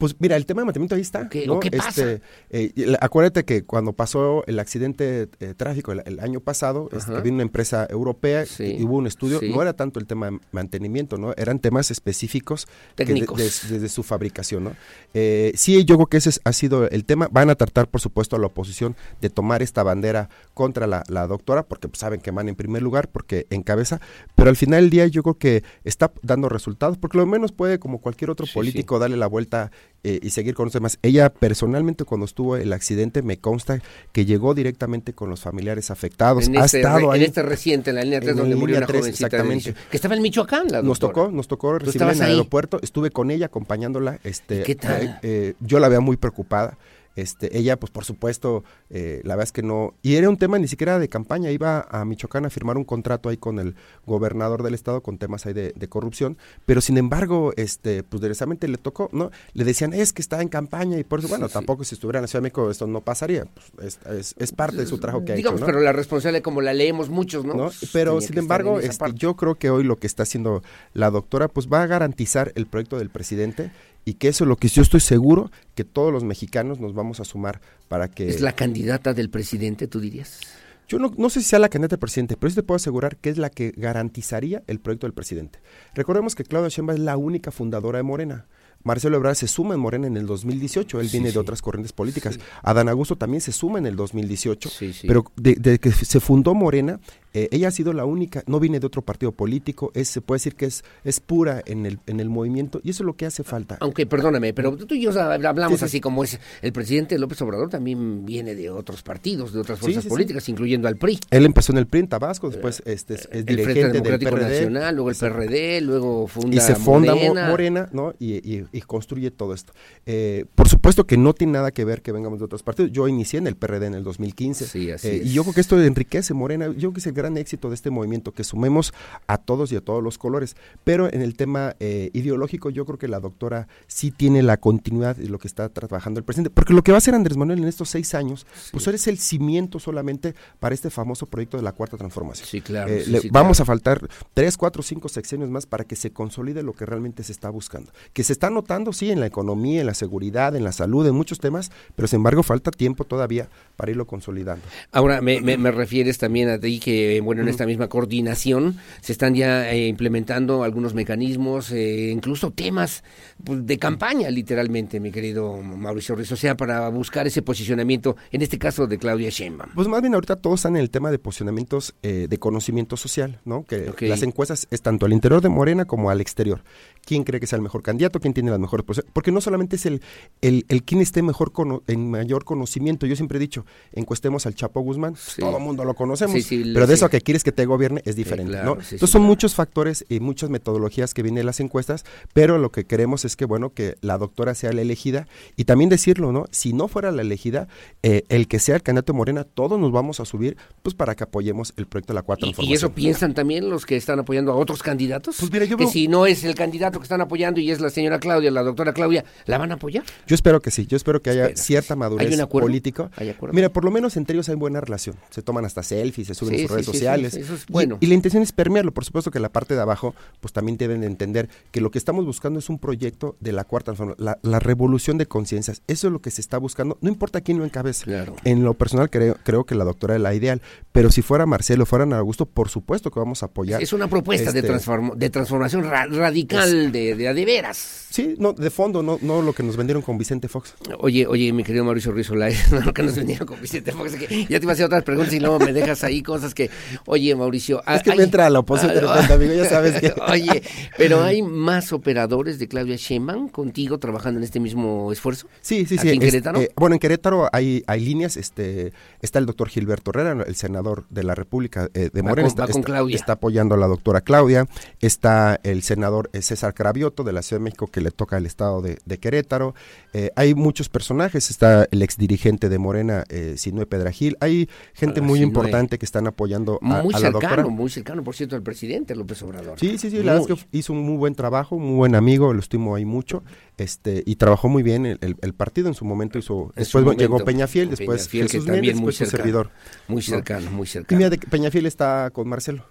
Pues mira, el tema de mantenimiento ahí está. ¿Qué, ¿no? ¿qué pasa? Este, eh, acuérdate que cuando pasó el accidente eh, trágico el, año pasado, este, había una empresa europea y hubo un estudio, no era tanto el tema de mantenimiento, ¿no? Eran temas específicos técnicos desde su fabricación, ¿no? Eh, sí, yo creo que ese ha sido el tema. Van a tratar, por supuesto, a la oposición de tomar esta bandera contra la, doctora, porque pues, saben que van en primer lugar, porque encabeza, pero al final del día yo creo que está dando resultados, porque lo menos puede, como cualquier otro político, darle la vuelta eh, y seguir con los temas. Ella personalmente cuando estuvo el accidente me consta que llegó directamente con los familiares afectados. En ha este, estado en este reciente, en la línea 3, donde murió una exactamente. que estaba en Michoacán, la Nos tocó, nos tocó recibirla en el aeropuerto. Estuve con ella acompañándola. Este, ¿Qué tal? Eh, yo la veía muy preocupada. Este, ella, pues por supuesto, eh, la verdad es que no, y era un tema ni siquiera de campaña, iba a Michoacán a firmar un contrato ahí con el gobernador del estado con temas ahí de, corrupción, pero sin embargo, este, pues directamente le tocó, ¿no? Le decían, es que está en campaña y por eso, bueno, tampoco si estuviera en la Ciudad de México esto no pasaría, pues, es, es, parte de su trabajo que ha Digamos, pero la responsable como la leemos muchos, ¿no? Pero sin embargo, este, yo creo que hoy lo que está haciendo la doctora, pues va a garantizar el proyecto del presidente y que eso es lo que yo estoy seguro que todos los mexicanos nos vamos a sumar para que... ¿Es la candidata del presidente, tú dirías? Yo no, no, sé si sea la candidata del presidente, pero sí te puedo asegurar que es la que garantizaría el proyecto del presidente. Recordemos que Claudia Sheinbaum es la única fundadora de Morena. Marcelo Ebrard se suma en Morena en el 2018, él viene de otras corrientes políticas. Adán Augusto también se suma en el 2018, pero de, que se fundó Morena, eh, ella ha sido la única, no viene de otro partido político, es, se puede decir que es, es pura en el, en el movimiento y eso es lo que hace falta. Aunque, perdóname, pero tú y yo hablamos así como es, el presidente López Obrador también viene de otros partidos, de otras fuerzas políticas, incluyendo al PRI. Él empezó en el PRI en Tabasco, después este, es, el dirigente del PRD. Nacional, luego el PRD, luego funda Y se funda Morena, ¿no? Y, construye todo esto. Eh, por supuesto que no tiene nada que ver que vengamos de otros partidos. Yo inicié en el PRD en el 2015. Sí, así eh, y yo creo que esto enriquece Morena. Yo creo que se gran éxito de este movimiento, que sumemos a todos y a todos los colores. Pero en el tema eh, ideológico, yo creo que la doctora sí tiene la continuidad de lo que está trabajando el presidente. Porque lo que va a hacer Andrés Manuel en estos seis años, pues es el cimiento solamente para este famoso proyecto de la cuarta transformación. Sí, claro. Eh, vamos a faltar tres, cuatro, cinco sexenios más para que se consolide lo que realmente se está buscando. Que se está notando, sí, en la economía, en la seguridad, en la salud, en muchos temas, pero sin embargo falta tiempo todavía para irlo consolidando. Ahora, me, me, refieres también a ti que, bueno, en esta misma coordinación se están ya eh, implementando algunos mecanismos, eh, incluso temas pues, de campaña, literalmente, mi querido Mauricio Ruiz, o sea, para buscar ese posicionamiento, en este caso de Claudia Sheinbaum. Pues más bien ahorita todos están en el tema de posicionamientos eh, de conocimiento social, ¿no? Que las encuestas es tanto al interior de Morena como al exterior. ¿Quién cree que sea el mejor candidato? ¿Quién tiene las mejores? Porque no solamente es el, el, el quien esté mejor en mayor conocimiento. Yo siempre he dicho, encuestemos al Chapo Guzmán, todo el mundo lo conocemos, pero de eso a que quieres que te gobierne es diferente, ¿no? Entonces son muchos factores y muchas metodologías que vienen de las encuestas, pero lo que queremos es que, bueno, que la doctora sea la elegida y también decirlo, ¿no? Si no fuera la elegida, eh, el que sea el candidato Morena, todos nos vamos a subir, pues para que apoyemos el proyecto de la cuarta ¿Y, ¿Y eso piensan también los que están apoyando a otros candidatos? Pues mira, yo que si no es el candidato que están apoyando y es la señora Claudia, la doctora Claudia, ¿la van a apoyar? Yo espero que sí, yo espero que haya cierta madurez política. Mira, por lo menos entre ellos hay buena relación, se toman hasta selfies, se suben sus redes sociales. eso es bueno. y, la intención es permearlo, por supuesto que la parte de abajo, pues también deben entender que lo que estamos buscando es un proyecto de la cuarta la, la revolución de conciencias. Eso es lo que se está buscando, no importa quién lo encabece. En lo personal creo, creo que la doctora es la ideal, pero si fuera Marcelo, fuera Augusto, por supuesto que vamos a apoyar. Es una propuesta de, este, de transformación radical de, de, de, veras. Sí, no, de fondo, no, no lo que nos vendieron con Vicente Fox. Oye, oye, mi querido Mauricio no lo que nos vendieron con Vicente Fox, que ya te iba a hacer otras preguntas y luego me dejas ahí cosas que, oye, Mauricio. Es que me entra a la oposición de repente, amigo, ya sabes que. oye, pero hay más operadores de Claudia Sheinbaum contigo trabajando en este mismo esfuerzo. Sí, sí, sí. ¿En Querétaro? Eh, bueno, en Querétaro hay, hay líneas, este, está el doctor Gilberto Herrera, el senador de la República eh, de Morena, está, está, apoyando a la doctora Claudia, está el senador eh, César Cravioto de la Ciudad de México que le toca el estado de, Querétaro, hay muchos personajes, está el ex dirigente de Morena, eh, Sinue Pedragil, hay gente muy importante que están apoyando a, muy la doctora. Muy cercano, por cierto, al presidente López Obrador. Sí, sí, sí, la verdad es que hizo un muy buen trabajo, muy buen amigo, lo estimo ahí mucho, este y trabajó muy bien el, partido en su momento hizo, después llegó Peñafiel, después Jesús Méndez, después su servidor. Muy cercano, muy cercano. Y mira, Peñafiel está con Marcelo.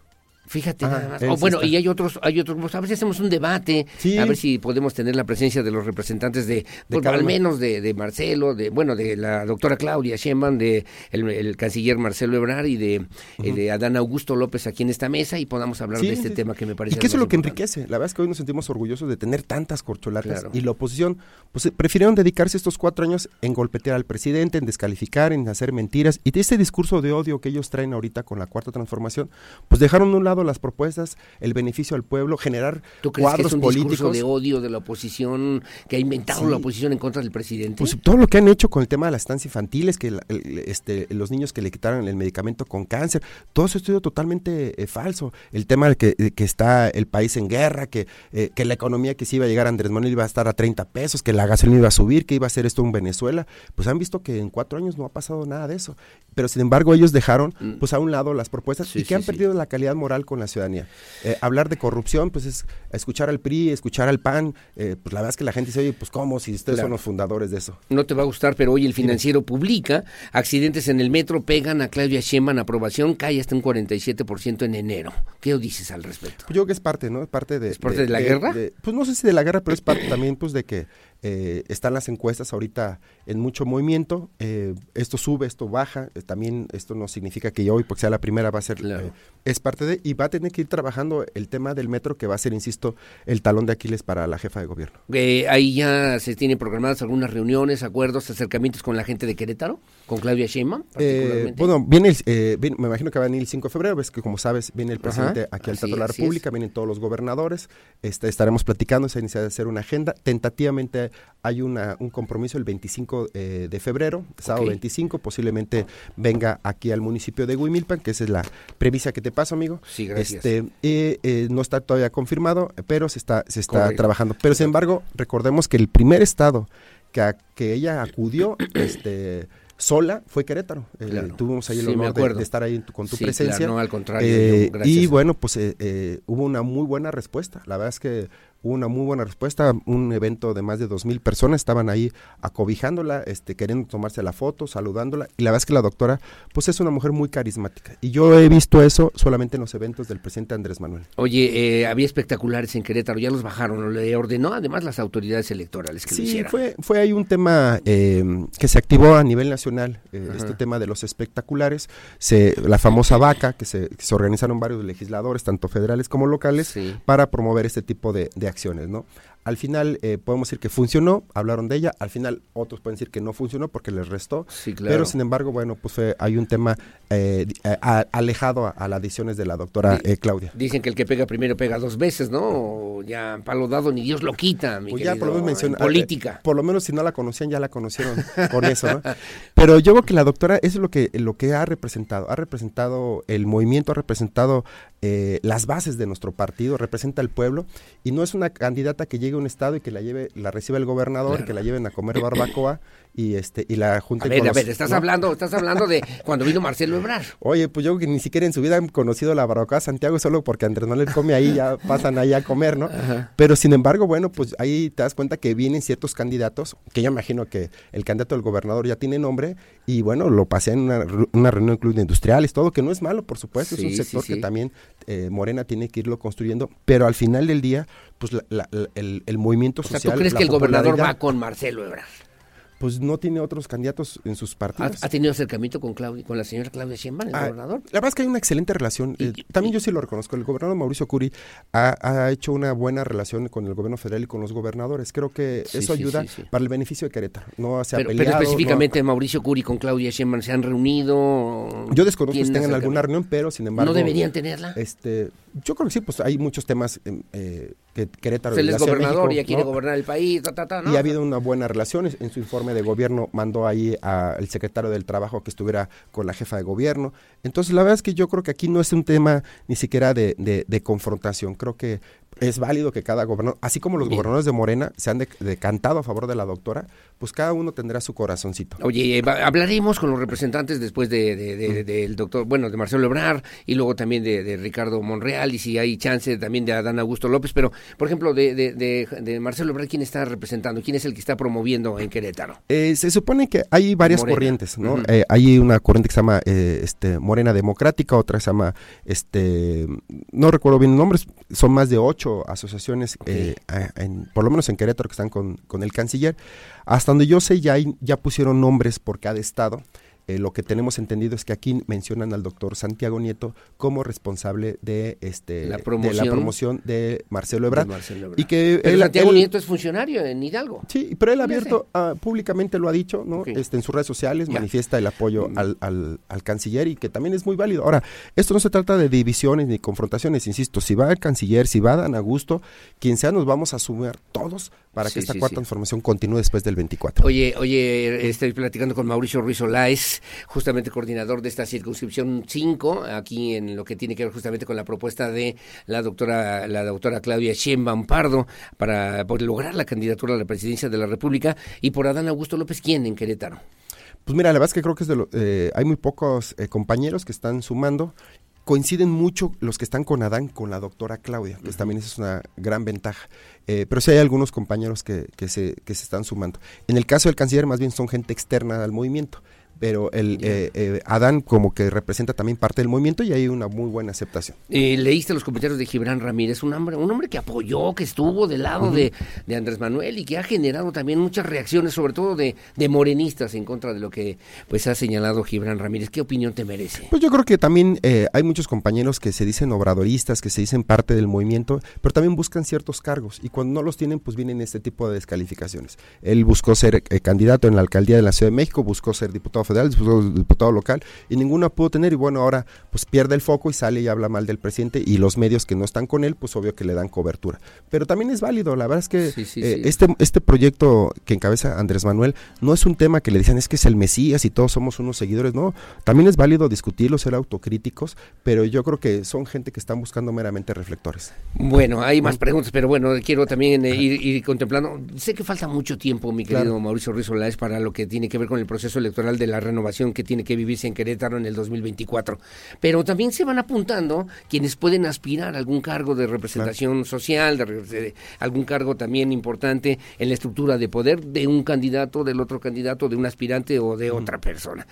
Fíjate nada más. Oh, bueno, y hay otros, hay otros, a ver si hacemos un debate, a ver si podemos tener la presencia de los representantes de, pues, al menos de, Marcelo, de bueno, de la doctora Claudia Sheinbaum, de el, canciller Marcelo Ebrard y de, eh, de, Adán Augusto López aquí en esta mesa y podamos hablar de este tema que me parece. Y que eso es lo que enriquece. La verdad es que hoy nos sentimos orgullosos de tener tantas corcholatas y la oposición, pues prefirieron dedicarse estos cuatro años en golpetear al presidente, en descalificar, en hacer mentiras. Y de este discurso de odio que ellos traen ahorita con la cuarta transformación, pues dejaron a un lado lado las propuestas, el beneficio al pueblo, generar ¿Tú crees cuadros que es un políticos. discurso de odio de la oposición que ha inventado Sí. la oposición en contra del presidente? Pues todo lo que han hecho con el tema de las estancias infantiles, que el- este, los niños que le quitaron el medicamento con cáncer, todo eso ha sido totalmente eh, falso. El tema de que, de que está el país en guerra, que, eh, que la economía que se iba a llegar a Andrés Manuel iba a estar a 30 pesos, que la gasolina iba a subir, que iba a hacer esto en Venezuela, pues han visto que en cuatro años no ha pasado nada de eso. Pero sin embargo ellos dejaron pues a un lado las propuestas y que han perdido la calidad moral con la ciudadanía. Eh, hablar de corrupción, pues es escuchar al PRI, escuchar al PAN, eh, pues la verdad es que la gente dice, oye, pues cómo, si ustedes Claro. son los fundadores de eso. No te va a gustar, pero hoy el financiero publica accidentes en el metro pegan a Claudia Sheinbaum aprobación cae hasta un 47% en enero. ¿Qué dices al respecto? Pues yo creo que es parte, ¿no? Es parte de... ¿Es parte de la guerra? pues no sé si de la guerra, pero es parte también pues de que eh, están las encuestas ahorita en mucho movimiento. eh, esto sube, esto baja. eh, también esto no significa que hoy, porque sea la primera, va a ser... eh, es parte de... Y va a tener que ir trabajando el tema del metro, que va a ser, insisto, el talón de Aquiles para la jefa de gobierno. Eh, ahí ya se tienen programadas algunas reuniones, acuerdos, acercamientos con la gente de Querétaro, con Claudia Sheinbaum. Eh, bueno, viene, el, eh, viene- me imagino que va a venir el 5 de febrero, ves que como sabes, viene el presidente Ajá, aquí al Teatro de la República, vienen todos los gobernadores, este, estaremos platicando, se ha iniciado a hacer una agenda, tentativamente hay una, un compromiso el 25 eh, de febrero, sábado Ok. 25, posiblemente venga aquí al municipio de Huimilpan, que esa es la premisa que te paso, amigo. Sí, gracias. Este, eh, eh, no está todavía confirmado, pero se está, se está Correcto. trabajando. Pero sin embargo, recordemos que el primer estado que, a- que ella acudió, este sola fue Querétaro. Eh. Tuvimos ahí el Sí, honor de, estar ahí en tu- con tu Sí, presencia. claro, no, al contrario, Eh, yo, y bueno, pues eh, hubo una muy buena respuesta. La verdad es que hubo una muy buena respuesta. Un evento de más de dos mil personas estaban ahí acobijándola, este, queriendo tomarse la foto, saludándola. Y la verdad es que la doctora, pues es una mujer muy carismática. Y yo he visto eso solamente en los eventos del presidente Andrés Manuel. Oye, eh, había espectaculares en Querétaro, ya los bajaron, le ordenó además las autoridades electorales que lo Sí, hicieran. fue, fue ahí un tema eh, que se activó a nivel nacional, eh, este tema de los espectaculares, se, la famosa vaca, que se, que se organizaron varios legisladores, tanto federales como locales, para promover este tipo de, de acciones, ¿no? Al final eh, podemos decir que funcionó, hablaron de ella, al final otros pueden decir que no funcionó porque les restó, claro. pero sin embargo, bueno, pues fue- hay un tema eh, a- a- alejado a, a las decisiones de la doctora eh, Claudia. Dicen que el que pega primero pega dos veces, ¿no? O ya palo dado ni Dios lo quita, mi Pues ya por lo menos en menciona- política. eh, por lo menos si no la conocían, ya la conocieron con eso, ¿no? Pero yo creo que la doctora, eso es lo que, lo que ha representado. Ha representado el movimiento, ha representado eh, las bases de nuestro partido, representa al pueblo, y no es una candidata que llegue a un estado y que la lleve, la reciba el gobernador, Claro. que la lleven a comer barbacoa y este, y la junte A ver, a ver, estás ¿no? hablando, estás hablando de cuando vino Marcelo Ebrard. Oye, pues yo que ni siquiera en su vida han conocido la barbacoa Santiago solo porque Andrés Manuel come ahí, ya pasan ahí a comer, ¿no? Pero sin embargo, bueno, pues ahí te das cuenta que vienen ciertos candidatos, que yo imagino que el candidato del gobernador ya tiene nombre, y bueno, lo pasé en una, una reunión de club de industriales, todo, que no es malo, por supuesto, es un sector sí. que también eh, Morena tiene que irlo construyendo, pero al final del día, pues la- la- la- el, el movimiento O sea, social... ¿tú crees que el gobernador va con Marcelo Ebrard? Pues no tiene otros candidatos en sus ¿Ha, partidos. ha tenido acercamiento con Claudia, con la señora Claudia Sheinbaum, el Ah, gobernador? La verdad es que hay una excelente relación. Eh, también yo sí lo reconozco. El gobernador Mauricio Curi ha, ha hecho una buena relación con el gobierno federal y con los gobernadores. Creo que Sí, eso sí, ayuda sí, para el beneficio de Querétaro. No se ha Pero, pero peleado, no- específicamente Mauricio Curi con Claudia Sheinbaum se han reunido. yo desconozco si ¿Tienen tengan alguna reunión, pero sin embargo. ¿No deberían tenerla? Este, yo creo que sí, pues hay muchos temas em, eh, que Querétaro. Él es gobernador México, ya quiere ¿no? gobernar el país, ta, ta, ta, ¿no? Y ha habido una buena relación. En- su informe de gobierno mandó ahí al secretario del Trabajo que estuviera con la jefa de gobierno. Entonces, la verdad es que yo creo que aquí no es un tema ni siquiera de, de- de confrontación. Creo que es válido que cada gobernador, así como los Bien. gobernadores de Morena se han de- decantado a favor de la doctora, pues cada uno tendrá su corazoncito. Oye, eh, hablaremos con los representantes después de, de- de- del doctor, bueno, de Marcelo Ebrard y luego también de, Ricardo Monreal y si hay chance también de Adán Augusto López, pero por ejemplo de, de, de- de Marcelo Ebrard, ¿quién está representando? ¿Quién es el que está promoviendo en Querétaro? Eh, se supone que hay varias Morena. corrientes, ¿no? Eh, hay una corriente que se llama eh, este, Morena Democrática, otra se llama, este, no recuerdo bien los nombres, son más de ocho asociaciones, eh, en- por lo menos en Querétaro, que están con, con el canciller. Hasta donde yo sé, ya, ya pusieron nombres por cada estado. Eh, lo que tenemos entendido es que aquí mencionan al doctor Santiago Nieto como responsable de este La de promoción. la promoción de Marcelo Ebrard. De Marcelo Ebrard. Y que Pero él- Santiago él- Nieto es funcionario en Hidalgo. Sí, pero él abierto, ah, públicamente lo ha dicho, ¿no? Este, en sus redes sociales. Mm. manifiesta el apoyo al, al- al canciller y que también es muy válido. Ahora, esto no se trata de divisiones ni confrontaciones, insisto, si va el canciller, si va Dan Augusto, quien sea, nos vamos a sumar todos para Sí, que esta sí, cuarta sí. transformación continúe después del 24. Oye, oye, estoy platicando con Mauricio Ruiz Justamente coordinador de esta circunscripción 5, aquí en lo que tiene que ver justamente con la propuesta de la doctora, la doctora Claudia Sheinbaum Pardo para por lograr la candidatura a la presidencia de la República y por Adán Augusto López, ¿quién en Querétaro? Pues mira, la verdad es que creo que es de lo- eh, hay muy pocos eh, compañeros que están sumando. Coinciden mucho los que están con Adán con la doctora Claudia, que también esa es una gran ventaja. Eh, pero sí hay algunos compañeros que, que se, que se están sumando. En el caso del canciller, más bien son gente externa al movimiento. Pero el eh, eh, Adán como que representa también parte del movimiento y hay una muy buena aceptación. Eh, leíste los comentarios de Gibran Ramírez, un hombre, un hombre que apoyó, que estuvo del lado de, de Andrés Manuel y que ha generado también muchas reacciones, sobre todo de, de morenistas en contra de lo que pues ha señalado Gibran Ramírez. ¿Qué opinión te merece? Pues yo creo que también eh, hay muchos compañeros que se dicen obradoristas, que se dicen parte del movimiento, pero también buscan ciertos cargos y cuando no los tienen, pues vienen este tipo de descalificaciones. Él buscó ser candidato en la alcaldía de la Ciudad de México, buscó ser diputado federal, ser diputado local y ninguno pudo tener y bueno, ahora pues pierde el foco y sale y habla mal del presidente y los medios que no están con él, pues obvio que le dan cobertura. Pero también es válido, la verdad es que Sí, sí, eh, sí. este este proyecto que encabeza Andrés Manuel no es un tema que le dicen es que es el Mesías y todos somos unos seguidores, no, también es válido discutirlo, ser autocríticos, pero yo creo que son gente que están buscando meramente reflectores. Bueno, hay más preguntas, pero bueno, quiero también eh, ir, ir contemplando. Sé que falta mucho tiempo, mi querido Claro. Mauricio Olaez, para lo que tiene que ver con el proceso electoral de la renovación que tiene que vivirse en Querétaro en el 2024. Pero también se van apuntando quienes pueden aspirar a algún cargo de representación social, de, algún cargo también importante en la estructura de poder de un candidato, del otro candidato, de un aspirante o de otra persona.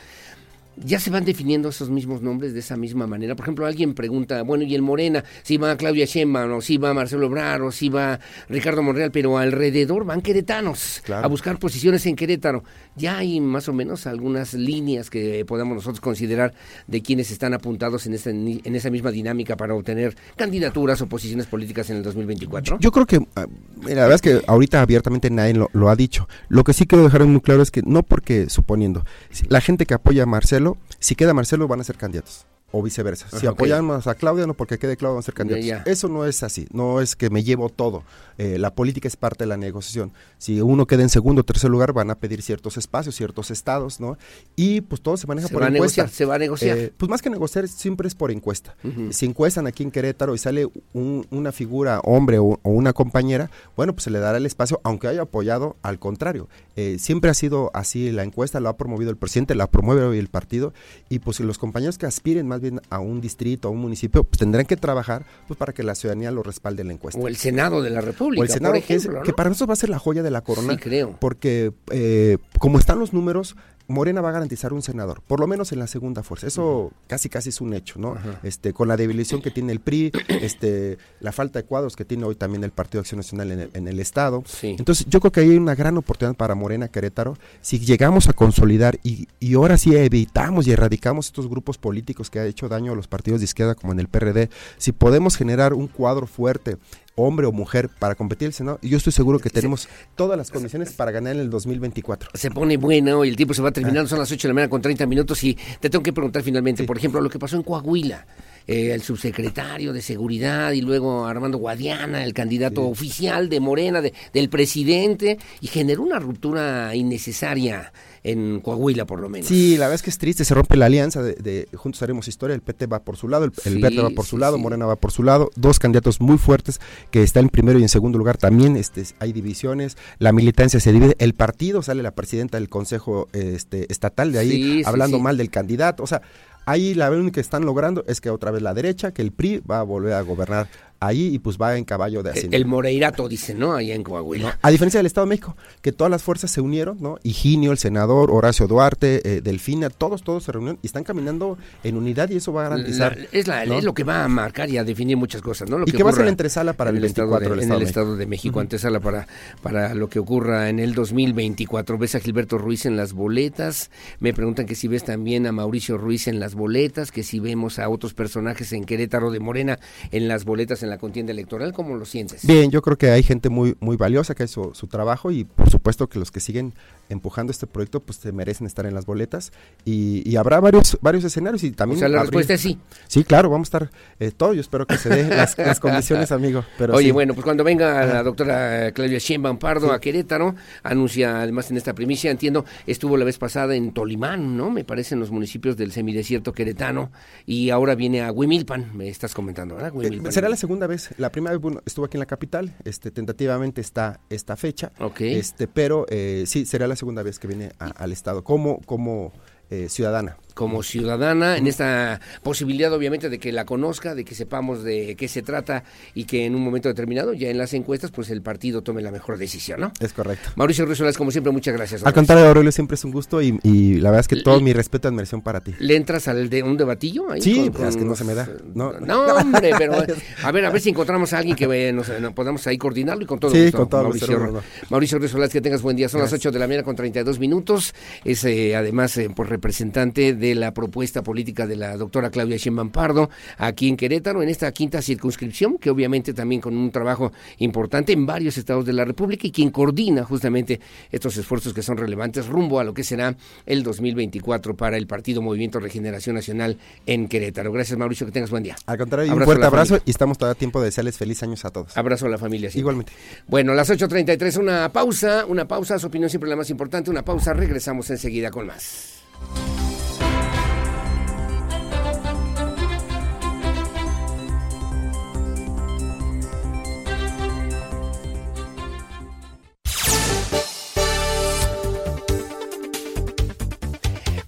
ya se van definiendo esos mismos nombres de esa misma manera. Por ejemplo, alguien pregunta, bueno, y el Morena, si va Claudia Sheinbaum, o si va Marcelo Ebrard, o si va Ricardo Monreal, pero alrededor van queretanos Claro. a buscar posiciones en Querétaro. Ya hay más o menos algunas líneas que podamos nosotros considerar de quienes están apuntados en esa, ni- en esa misma dinámica para obtener candidaturas o posiciones políticas en el 2024. Yo creo que, ah, la verdad es que ahorita abiertamente nadie lo, lo ha dicho. Lo que sí quiero dejar muy claro es que no porque, suponiendo, la gente que apoya a Marcelo, si queda Marcelo van a ser candidatos. O viceversa. Si Ajá, ok. apoyamos a Claudia, no porque quede Claudia van a ser candidatos. ya. Eso no es así. No es que me llevo todo. Eh, la política es parte de la negociación. Si uno queda en segundo o tercer lugar, van a pedir ciertos espacios, ciertos estados, ¿no? Y pues todo se maneja Se por va a encuesta. negociar, se va a negociar. Eh, pues más que negociar, siempre es por encuesta. Si encuestan aquí en Querétaro y sale un- una figura, hombre o, o una compañera, bueno, pues se le dará el espacio, aunque haya apoyado, al contrario. Eh, siempre ha sido así la encuesta, lo ha promovido el presidente, la promueve hoy el partido, y pues los compañeros que aspiren más bien a un distrito, a un municipio, pues tendrán que trabajar pues para que la ciudadanía lo respalde en la encuesta. O el Senado de la República, O el Senado, por que es- ejemplo, que, para nosotros va a ser la joya de la corona. Sí, creo. Porque eh, como están los números, Morena va a garantizar un senador, por lo menos en la segunda fuerza. Eso casi casi es un hecho, ¿no? Este, con la debilición que tiene el PRI, este, la falta de cuadros que tiene hoy también el Partido de Acción Nacional en el, en el Estado. Entonces, yo creo que hay una gran oportunidad para Morena Querétaro. Si llegamos a consolidar y, y ahora sí evitamos y erradicamos estos grupos políticos que ha hecho daño a los partidos de izquierda como en el PRD, si podemos generar un cuadro fuerte hombre o mujer para competir el Senado, yo estoy seguro que tenemos todas las condiciones para ganar en el 2024. se pone bueno y el tiempo se va terminando, son las 8 de la mañana con 30 minutos y te tengo que preguntar finalmente, por ejemplo, lo que pasó en Coahuila, eh, el subsecretario de Seguridad y luego Armando Guadiana, el candidato oficial de Morena, de- del presidente, y generó una ruptura innecesaria en Coahuila por lo menos. Sí, la verdad es que es triste, se rompe la alianza de, de Juntos Haremos Historia, el PT va por su lado, el, el Sí, Verde va por su sí, lado, sí. Morena va por su lado, dos candidatos muy fuertes que están en primero y en segundo lugar también, este, hay divisiones, la militancia se divide, el partido sale la presidenta del Consejo este, Estatal de ahí hablando mal del candidato, o sea, ahí la única que están logrando es que otra vez la derecha, que el PRI va a volver a gobernar ahí y pues va en caballo de Hacienda. El Moreirato, dice, ¿no? Allá en Coahuila. A diferencia del Estado de México, que todas las fuerzas se unieron, ¿no? Higinio, el senador, Horacio Duarte, eh, Delfina, todos, todos se reunieron y están caminando en unidad y eso va a garantizar. es, la, es, lo que va a marcar y a definir muchas cosas, ¿no? Lo y que, va a ser la antesala para el, 24 En el Estado de México, antesala para, para lo que ocurra en el 2024. ¿Ves a Gilberto Ruiz en las boletas? Me preguntan que si ves también a Mauricio Ruiz en las boletas, que si vemos a otros personajes en Querétaro de Morena en las boletas en la contienda electoral, ¿cómo lo sientes? Bien, yo creo que hay gente muy, muy valiosa que hace su, trabajo y por supuesto que los que siguen empujando este proyecto pues se merecen estar en las boletas y, habrá varios varios escenarios y también... O sea, la respuesta es sí. Sí, claro, vamos a estar eh, todos, yo espero que se den las, condiciones, amigo. Pero Oye, bueno, pues cuando venga la doctora Claudia Sheinbaum Pardo a Querétaro, anuncia además en esta primicia, entiendo, estuvo la vez pasada en Tolimán, ¿no? Me parece en los municipios del semidesierto queretano y ahora viene a Huimilpan, me estás comentando, ¿verdad? Eh, será la segunda vez, la primera vez estuvo aquí en la capital, este tentativamente está esta fecha, este pero eh, sí, será la segunda vez que viene al estado como, como eh, ciudadana como ciudadana, en esta posibilidad obviamente de que la conozca, de que sepamos de qué se trata y que en un momento determinado, ya en las encuestas, pues el partido tome la mejor decisión, ¿no? Es correcto. Mauricio Ruiz como siempre, muchas gracias. Al contrario, Aurelio, siempre es un gusto y, la verdad es que todo mi respeto y admiración para ti. ¿Le entras al de un debatillo? Ahí sí, es que no se me da. No, hombre, pero a ver, a ver si encontramos a alguien que eh, nos, podamos ahí coordinarlo y con todo sí, gusto. con todo Mauricio, Mauricio que tengas buen día. Son las 8 de la mañana con 32 minutos. Es eh, además eh, por representante de la propuesta política de la doctora Claudia Sheinbaum Pardo aquí en Querétaro, en esta quinta circunscripción, que obviamente también con un trabajo importante en varios estados de la República y quien coordina justamente estos esfuerzos que son relevantes rumbo a lo que será el 2024 para el Partido Movimiento Regeneración Nacional en Querétaro. Gracias Mauricio, que tengas buen día. Al contrario, un fuerte abrazo y estamos todo a tiempo de desearles feliz años a todos. Abrazo a la familia. Igualmente. Bueno, las 8.33, una pausa, una pausa, su opinión siempre la más importante, una pausa, regresamos enseguida con más.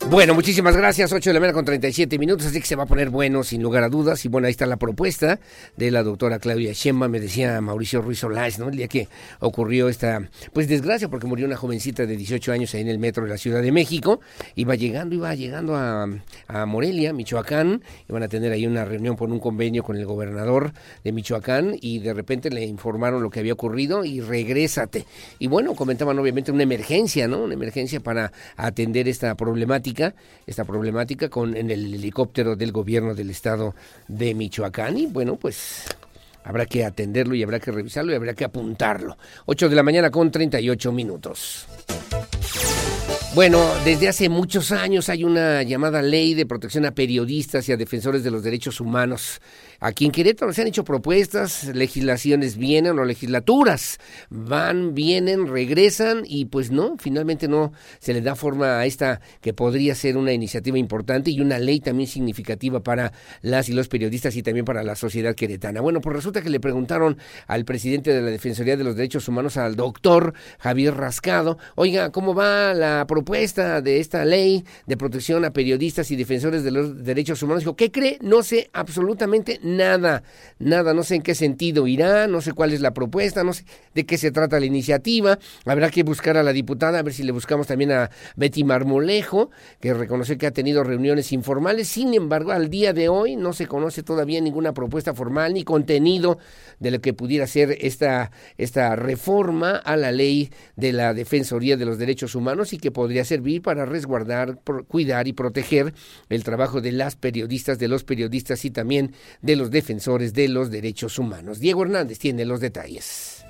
Bueno, muchísimas gracias. 8 de la mañana con 37 minutos, así que se va a poner bueno, sin lugar a dudas. Y bueno, ahí está la propuesta de la doctora Claudia Shemba, me decía Mauricio Ruiz Solás, ¿no? El día que ocurrió esta, pues desgracia, porque murió una jovencita de 18 años ahí en el metro de la Ciudad de México. Iba llegando, iba llegando a, a Morelia, Michoacán. Iban a tener ahí una reunión por un convenio con el gobernador de Michoacán y de repente le informaron lo que había ocurrido y regrésate. Y bueno, comentaban obviamente una emergencia, ¿no? Una emergencia para atender esta problemática esta problemática con en el helicóptero del gobierno del estado de Michoacán y bueno, pues habrá que atenderlo y habrá que revisarlo y habrá que apuntarlo. 8 de la mañana con 38 minutos. Bueno, desde hace muchos años hay una llamada ley de protección a periodistas y a defensores de los derechos humanos. Aquí en Querétaro se han hecho propuestas, legislaciones vienen o legislaturas van, vienen, regresan y pues no, finalmente no se le da forma a esta que podría ser una iniciativa importante y una ley también significativa para las y los periodistas y también para la sociedad queretana. Bueno, pues resulta que le preguntaron al presidente de la Defensoría de los Derechos Humanos, al doctor Javier Rascado, oiga, ¿cómo va la propuesta de esta ley de protección a periodistas y defensores de los derechos humanos? Dijo, ¿qué cree? No sé absolutamente nada, nada, no sé en qué sentido irá, no sé cuál es la propuesta, no sé de qué se trata la iniciativa. Habrá que buscar a la diputada, a ver si le buscamos también a Betty Marmolejo, que reconoce que ha tenido reuniones informales. Sin embargo, al día de hoy no se conoce todavía ninguna propuesta formal ni contenido de lo que pudiera ser esta, esta reforma a la ley de la Defensoría de los Derechos Humanos y que podría servir para resguardar, cuidar y proteger el trabajo de las periodistas, de los periodistas y también de los defensores de los derechos humanos. Diego Hernández tiene los detalles.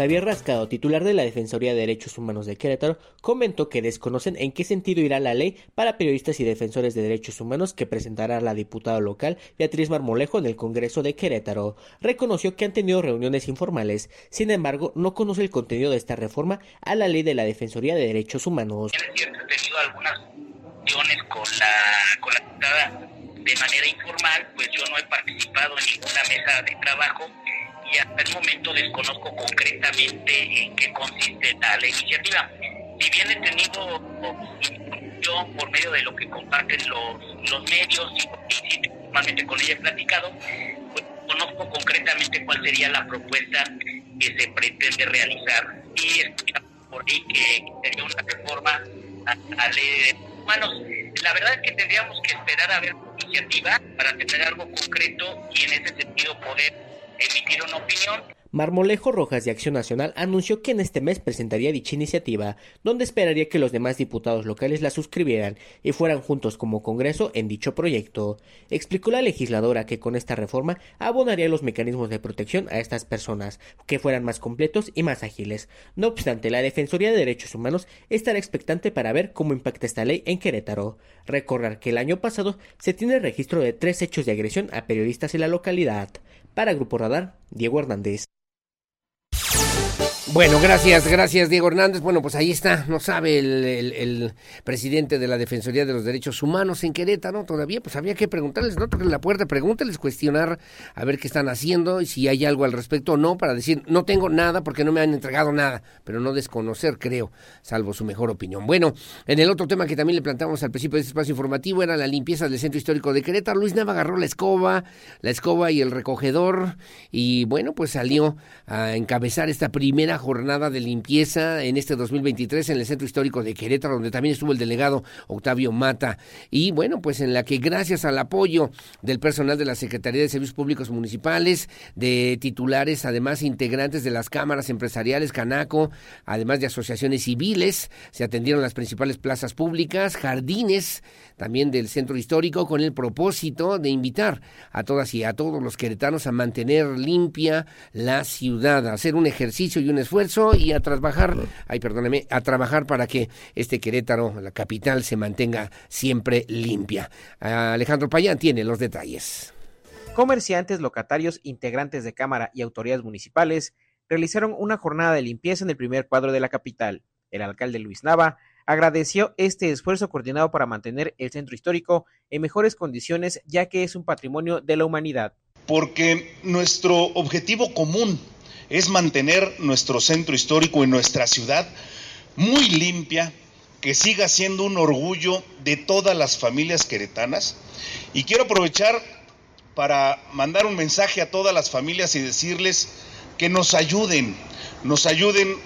Javier Rascado, titular de la Defensoría de Derechos Humanos de Querétaro, comentó que desconocen en qué sentido irá la ley para periodistas y defensores de derechos humanos que presentará la diputada local Beatriz Marmolejo en el Congreso de Querétaro. Reconoció que han tenido reuniones informales, sin embargo, no conoce el contenido de esta reforma a la ley de la Defensoría de Derechos Humanos. Tenido algunas con con la diputada de manera informal, pues yo no he participado en ninguna mesa de trabajo y hasta el momento desconozco concretamente en qué consiste la, iniciativa. Si bien he tenido yo por medio de lo que comparten los, los medios y, normalmente con ella he platicado, pues desconozco concretamente cuál sería la propuesta que se pretende realizar y por ahí que sería una reforma a la ley de humanos. La verdad es que tendríamos que esperar a ver iniciativa para tener algo concreto y en ese sentido poder emitir una opinión. Marmolejo Rojas de Acción Nacional anunció que en este mes presentaría dicha iniciativa, donde esperaría que los demás diputados locales la suscribieran y fueran juntos como Congreso en dicho proyecto. Explicó la legisladora que con esta reforma abonaría los mecanismos de protección a estas personas, que fueran más completos y más ágiles. No obstante, la Defensoría de Derechos Humanos estará expectante para ver cómo impacta esta ley en Querétaro. Recordar que el año pasado se tiene registro de tres hechos de agresión a periodistas en la localidad. Para Grupo Radar, Diego Hernández. Bueno, gracias, gracias Diego Hernández. Bueno, pues ahí está, no sabe el, el, el, presidente de la Defensoría de los Derechos Humanos en Querétaro todavía, pues había que preguntarles, no toquen la puerta, pregúnteles, cuestionar, a ver qué están haciendo y si hay algo al respecto o no, para decir, no tengo nada porque no me han entregado nada, pero no desconocer, creo, salvo su mejor opinión. Bueno, en el otro tema que también le plantamos al principio de este espacio informativo era la limpieza del centro histórico de Querétaro. Luis Nava agarró la escoba, la escoba y el recogedor y bueno, pues salió a encabezar esta primera jornada de limpieza en este 2023 en el Centro Histórico de Querétaro, donde también estuvo el delegado Octavio Mata. Y bueno, pues en la que gracias al apoyo del personal de la Secretaría de Servicios Públicos Municipales, de titulares, además integrantes de las cámaras empresariales, Canaco, además de asociaciones civiles, se atendieron las principales plazas públicas, jardines también del Centro Histórico, con el propósito de invitar a todas y a todos los queretanos a mantener limpia la ciudad, a hacer un ejercicio y un esfuerzo y a trabajar, ay, perdóneme, a trabajar para que este Querétaro, la capital, se mantenga siempre limpia. Alejandro Payán tiene los detalles. Comerciantes, locatarios, integrantes de Cámara y autoridades municipales realizaron una jornada de limpieza en el primer cuadro de la capital. El alcalde Luis Nava agradeció este esfuerzo coordinado para mantener el centro histórico en mejores condiciones ya que es un patrimonio de la humanidad. Porque nuestro objetivo común es mantener nuestro centro histórico en nuestra ciudad muy limpia, que siga siendo un orgullo de todas las familias queretanas. Y quiero aprovechar para mandar un mensaje a todas las familias y decirles que nos ayuden, nos ayuden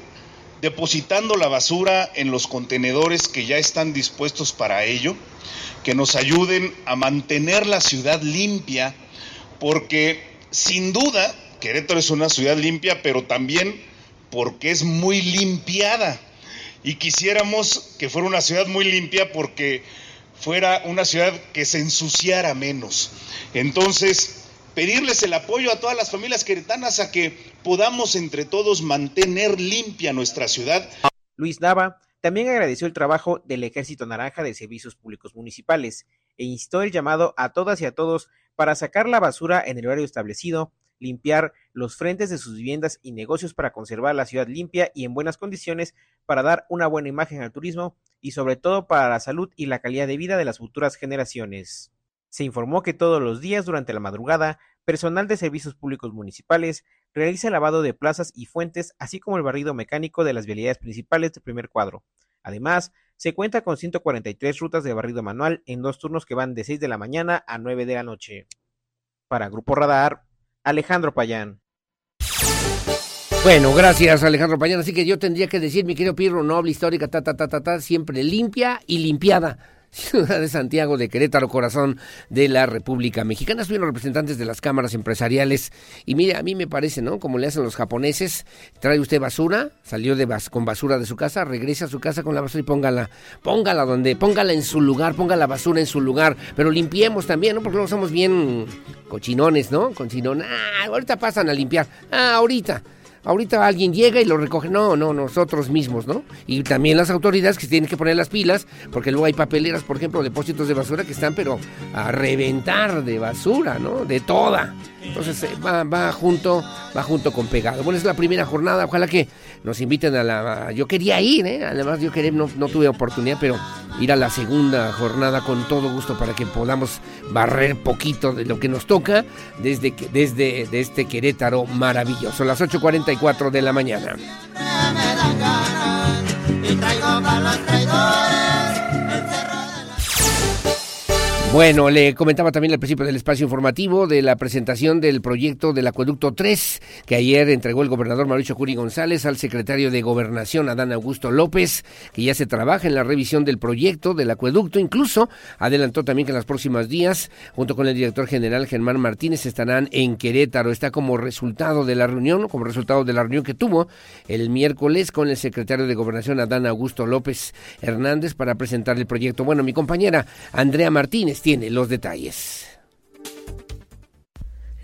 depositando la basura en los contenedores que ya están dispuestos para ello, que nos ayuden a mantener la ciudad limpia, porque sin duda Querétaro es una ciudad limpia, pero también porque es muy limpiada. Y quisiéramos que fuera una ciudad muy limpia porque fuera una ciudad que se ensuciara menos. Entonces, pedirles el apoyo a todas las familias queretanas a que podamos entre todos mantener limpia nuestra ciudad. Luis Nava también agradeció el trabajo del Ejército Naranja de Servicios Públicos Municipales e instó el llamado a todas y a todos para sacar la basura en el horario establecido, limpiar los frentes de sus viviendas y negocios para conservar la ciudad limpia y en buenas condiciones para dar una buena imagen al turismo y sobre todo para la salud y la calidad de vida de las futuras generaciones. Se informó que todos los días durante la madrugada, personal de servicios públicos municipales realiza el lavado de plazas y fuentes, así como el barrido mecánico de las vialidades principales del primer cuadro. Además, se cuenta con 143 rutas de barrido manual en dos turnos que van de 6 de la mañana a 9 de la noche. Para Grupo Radar, Alejandro Payán. Bueno, gracias Alejandro Payán. Así que yo tendría que decir, mi querido Pirro, noble histórica, ta, ta, ta, ta, ta, siempre limpia y limpiada. Ciudad de Santiago de Querétaro, corazón de la República Mexicana. Estuvieron representantes de las cámaras empresariales. Y mire, a mí me parece, ¿no? Como le hacen los japoneses, trae usted basura, salió de bas con basura de su casa, regresa a su casa con la basura y póngala, póngala donde, póngala en su lugar, ponga la basura en su lugar. Pero limpiemos también, ¿no? Porque luego somos bien cochinones, ¿no? Cochinón. Ah, ahorita pasan a limpiar. Ah, ahorita ahorita alguien llega y lo recoge. No, no, nosotros mismos, ¿no? Y también las autoridades que tienen que poner las pilas, porque luego hay papeleras, por ejemplo, depósitos de basura que están, pero a reventar de basura, ¿no? De toda. Entonces eh, va, va junto, va junto con pegado. Bueno, es la primera jornada, ojalá que nos inviten a la... Yo quería ir, ¿eh? Además yo quería, no, no tuve oportunidad, pero ir a la segunda jornada con todo gusto para que podamos barrer poquito de lo que nos toca desde, desde, desde este Querétaro maravilloso. Las 8.44 de la mañana. Bueno, le comentaba también al principio del espacio informativo de la presentación del proyecto del Acueducto 3 que ayer entregó el gobernador Mauricio Curi González al secretario de Gobernación Adán Augusto López, que ya se trabaja en la revisión del proyecto del acueducto. Incluso adelantó también que en los próximos días, junto con el director general Germán Martínez, estarán en Querétaro. Está como resultado de la reunión, como resultado de la reunión que tuvo el miércoles con el secretario de Gobernación Adán Augusto López Hernández para presentar el proyecto. Bueno, mi compañera Andrea Martínez tiene los detalles.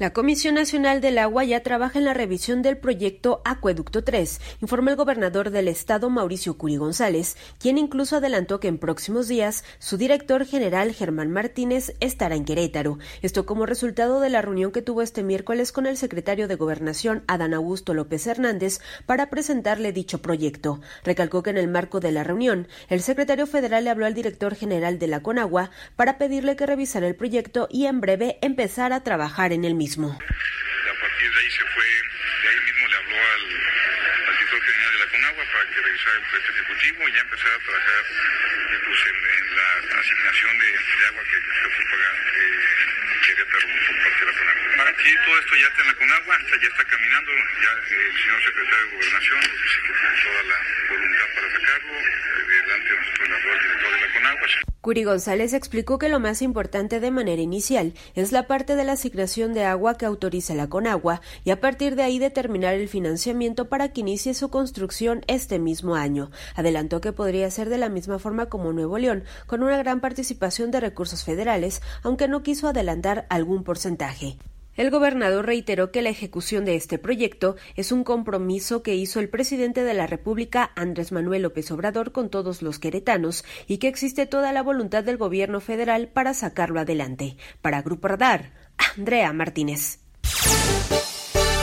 La Comisión Nacional del Agua ya trabaja en la revisión del proyecto Acueducto 3, informó el gobernador del estado Mauricio Curi González, quien incluso adelantó que en próximos días su director general Germán Martínez estará en Querétaro. Esto como resultado de la reunión que tuvo este miércoles con el secretario de Gobernación Adán Augusto López Hernández para presentarle dicho proyecto. Recalcó que en el marco de la reunión, el secretario federal le habló al director general de la Conagua para pedirle que revisara el proyecto y en breve empezar a trabajar en el mismo. A partir de ahí se fue, de ahí mismo le habló al, al director general de la Conagua para que revisara el proyecto ejecutivo y ya empezara a trabajar eh, pues, en, la asignación de, agua que se ocupa eh, Querétaro por parte de la Conagua. Aquí todo esto ya está en la Conagua, ya está caminando, ya el señor secretario de Gobernación nos dice que tiene toda la voluntad para sacarlo, adelante nosotros habló al director de la Conagua. Curi González explicó que lo más importante de manera inicial es la parte de la asignación de agua que autoriza la Conagua y a partir de ahí determinar el financiamiento para que inicie su construcción este mismo año. Adelantó que podría ser de la misma forma como Nuevo León, con una gran participación de recursos federales, aunque no quiso adelantar algún porcentaje. El gobernador reiteró que la ejecución de este proyecto es un compromiso que hizo el presidente de la República, Andrés Manuel López Obrador, con todos los queretanos y que existe toda la voluntad del gobierno federal para sacarlo adelante. Para Grupo Radar, Andrea Martínez.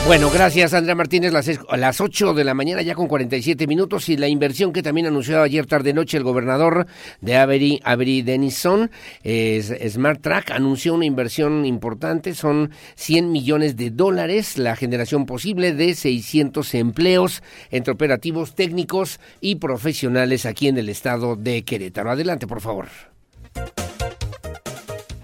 Bueno, gracias Andrea Martínez, las, las 8 de la mañana ya con 47 minutos y la inversión que también anunció ayer tarde noche el gobernador de Avery, Avery Denison, es, Smart Track, anunció una inversión importante, son 100 millones de dólares, la generación posible de 600 empleos entre operativos técnicos y profesionales aquí en el estado de Querétaro. Adelante, por favor.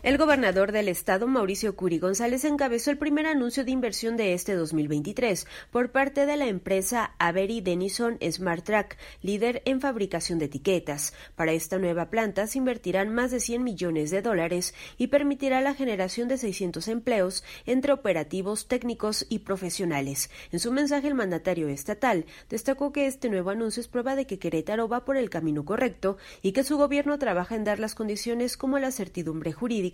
El gobernador del estado, Mauricio Curi González, encabezó el primer anuncio de inversión de este 2023 por parte de la empresa Avery Denison Smart Track, líder en fabricación de etiquetas. Para esta nueva planta se invertirán más de 100 millones de dólares y permitirá la generación de 600 empleos entre operativos, técnicos y profesionales. En su mensaje, el mandatario estatal destacó que este nuevo anuncio es prueba de que Querétaro va por el camino correcto y que su gobierno trabaja en dar las condiciones como la certidumbre jurídica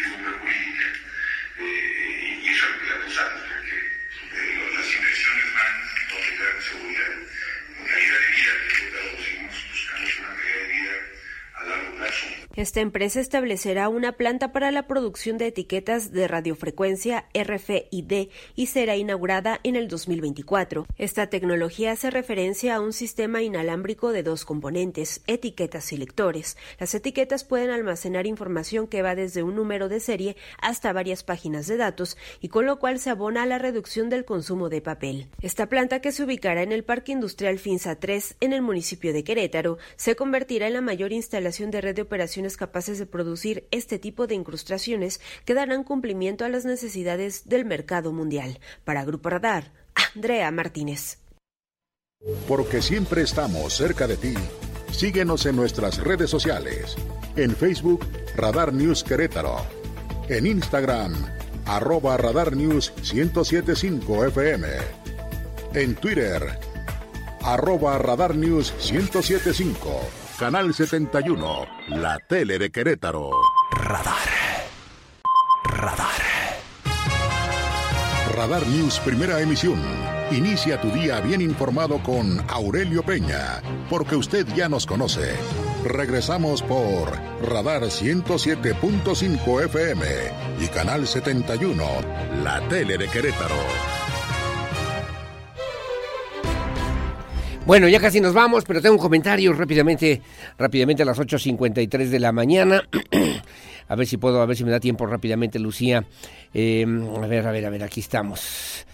porque las inversiones van a considerando seguridad, calidad de vida, que nosotros buscamos una calidad de vida a largo plazo. Esta empresa establecerá una planta para la producción de etiquetas de radiofrecuencia RFID y será inaugurada en el 2024. Esta tecnología hace referencia a un sistema inalámbrico de dos componentes, etiquetas y lectores. Las etiquetas pueden almacenar información que va desde un número de serie hasta varias páginas de datos y con lo cual se abona a la reducción del consumo de papel. Esta planta que se ubicará en el Parque Industrial Finza 3 en el municipio de Querétaro se convertirá en la mayor instalación de red de capaces de producir este tipo de incrustaciones que darán cumplimiento a las necesidades del mercado mundial. Para Grupo Radar, Andrea Martínez. Porque siempre estamos cerca de ti. Síguenos en nuestras redes sociales. En Facebook, Radar News Querétaro. En Instagram, arroba Radar News 1075 FM. En Twitter, arroba Radar News 1075. Canal 71, la tele de Querétaro. Radar. Radar. Radar News, primera emisión. Inicia tu día bien informado con Aurelio Peña, porque usted ya nos conoce. Regresamos por Radar 107.5 FM y Canal 71, la tele de Querétaro. Bueno, ya casi nos vamos, pero tengo un comentario rápidamente, rápidamente a las 8.53 de la mañana. a ver si puedo, a ver si me da tiempo rápidamente, Lucía. Eh, a ver, a ver, a ver, aquí estamos.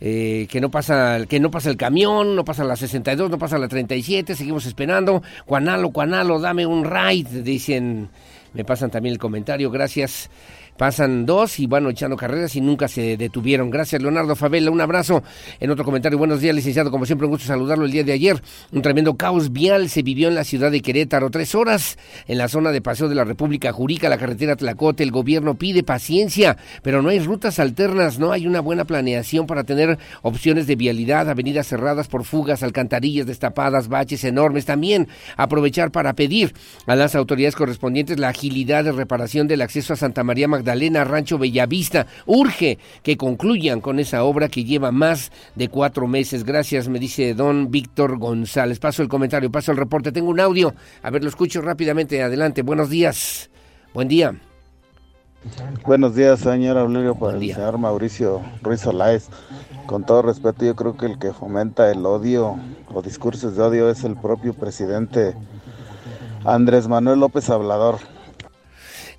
Eh, que no pasa que no pasa el camión, no pasa la 62, no pasa la 37, seguimos esperando. Juanalo, Juanalo, dame un ride, dicen. Me pasan también el comentario, gracias. Pasan dos y van echando carreras y nunca se detuvieron. Gracias, Leonardo Favela. Un abrazo. En otro comentario, buenos días, licenciado. Como siempre, un gusto saludarlo el día de ayer. Un tremendo caos vial se vivió en la ciudad de Querétaro. Tres horas en la zona de Paseo de la República Jurica, la carretera Tlacote. El gobierno pide paciencia, pero no hay rutas alternas, no hay una buena planeación para tener opciones de vialidad, avenidas cerradas por fugas, alcantarillas destapadas, baches enormes. También aprovechar para pedir a las autoridades correspondientes la agilidad de reparación del acceso a Santa María Magdalena Magdalena Rancho Bellavista. Urge que concluyan con esa obra que lleva más de cuatro meses. Gracias, me dice don Víctor González. Paso el comentario, paso el reporte. Tengo un audio. A ver, lo escucho rápidamente. Adelante. Buenos días. Buen día. Buenos días, señor Aurelio, para el señor Mauricio Ruiz Olaez. Con todo respeto, yo creo que el que fomenta el odio o discursos de odio es el propio presidente Andrés Manuel López Hablador.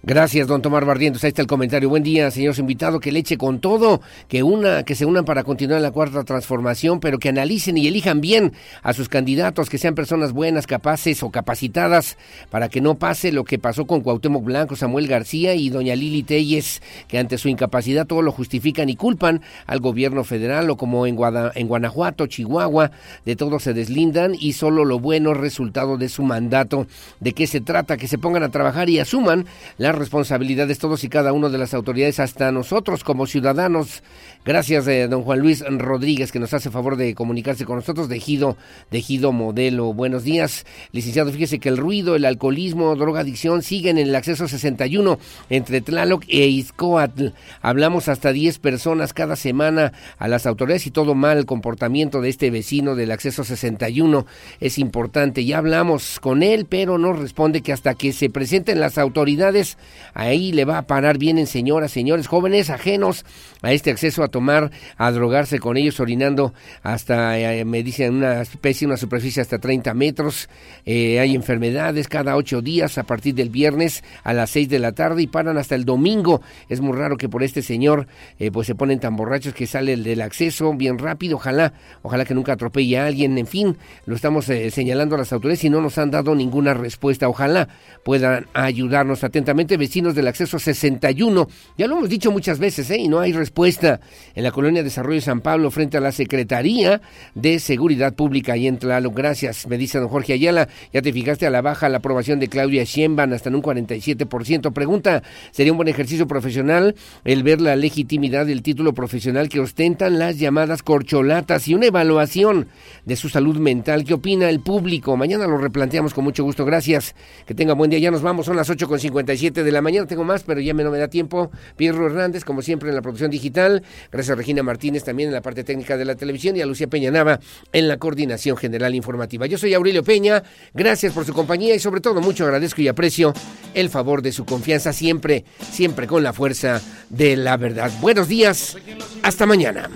Gracias, don Tomar Barrientos. Ahí está el comentario. Buen día, señor invitado. Que le eche con todo, que una, que se unan para continuar la cuarta transformación, pero que analicen y elijan bien a sus candidatos, que sean personas buenas, capaces o capacitadas, para que no pase lo que pasó con Cuauhtémoc Blanco, Samuel García y doña Lili Telles, que ante su incapacidad todo lo justifican y culpan al gobierno federal, o como en, en Guanajuato, Chihuahua, de todo se deslindan y solo lo bueno resultado de su mandato. ¿De qué se trata? Que se pongan a trabajar y asuman la responsabilidades todos y cada uno de las autoridades, hasta nosotros como ciudadanos. Gracias, eh, don Juan Luis Rodríguez, que nos hace favor de comunicarse con nosotros, de Gido, de Gido Modelo. Buenos días, licenciado. Fíjese que el ruido, el alcoholismo, drogadicción siguen en el acceso 61 entre Tlaloc e Izcoatl. Hablamos hasta 10 personas cada semana a las autoridades y todo mal comportamiento de este vecino del acceso 61 es importante. Ya hablamos con él, pero no responde que hasta que se presenten las autoridades Ahí le va a parar bien en señoras, señores, jóvenes ajenos a este acceso a tomar, a drogarse con ellos, orinando hasta, eh, me dicen, una especie, una superficie hasta 30 metros. Eh, hay enfermedades cada ocho días a partir del viernes a las 6 de la tarde y paran hasta el domingo. Es muy raro que por este señor eh, pues se ponen tan borrachos que sale el del acceso bien rápido. Ojalá, ojalá que nunca atropelle a alguien. En fin, lo estamos señalando a las autoridades y no nos han dado ninguna respuesta. Ojalá puedan ayudarnos atentamente vecinos del acceso 61. Ya lo hemos dicho muchas veces, ¿eh? Y no hay respuesta en la colonia Desarrollo San Pablo frente a la Secretaría de Seguridad Pública y en Tlaloc. Gracias, me dice don Jorge Ayala. Ya te fijaste a la baja la aprobación de Claudia Sheinbaum hasta en un 47%. Pregunta, ¿sería un buen ejercicio profesional el ver la legitimidad del título profesional que ostentan las llamadas corcholatas y una evaluación de su salud mental? ¿Qué opina el público? Mañana lo replanteamos con mucho gusto. Gracias. Que tenga buen día. Ya nos vamos. Son las 8.57 de la mañana. Tengo más, pero ya me no me da tiempo. Pierro Hernández, como siempre, en la producción digital. Gracias a Regina Martínez también en la parte técnica de la televisión y a Lucía Peña Nava en la coordinación general informativa. Yo soy Aurelio Peña. Gracias por su compañía y sobre todo mucho agradezco y aprecio el favor de su confianza siempre, siempre con la fuerza de la verdad. Buenos días. Hasta mañana.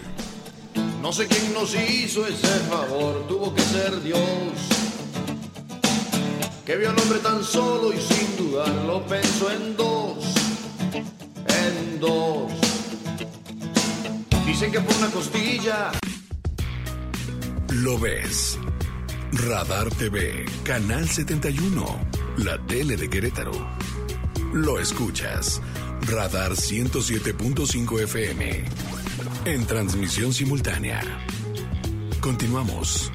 No sé quién nos hizo ese favor, tuvo que ser Dios que vio al hombre tan solo y sin dudarlo pensó en dos, en dos. Dicen que por una costilla. Lo ves. Radar TV, Canal 71, la tele de Querétaro. Lo escuchas. Radar 107.5 FM. En transmisión simultánea. Continuamos.